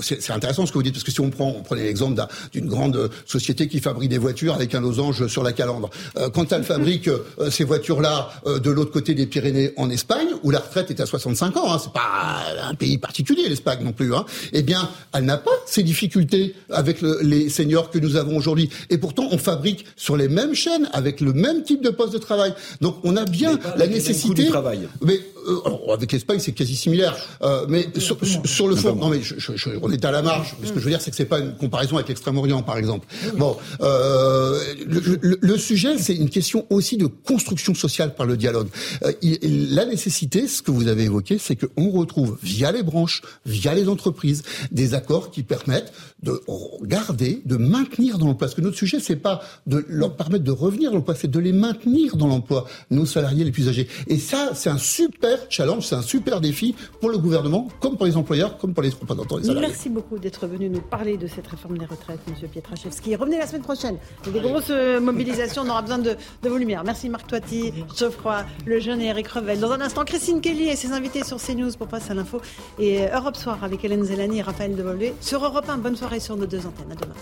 C'est intéressant ce que vous dites, parce que si on prend, on prenait l'exemple d'une grande société qui fabrique des voitures avec un losange sur la calandre. Euh, quand elle fabrique euh, ces voitures-là euh, de l'autre côté des Pyrénées en Espagne, où la retraite est à 65 ans, hein, c'est pas un pays particulier l'Espagne non plus, hein, eh bien, elle n'a pas ces difficultés avec les seniors que nous avons aujourd'hui. Et pourtant, on fabrique sur les mêmes chaînes, avec le même type de poste de travail. Donc, on a bien la nécessité. Du travail. Mais euh, avec l'Espagne, c'est quasi similaire. Euh, mais sur, sur, le fond, non mais je, je, on est à la marge. Ce que je veux dire, c'est que c'est pas une comparaison avec l'Extrême-Orient, par exemple. Bon, euh, le, le, sujet, c'est une question aussi de construction sociale par le dialogue. Euh, la nécessité, ce que vous avez évoqué, c'est qu'on retrouve via les branches, via les entreprises, des accords qui permettent de garder, de maintenir dans l'emploi. Parce que notre sujet, c'est pas de leur permettre de revenir dans l'emploi, c'est de les maintenir dans l'emploi, nos salariés les plus âgés. Et ça, c'est un super challenge, c'est un super défi pour le gouvernement, comme pour les employeurs, comme pour les représentants des salariés. Merci beaucoup d'être venu nous parler de cette réforme des retraites, Monsieur Pietraszewski. Revenez la semaine prochaine. Des grosses euh, mobilisations, on aura besoin de, vos lumières. Merci Marc Toiti, Geoffroy, le jeune et Eric Revel. Dans un instant, Christine Kelly et ses invités sur CNews pour passer à l'info. Et euh, Europe Soir avec Hélène Zelani et Raphaël Devolvé sur Europe 1. Bonne soirée sur nos deux antennes. À demain.